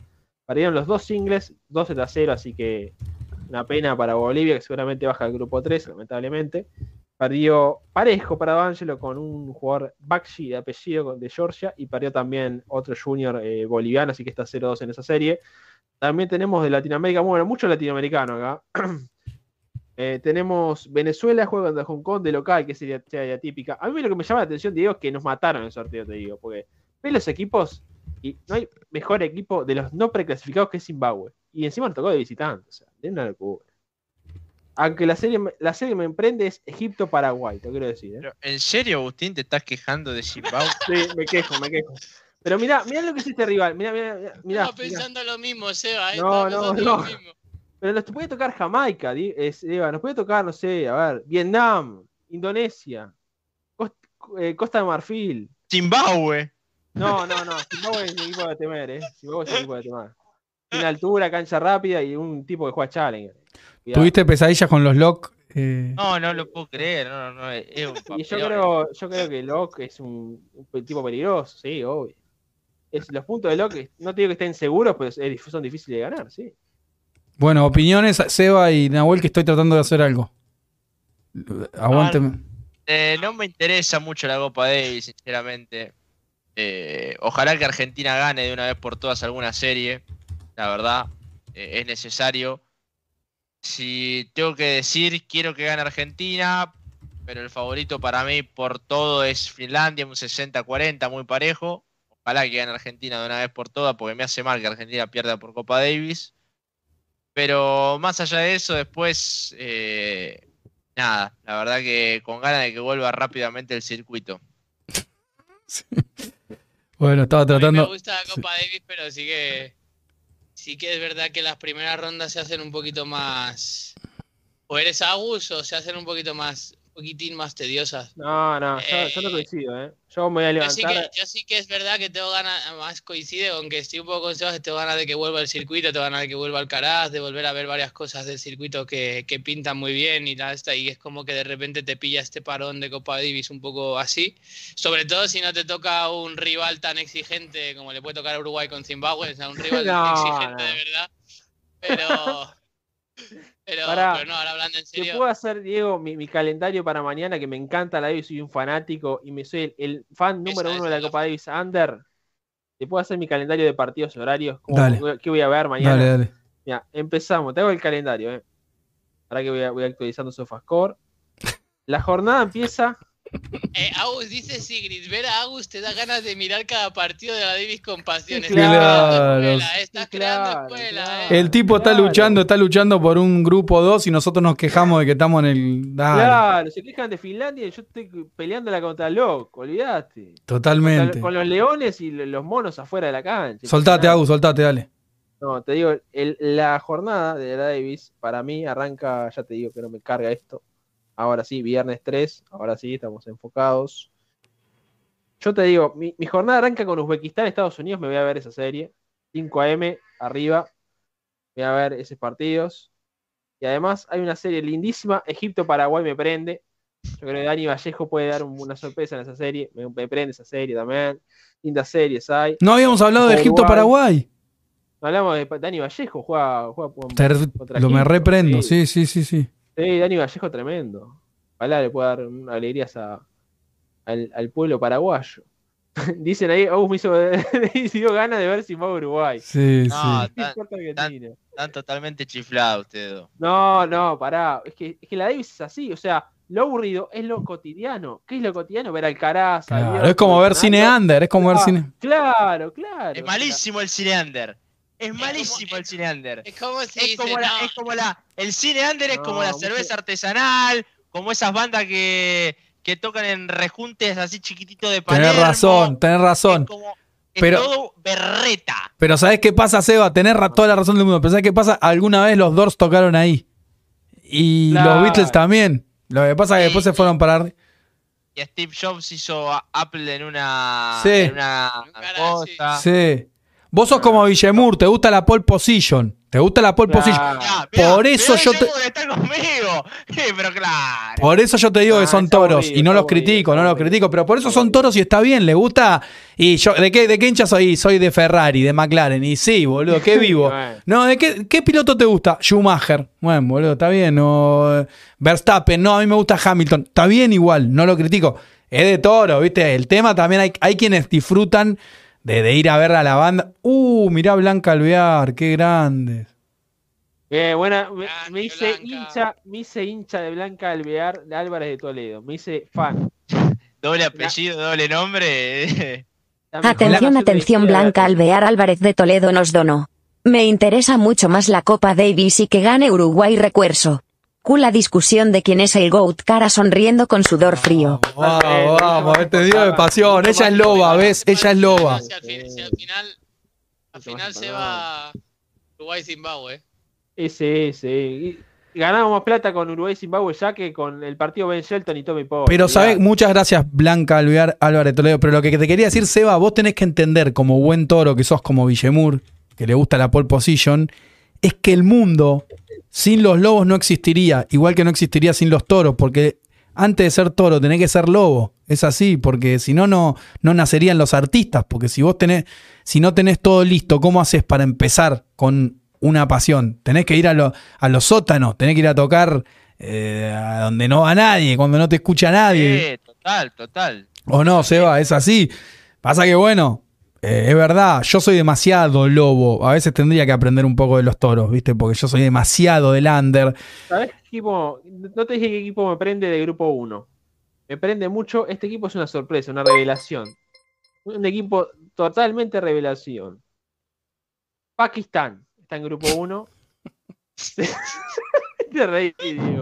Speaker 4: Perdieron los dos singles, 2 a 0, así que una pena para Bolivia, que seguramente baja al grupo 3, lamentablemente. Perdió parejo para D'Angelo con un jugador Bakshi de apellido de Georgia y perdió también otro junior eh, boliviano, así que está 0-2 en esa serie. También tenemos de Latinoamérica, bueno, mucho latinoamericano acá. *clears throat* Eh, tenemos Venezuela juega contra Hong Kong de local, que sería, sería típica. A mí lo que me llama la atención, Diego, es que nos mataron en el sorteo, te digo, porque ves los equipos y no hay mejor equipo de los no preclasificados que Zimbabue. Y encima nos tocó de visitante, o sea, es una locura. Aunque la serie, me- la serie me emprende es Egipto-Paraguay, te quiero decir. ¿eh?
Speaker 3: Pero, ¿En serio, Agustín, te estás quejando de Zimbabue? *laughs*
Speaker 4: Sí, me quejo, me quejo. Pero mirá, mirá lo que es este rival. Mirá, mirá, mirá.
Speaker 5: Estaba
Speaker 4: mirá.
Speaker 5: pensando lo mismo, Seba. eh,
Speaker 4: No, no,
Speaker 5: pensando
Speaker 4: no.
Speaker 5: lo mismo.
Speaker 4: Pero nos puede tocar Jamaica, Eva, nos puede tocar, no sé, a ver, Vietnam, Indonesia, Cost- eh, Costa de Marfil.
Speaker 3: Zimbabue.
Speaker 4: No, no, no, Zimbabue es un equipo de temer, ¿eh? Zimbabue es un equipo de temer. Tiene altura, cancha rápida y un tipo que juega Challenger. Cuidado.
Speaker 1: ¿Tuviste pesadillas con los lock? Eh,
Speaker 3: No, no lo puedo creer. No, no, es es un
Speaker 4: Y yo creo, yo creo que Locke es un, un tipo peligroso, sí, obvio. Es, los puntos de Locke, no te digo que estén seguros, pero es- son difíciles de ganar, sí.
Speaker 1: Bueno, opiniones, Seba y Nahuel, que estoy tratando de hacer algo. Aguánteme.
Speaker 3: Eh, no me interesa mucho la Copa Davis, sinceramente. Eh, ojalá que Argentina gane de una vez por todas alguna serie. La verdad, eh, es necesario. Si tengo que decir, quiero que gane Argentina, pero el favorito para mí por todo es Finlandia, un 60-40, muy parejo. Ojalá que gane Argentina de una vez por todas, porque me hace mal que Argentina pierda por Copa Davis. Pero más allá de eso, después, eh, nada, la verdad que con ganas de que vuelva rápidamente el circuito. *laughs*
Speaker 1: Bueno, estaba
Speaker 5: A mí me
Speaker 1: tratando.
Speaker 5: gusta la Copa Davis, pero sí que sí que es verdad que las primeras rondas se hacen un poquito más. O eres Agus o se hacen un poquito más, poquitín más tediosas.
Speaker 4: No, no, yo, yo no
Speaker 5: Eh,
Speaker 4: coincido, ¿eh? Yo me voy a
Speaker 5: Yo sí,
Speaker 4: levantar.
Speaker 5: que, yo sí que es verdad que tengo ganas, además coincide con que estoy un poco con Sebas, tengo ganas de que vuelva el circuito, tengo ganas de que vuelva Alcaraz, de volver a ver varias cosas del circuito que, que pintan muy bien y tal, esta, y es como que de repente te pilla este parón de Copa Davis un poco así, sobre todo si no te toca un rival tan exigente como le puede tocar a Uruguay con Zimbabue, o sea, un rival *laughs*
Speaker 4: No,
Speaker 5: exigente
Speaker 4: no.
Speaker 5: de verdad, pero... *laughs* Pero,
Speaker 4: Pará.
Speaker 5: pero no, ahora hablando en
Speaker 4: Te
Speaker 5: serio,
Speaker 4: puedo hacer, Diego, mi, mi calendario para mañana, que me encanta la Davis, soy un fanático y me soy el, el fan número
Speaker 5: Esa,
Speaker 4: uno de la Copa Davis Under. Te puedo hacer mi calendario de partidos horarios,
Speaker 1: Dale.
Speaker 4: qué voy a ver mañana.
Speaker 1: Dale, dale.
Speaker 4: Mira, empezamos, te hago el calendario, eh. Ahora que voy, a- voy actualizando SofaScore. La jornada empieza.
Speaker 5: Eh, Agus dice Sigrid, ver a Agus te da ganas de mirar cada partido de la Davis con pasión.
Speaker 4: Sí,
Speaker 5: Estás
Speaker 1: claro.
Speaker 5: creando escuela, eh, estás
Speaker 4: Sí,
Speaker 5: creando
Speaker 4: claro,
Speaker 5: escuela,
Speaker 4: claro.
Speaker 5: eh.
Speaker 1: El tipo está luchando, está luchando por un grupo 2 y nosotros nos quejamos de que estamos en el. Dale,
Speaker 4: Claro, se quejan de Finlandia y yo estoy peleándola contra Loco, olvidaste.
Speaker 1: totalmente.
Speaker 4: Con los leones y los monos afuera de la cancha.
Speaker 1: Soltate. Agus, soltate, dale.
Speaker 4: No, te digo, el- la jornada de la Davis, para mí arranca, ya te digo que no me carga esto. Ahora sí, viernes 3, ahora sí, estamos enfocados. Yo te digo, mi, mi jornada arranca con Uzbekistán, Estados Unidos, me voy a ver esa serie. 5 AM, arriba, voy a ver esos partidos. Y además hay una serie lindísima, Egipto-Paraguay me prende. Yo creo que Dani Vallejo puede dar un- una sorpresa en esa serie, me, me prende esa serie también. Lindas series hay.
Speaker 1: No habíamos hablado de. Egipto-Paraguay.
Speaker 4: Hablamos de Dani Vallejo, juega, juega contra
Speaker 1: Lo me reprendo,
Speaker 4: sí.
Speaker 1: sí, sí, sí, sí.
Speaker 4: Sí, Dani Vallejo tremendo. Ojalá le pueda dar alegrías a- al, al pueblo paraguayo. *laughs* Dicen ahí, oh, me hizo *laughs* dio ganas de ver Zimbabue-Uruguay.
Speaker 1: Sí,
Speaker 3: No,
Speaker 1: sí.
Speaker 4: ¿Qué
Speaker 3: tan, totalmente chiflado ustedes dos.
Speaker 4: No, no, pará. Es que, es que la Davis es así. O sea, lo aburrido es lo cotidiano. ¿Qué es lo cotidiano? Ver Alcaraz. a
Speaker 1: Claro,
Speaker 4: Dios,
Speaker 1: es como ver cine under, es como ver
Speaker 4: Ah,
Speaker 1: cine.
Speaker 4: Claro, claro.
Speaker 3: Es malísimo el cine under. Es
Speaker 5: como-
Speaker 3: malísimo el cine under.
Speaker 5: Es como si
Speaker 3: Es
Speaker 5: dice,
Speaker 3: como, la,
Speaker 5: no,
Speaker 3: es como la. El cine under es como la
Speaker 4: mucho-
Speaker 3: cerveza artesanal, como esas bandas que, que tocan en rejuntes así chiquititos de Palermo.
Speaker 1: Tenés razón, tenés
Speaker 3: Es
Speaker 1: razón.
Speaker 3: como. Es
Speaker 1: Pero-
Speaker 3: todo berreta.
Speaker 1: Pero ¿sabés qué pasa, Seba? Tenés toda la razón del mundo. Pero ¿sabés qué pasa? Alguna vez los Doors tocaron ahí. Y
Speaker 4: Claro.
Speaker 1: los Beatles también. Lo que pasa es que después se fueron para...
Speaker 3: Y Steve Jobs hizo a Apple en una.
Speaker 1: Sí.
Speaker 3: En una cosa.
Speaker 1: Sí. Vos sos como Villemur, te gusta la pole position. Te gusta la pole
Speaker 4: Claro.
Speaker 1: position.
Speaker 3: Mirá,
Speaker 1: Por eso yo te-
Speaker 3: está conmigo. *laughs* Eh, pero claro.
Speaker 1: Por eso yo te digo
Speaker 4: Ah,
Speaker 1: que son
Speaker 4: está
Speaker 1: toros.
Speaker 4: aburrido,
Speaker 1: y no los
Speaker 4: aburrido,
Speaker 1: critico, no los critico. Pero por eso son toros y está bien, le gusta. Y yo, ¿de qué, de qué hincha soy? Soy de Ferrari, de McLaren. Y sí, boludo, qué *laughs* vivo. No, ¿de qué, qué piloto te gusta? Schumacher. Bueno, boludo, está bien. Eh, Verstappen, no, a mí me gusta Hamilton. Está bien igual, no lo critico. Es de toro, ¿viste? El tema también hay, hay quienes disfrutan de, de ir a ver a la banda. Uh, mirá Blanca Alvear, qué grande.
Speaker 4: Bien, buena. Me, hice
Speaker 5: Blanca.
Speaker 4: hincha, me hice hincha de Blanca Alvear de Álvarez de Toledo. Me hice fan.
Speaker 3: Doble apellido, doble nombre.
Speaker 4: Mejor
Speaker 6: Atención, atención, Blanca
Speaker 4: la-
Speaker 6: Alvear Álvarez de Toledo nos donó. Me interesa mucho más la Copa Davis y que gane Uruguay recuerso. Cula discusión de quién es el GOAT cara sonriendo con sudor frío.
Speaker 1: Vamos, vamos, este dio de pasión. Ella es loba, ¿ves? Ella es loba.
Speaker 5: Si al, fin- si al final, al final se va Uruguay-Zimbabue.
Speaker 4: Ese, ese. Ganamos más plata con Uruguay-Zimbabue ya que con el partido Ben Shelton y Tommy Paul.
Speaker 1: Pero, ¿sabes? Muchas gracias, Blanca Alvear Álvarez Toledo. Pero lo que te quería decir, Seba, vos tenés que entender, como buen toro que sos, como Villemur, que le gusta la pole position, es que el mundo sin los lobos no existiría, igual que no existiría sin los toros, porque antes de ser toro tenés que ser lobo. Es así, porque si no, no, no nacerían los artistas. Porque si vos tenés, si no tenés todo listo, ¿cómo haces para empezar con una pasión? Tenés que ir a, lo- a los sótanos, tenés que ir a tocar eh, a donde no va nadie, cuando no te escucha nadie.
Speaker 3: Eh, total, total.
Speaker 1: O no, Seba, es así. Pasa que, bueno, eh, es verdad, yo soy demasiado lobo. A veces tendría que aprender un poco de los toros, ¿viste? Porque yo soy demasiado del under.
Speaker 4: ¿Sabes qué equipo? No te dije qué equipo me prende de grupo 1. Me prende mucho. Este equipo es una sorpresa, una revelación. Un equipo totalmente revelación. Pakistán está en grupo 1. *laughs* Te reí, Diego.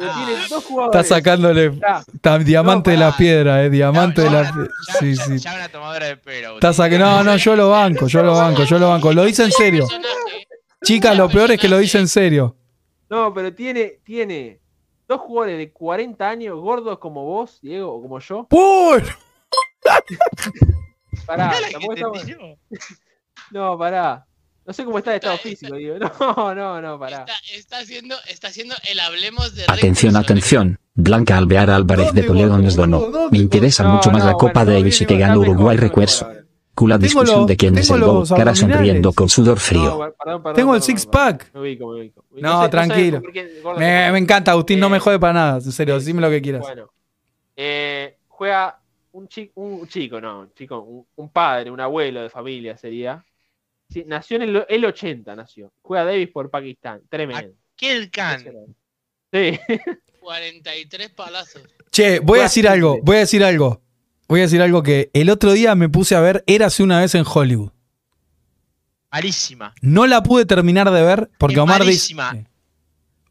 Speaker 4: Pero
Speaker 5: Ah.
Speaker 4: tiene dos jugadores.
Speaker 1: Está sacándole está diamante
Speaker 4: No,
Speaker 1: de la piedra, eh, diamante de la
Speaker 3: Ya-
Speaker 1: Sí,
Speaker 3: ya-
Speaker 1: sí.
Speaker 3: ya una tomadora de pelo.
Speaker 1: Está saque- No, no, yo lo banco, yo lo banco, yo lo banco. Lo dice en serio. Chicas, lo peor es que lo dice en serio.
Speaker 4: No, pero tiene, tiene dos jugadores de 40 años, gordos como vos, Diego, o como yo.
Speaker 1: ¡Uy! *laughs*
Speaker 4: Pará, tampoco estamos-. *laughs* No, pará. No sé cómo está de estado
Speaker 5: Está-
Speaker 4: físico, Diego. *laughs* No, no, no, pará.
Speaker 5: está, está haciendo, está haciendo el hablemos de
Speaker 7: Atención,
Speaker 5: Rick
Speaker 7: atención. Blanca Alvear Álvarez de
Speaker 1: ¿Dónde,
Speaker 7: Toledo nos donó.
Speaker 1: ¿Dónde,
Speaker 7: Me interesa
Speaker 4: No,
Speaker 7: mucho más
Speaker 4: no,
Speaker 7: la Copa
Speaker 4: bueno,
Speaker 7: Davis y que
Speaker 4: está
Speaker 7: gane
Speaker 4: mejor,
Speaker 7: Uruguay
Speaker 4: está
Speaker 7: recuerzo.
Speaker 1: Tengo
Speaker 7: discusión de quién es el GOAT cara sonriendo con sudor
Speaker 4: No,
Speaker 7: frío.
Speaker 4: perdón, perdón,
Speaker 1: Tengo el six
Speaker 4: perdón.
Speaker 1: pack.
Speaker 4: Me ubico, me ubico.
Speaker 1: No,
Speaker 4: sé-
Speaker 1: tranquilo.
Speaker 4: qué
Speaker 1: Me, encanta, Agustín, no me
Speaker 4: Eh,
Speaker 1: jode para nada. En serio, decime lo que quieras.
Speaker 4: Bueno, eh, juega un chico, un chico, no, un chico, un, un padre, un abuelo de familia sería. Sí, nació en el, el 80, nació. Juega Davis por Pakistán. Tremendo.
Speaker 3: Aquel can.
Speaker 4: Sí. *laughs*
Speaker 5: 43 palazos.
Speaker 1: Che, voy a decir algo, voy a decir algo. Voy a decir algo que el otro día me puse a ver Érase una vez en Hollywood.
Speaker 3: Malísima.
Speaker 1: No la pude terminar de ver porque
Speaker 3: Es
Speaker 1: Omar
Speaker 3: malísima.
Speaker 1: dice.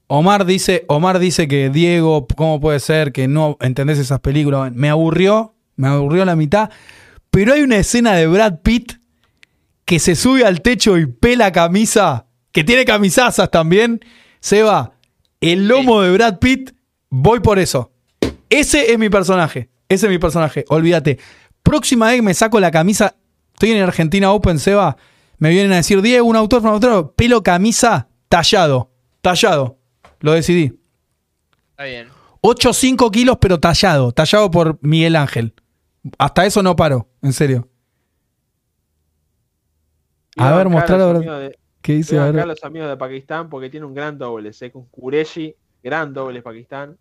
Speaker 1: Omar dice, Omar dice que Diego, ¿cómo puede ser que no entendés esas películas? Me aburrió, me aburrió la mitad. Pero hay una escena de Brad Pitt que se sube al techo y pela camisa, que tiene camisazas también, Seba, el lomo de Brad Pitt, voy por eso. Ese es mi personaje. Ese es mi personaje. Olvídate. Próxima vez que me saco la camisa, estoy en Argentina Open, Seba, me vienen a decir, Diego, un autor, un autor, pelo camisa, tallado. Tallado. Lo decidí.
Speaker 3: Está bien.
Speaker 1: 8 5 kilos, pero tallado. Tallado por Miguel Ángel. Hasta eso no paro, en serio. A ver, mostrar
Speaker 4: los
Speaker 1: ahora.
Speaker 4: amigos de-
Speaker 1: ¿Qué dice? A
Speaker 4: a
Speaker 1: ver.
Speaker 4: los amigos de Pakistán porque tiene un gran doble. Sé con Kureshi, gran doble Pakistán.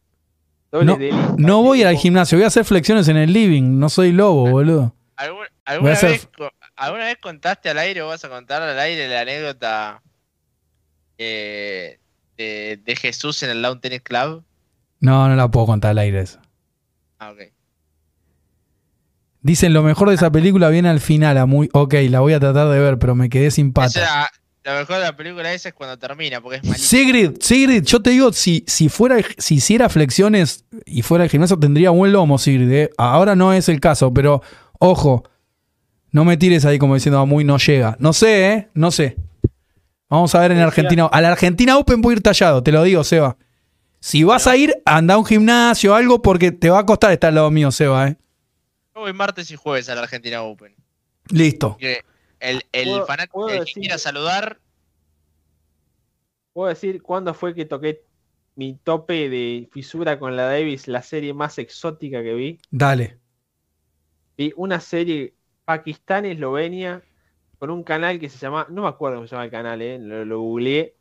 Speaker 4: Doble
Speaker 1: No,
Speaker 4: de élite,
Speaker 1: No voy al gimnasio, voy a hacer flexiones en el living. No soy lobo, boludo.
Speaker 3: ¿Algún-
Speaker 1: Voy
Speaker 3: ¿Alguna,
Speaker 1: a hacer-
Speaker 3: vez, co- ¿Alguna vez contaste al aire o vas a contar al aire la anécdota eh, de, de Jesús en el Lawn Tennis Club?
Speaker 1: No, no la puedo contar al aire eso.
Speaker 3: Ah, ok.
Speaker 1: Dicen lo mejor de esa película viene al final. A muy, ok, la voy a tratar de ver, pero me quedé sin patas.
Speaker 3: era- lo mejor de la película esa es cuando termina, porque es malísimo.
Speaker 1: Sigrid, Sigrid, yo te digo, si, si fuera, si hiciera flexiones y fuera al gimnasio, tendría buen lomo, Sigrid. eh. Ahora no es el caso, pero ojo, no me tires ahí como diciendo "Ah, muy no llega. No sé, ¿eh? No sé. Vamos a ver en Argentina. A la Argentina Open voy a ir tallado, te lo digo, Seba. Si vas a ir, anda a un gimnasio o algo porque te va a costar estar al lado mío, Seba, ¿eh?
Speaker 3: Yo voy martes y jueves a la Argentina Open.
Speaker 1: Listo.
Speaker 3: Que el el
Speaker 4: ¿Puedo-
Speaker 3: fanático
Speaker 4: puedo
Speaker 3: el que quiera saludar,
Speaker 4: ¿Puedo decir cuándo fue que toqué mi tope de fisura con la Davis, la serie más exótica que vi?
Speaker 1: Dale.
Speaker 4: Vi una serie Pakistán-Eslovenia con un canal que se llama, no me acuerdo cómo se llama el canal, eh, lo, lo googleé.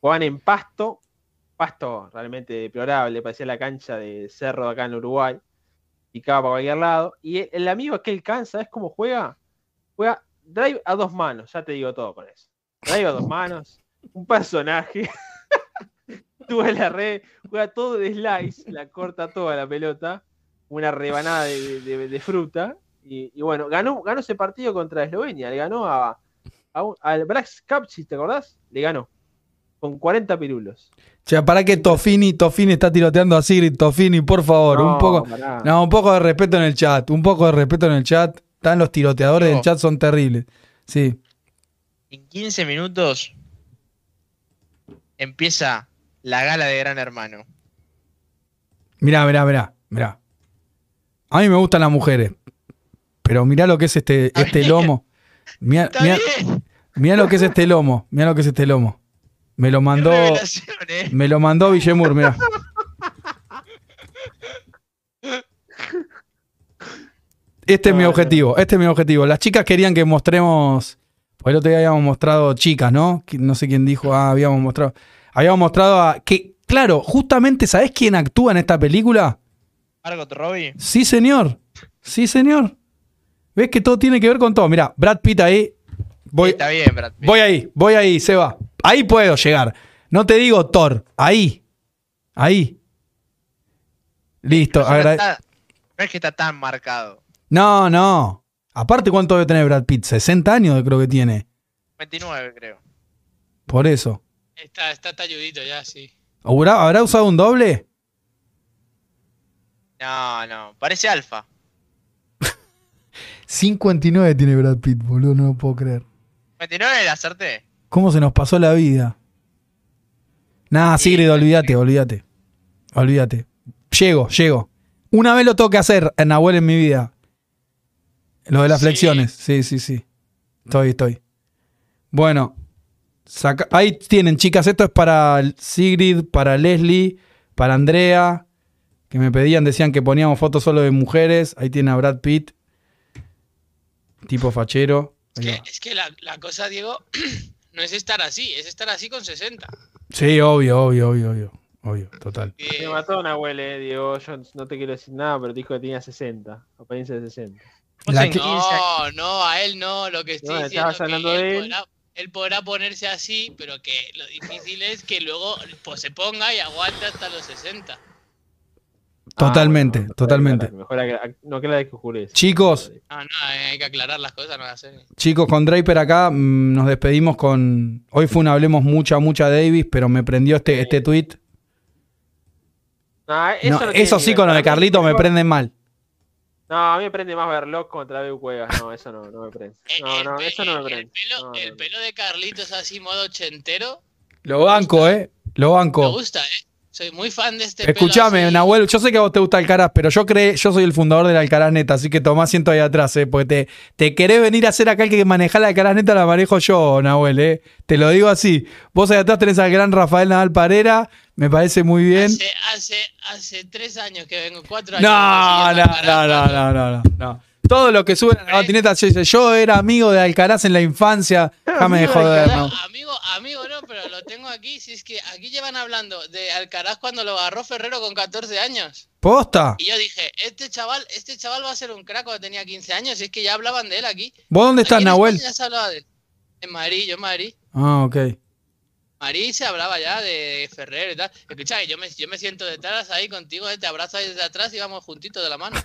Speaker 4: Jugaban en pasto, pasto realmente deplorable, parecía la cancha de cerro de acá en Uruguay, picaba para cualquier lado. Y el, el amigo aquel can, ¿sabes cómo juega? Juega drive a dos manos, ya te digo todo con eso. Drive a dos manos, un personaje, *laughs* tuve la red, juega todo de slice, la corta toda la pelota, una rebanada de, fruta. Y, bueno, ganó, ganó ese partido contra Eslovenia, le ganó a, a al Brax Kapsi, ¿te acordás? Le ganó. Con 40 pirulos.
Speaker 1: O sea, para que Tofini, Tofini está tiroteando a Sigrid, Tofini, por favor, un
Speaker 4: No,
Speaker 1: poco.
Speaker 4: pará.
Speaker 1: No, un poco de respeto en el chat, un poco de respeto en el chat. Están los tiroteadores
Speaker 3: No.
Speaker 1: del chat, son terribles. Sí.
Speaker 3: en 15 minutos empieza la gala de Gran Hermano.
Speaker 1: Mirá, mirá, mirá, mirá. A mí me gustan las mujeres. Pero mirá lo que es este, este lomo. Mirá,
Speaker 3: Está
Speaker 1: mirá-
Speaker 3: bien,
Speaker 1: mirá lo que es este lomo. Mirá lo que es este lomo. Me lo mandó.
Speaker 3: eh.
Speaker 1: Me lo mandó Villemur, mirá. Este es mi objetivo, este es mi objetivo. Las chicas querían que mostremos. Por el otro día habíamos mostrado chicas, ¿no? No sé quién dijo, ah, habíamos mostrado. Habíamos mostrado a. Que, claro, justamente, ¿sabés quién actúa en esta película?
Speaker 3: Margot Robbie.
Speaker 1: Sí, señor. Sí, señor. ¿Ves que todo tiene que ver con todo? Mirá, Brad Pitt ahí. Voy,
Speaker 3: Está bien, Brad Pitt.
Speaker 1: voy ahí, voy ahí, Seba. Ahí puedo llegar. No te digo Thor, ahí. Ahí. Listo.
Speaker 3: no, es que
Speaker 1: agrade-
Speaker 3: está- no es que está tan marcado.
Speaker 1: No, no. Aparte, ¿cuánto debe tener Brad Pitt? 60 años creo que tiene.
Speaker 3: 29, creo.
Speaker 1: Por eso.
Speaker 5: Está, está talludito ya, sí.
Speaker 1: ¿Habrá, habrá usado un doble?
Speaker 3: No, no. Parece alfa. *laughs*
Speaker 1: 59 tiene Brad Pitt, boludo, no lo puedo creer.
Speaker 3: 29 la acerté.
Speaker 1: ¿Cómo se nos pasó la vida? Nah, Sigrid, olvídate, olvídate. Olvídate. Llego, llego. Una vez lo tengo que hacer, en Nahuel, en mi vida. Lo de las
Speaker 5: Sí.
Speaker 1: flexiones. Sí, sí, sí. Estoy, estoy. Bueno, saca- ahí tienen, chicas. Esto es para Sigrid, para Leslie, para Andrea, que me pedían, decían que poníamos fotos solo de mujeres. Ahí tiene a Brad Pitt, tipo fachero.
Speaker 5: Es que,
Speaker 1: va.
Speaker 5: es que la, la cosa, Diego, *clears throat* no es estar así, es estar así con 60.
Speaker 1: Sí, obvio, obvio, obvio, obvio. Obvio, total.
Speaker 5: Eh,
Speaker 4: Me mató Nahuel, eh, Diego. Yo no te quiero decir nada, pero dijo que tenía 60. Apariencia de 60.
Speaker 3: Vos
Speaker 1: La
Speaker 3: en
Speaker 1: que-
Speaker 3: 15
Speaker 5: no, no, a él no, lo que estoy
Speaker 4: No,
Speaker 5: diciendo
Speaker 4: estabas
Speaker 5: es que
Speaker 4: hablando
Speaker 5: él,
Speaker 4: de él.
Speaker 5: Podrá, él podrá ponerse así, pero que lo difícil es que luego pues, se ponga y aguante hasta los 60.
Speaker 1: Totalmente,
Speaker 4: Ah, bueno,
Speaker 1: totalmente.
Speaker 4: Mejor aclarar- no que la de.
Speaker 1: Chicos,
Speaker 5: No, no, hay que aclarar las cosas, no hacer.
Speaker 1: chicos, con Draper acá mm, nos despedimos con. Hoy fue un hablemos mucha, mucha Davis, pero me prendió este, este tweet.
Speaker 4: Ah,
Speaker 1: No,
Speaker 4: no
Speaker 1: eso
Speaker 4: tiene
Speaker 1: sí, con lo de Carlito me prenden mal.
Speaker 4: No, a mí me prende más ver Locke contra Beu Cuevas. No, eso no, no me prende.
Speaker 5: Eh,
Speaker 4: No,
Speaker 5: el
Speaker 4: no, eso no me
Speaker 5: el
Speaker 4: prende.
Speaker 5: pelo,
Speaker 4: No, no,
Speaker 5: el
Speaker 4: no.
Speaker 5: pelo de Carlitos así modo ochentero.
Speaker 1: Lo banco, ¿eh? Lo
Speaker 5: Me
Speaker 1: banco.
Speaker 5: gusta, ¿eh? Soy muy fan de este
Speaker 1: Escuchame. Nahuel, yo sé que a vos te gusta Alcaraz, pero yo creo, yo soy el fundador del Alcaraz Neta, así que tomá asiento ahí atrás, ¿eh? Porque te, te querés venir a hacer acá el que maneja la Alcaraz Neta, la manejo yo, Nahuel, ¿eh? Te lo digo así. Vos ahí atrás tenés al gran Rafael Nadal Parera, me parece muy bien.
Speaker 5: Hace, hace, hace tres años que vengo, cuatro años.
Speaker 1: No, no, no, no, no, no, no. Todo lo que suben a la patineta, dice, yo era amigo de Alcaraz en la infancia, déjame de joder,
Speaker 5: No,
Speaker 1: ¿no?
Speaker 5: amigo, amigo no, pero lo tengo aquí. Si es que aquí llevan hablando de Alcaraz cuando lo agarró Ferrero con 14 años.
Speaker 1: ¿Posta?
Speaker 5: Y yo dije, este chaval, este chaval va a ser un crack cuando tenía 15 años. Y es que ya hablaban de él aquí.
Speaker 1: ¿Vos dónde estás,
Speaker 5: Aquí
Speaker 1: Nahuel?
Speaker 5: Ya se hablaba de él. En Madrid, yo en Madrid.
Speaker 1: Ah, ok.
Speaker 5: Madrid se hablaba ya de Ferrero y tal. Escucha, yo me, yo me siento detrás ahí contigo, eh, te abrazo ahí desde atrás y vamos juntitos de la mano.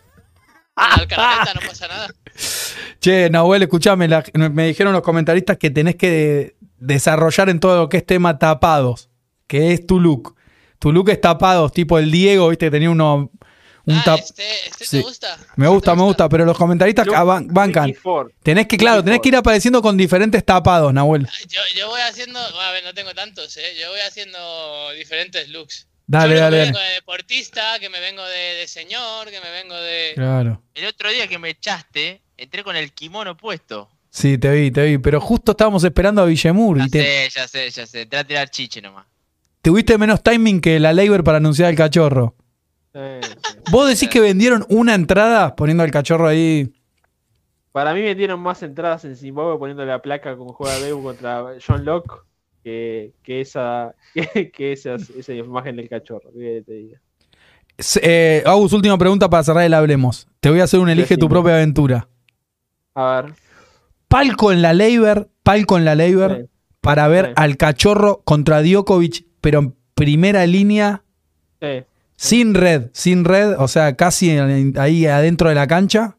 Speaker 5: Alcaraneta, no pasa nada. *laughs*
Speaker 1: Che, Nahuel, escuchame, la- me dijeron los comentaristas que tenés que desarrollar en todo lo que es tema tapados, que es tu look. Tu look es tapados, tipo el Diego, viste, que tenía uno, un
Speaker 5: Ah,
Speaker 1: tap.
Speaker 5: este, este
Speaker 1: Sí.
Speaker 5: te gusta.
Speaker 1: Me
Speaker 5: ¿Este
Speaker 1: gusta, me gusta, pero los comentaristas ah, ban- bancan. Tenés que, claro, tenés que ir apareciendo con diferentes tapados, Nahuel.
Speaker 5: Yo, yo voy haciendo, a ver, no tengo tantos, ¿eh? Yo voy haciendo diferentes looks.
Speaker 1: Dale,
Speaker 5: Yo
Speaker 1: dale,
Speaker 5: me
Speaker 1: dale.
Speaker 5: vengo de deportista, que me vengo de, de señor, que me vengo de...
Speaker 1: Claro.
Speaker 3: El otro día que me echaste, entré con el kimono puesto.
Speaker 1: Sí, te vi, te vi. Pero justo estábamos esperando a Villemur
Speaker 3: Ya
Speaker 1: y te,
Speaker 3: sé, ya sé, ya sé. Entré a tirar chiche nomás.
Speaker 1: tuviste menos timing que la Leiber para anunciar el cachorro.
Speaker 4: Sí, sí.
Speaker 1: ¿Vos decís que vendieron una entrada poniendo al cachorro ahí?
Speaker 4: Para mí vendieron más entradas en Zimbabue poniendo la placa como juega Beu contra John Locke que, que esa *laughs* que, que esas- esa imagen del cachorro. ¿qué querés que te diga?
Speaker 1: Eh, Agus, última pregunta para cerrar el Hablemos. Te voy a hacer un elige tu propia aventura.
Speaker 4: A ver.
Speaker 1: Palco en la Leiber, palco en la Leiber,
Speaker 4: Sí,
Speaker 1: para ver
Speaker 4: Sí.
Speaker 1: al cachorro contra Djokovic, pero en primera línea,
Speaker 4: sí.
Speaker 1: sin red, sin red, o sea, casi en- ahí adentro de la cancha.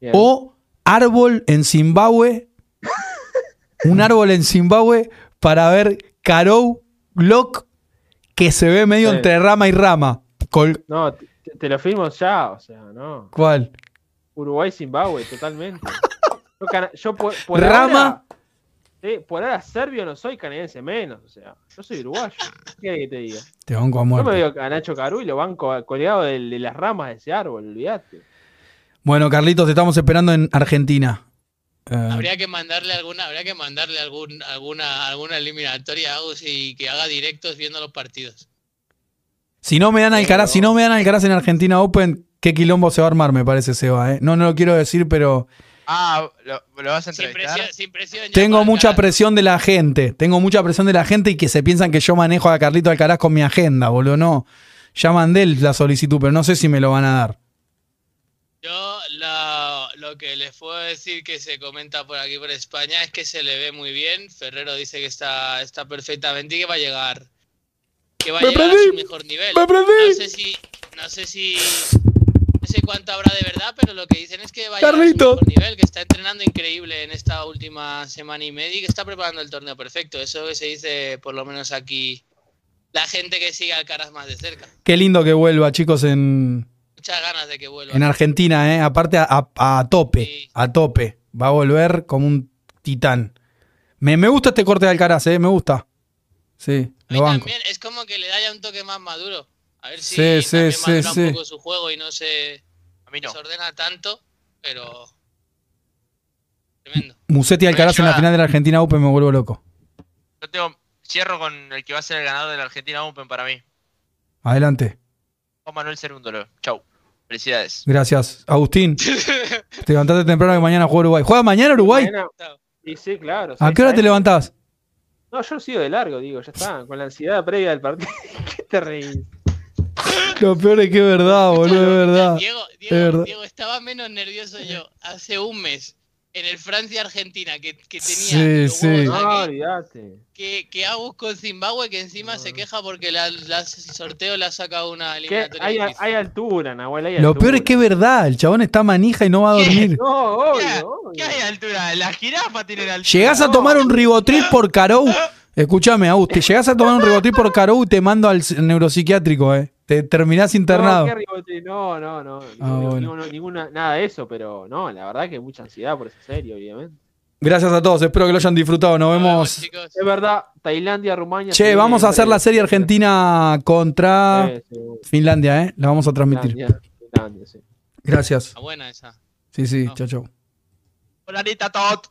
Speaker 4: Bien.
Speaker 1: O árbol en Zimbabue. *laughs* un árbol en Zimbabue para ver Karou Lock que se ve medio
Speaker 4: Sí.
Speaker 1: entre rama y rama. Col-
Speaker 4: No, te, te lo fuimos ya, o sea, no.
Speaker 1: ¿Cuál?
Speaker 4: Uruguay-Zimbabue, totalmente. *laughs* Yo, yo por, por
Speaker 1: Rama.
Speaker 4: ahora- por ahora serbio no soy canadiense menos, o sea, yo soy uruguayo. ¿Qué querés que te diga?
Speaker 1: Te banco a
Speaker 4: Yo me
Speaker 1: muerte.
Speaker 4: veo a Nacho Carú y lo banco colgado de, de las ramas de ese árbol, olvídate.
Speaker 1: Bueno, Carlitos, te estamos esperando en Argentina. Eh,
Speaker 5: Habría que mandarle alguna, habría que mandarle algún, alguna, alguna eliminatoria a Agus y que haga directos viendo los partidos.
Speaker 1: si no me dan Alcaraz,
Speaker 4: Pero-
Speaker 1: si no me dan Alcaraz en Argentina Open, qué quilombo se va a armar, me parece, Seba. ¿eh? No, no lo quiero decir, pero
Speaker 3: Ah, ¿lo, lo vas a
Speaker 5: Sin
Speaker 3: entrevistar?
Speaker 5: presión, sin presión. ya
Speaker 1: tengo mucha
Speaker 5: Alcaraz.
Speaker 1: presión de la gente. Tengo mucha presión de la gente y que se piensan que yo manejo a Carlito Alcaraz con mi agenda, boludo. No. Ya mandé la solicitud, pero no sé si me lo van a dar.
Speaker 5: Yo lo que les puedo decir que se comenta por aquí por España es que se le ve muy bien. Ferrero dice que está, está perfectamente y que va a llegar. Que va a
Speaker 1: Me
Speaker 5: llegar
Speaker 1: prendí,
Speaker 5: a su mejor nivel.
Speaker 1: me.
Speaker 5: No sé si. No sé si. No sé cuánto habrá de verdad, pero lo que dicen es que va a llegar a su mejor nivel, que está entrenando increíble en esta última semana y media y que está preparando el torneo perfecto. Eso que se dice por lo menos aquí la gente que sigue al Caras más de cerca.
Speaker 1: Qué lindo que vuelva, chicos, en,
Speaker 5: Muchas ganas de que vuelva.
Speaker 1: en Argentina, ¿eh? Aparte, a, a- a tope.
Speaker 5: Sí.
Speaker 1: A tope. Va a volver como un titán. Me, me gusta este corte de Alcaraz, ¿eh? Me gusta. Sí,
Speaker 5: A mí
Speaker 1: lo banco.
Speaker 5: también es como que le da ya un toque más maduro. A ver si
Speaker 1: Sí, sí,
Speaker 5: madura un poco su juego y no se
Speaker 3: A mí no.
Speaker 5: desordena tanto, pero tremendo.
Speaker 1: Musetti y Alcaraz en la final de la Argentina Open me vuelvo loco.
Speaker 3: Yo tengo, cierro con el que va a ser el ganador de la Argentina Open para mí.
Speaker 1: Adelante.
Speaker 3: Juan Manuel Cerúndolo. Chau. Felicidades.
Speaker 1: Gracias. Agustín, te levantaste temprano que mañana juega Uruguay. ¿Juega mañana Uruguay?
Speaker 4: Mañana- Sí, sí, claro.
Speaker 1: ¿A qué hora te levantás?
Speaker 4: No, yo sigo de largo, digo, ya está, con la ansiedad previa del partido. *laughs* ¿Qué te reís?
Speaker 1: Lo peor es que es verdad, boludo, es verdad.
Speaker 5: Diego,
Speaker 1: es
Speaker 5: Diego,
Speaker 1: verdad.
Speaker 5: Diego, estaba menos nervioso yo hace un mes en el Francia-Argentina que, que tenía
Speaker 1: Sí, sí.
Speaker 4: No, olvídate.
Speaker 5: que, que Agus con Zimbabue que encima se queja porque la, la- el sorteo le ha sacado una eliminatoria.
Speaker 4: hay, hay altura, Nahuel, hay
Speaker 1: Lo
Speaker 4: altura.
Speaker 1: peor es que es verdad. El chabón está manija y no va a
Speaker 3: ¿Qué?
Speaker 1: dormir.
Speaker 4: No,
Speaker 3: ¿Qué,
Speaker 4: obvio, obvio.
Speaker 3: qué hay altura? La jirafa tiene la altura.
Speaker 1: Llegás a tomar un ribotril por Carou. Escúchame, Agustín. Llegás a tomar un ribotril por Carou y te mando al neuropsiquiátrico, eh. Te terminás internado.
Speaker 4: No, no, no, no.
Speaker 1: Ah, bueno.
Speaker 4: ninguna- ninguna- nada de eso, pero no, la verdad que mucha ansiedad por esa serie, obviamente.
Speaker 1: Gracias a todos, espero que lo hayan disfrutado. Nos vemos.
Speaker 4: Es verdad, Tailandia, Rumania.
Speaker 1: Che, vamos a hacer la serie Argentina contra
Speaker 4: Sí.
Speaker 1: Finlandia, ¿eh? La vamos a transmitir.
Speaker 4: Finlandia, Finlandia, sí.
Speaker 1: Gracias.
Speaker 5: Está buena esa.
Speaker 1: Sí, sí,
Speaker 5: No.
Speaker 1: chao, chao.
Speaker 3: Hola, Anita Tot.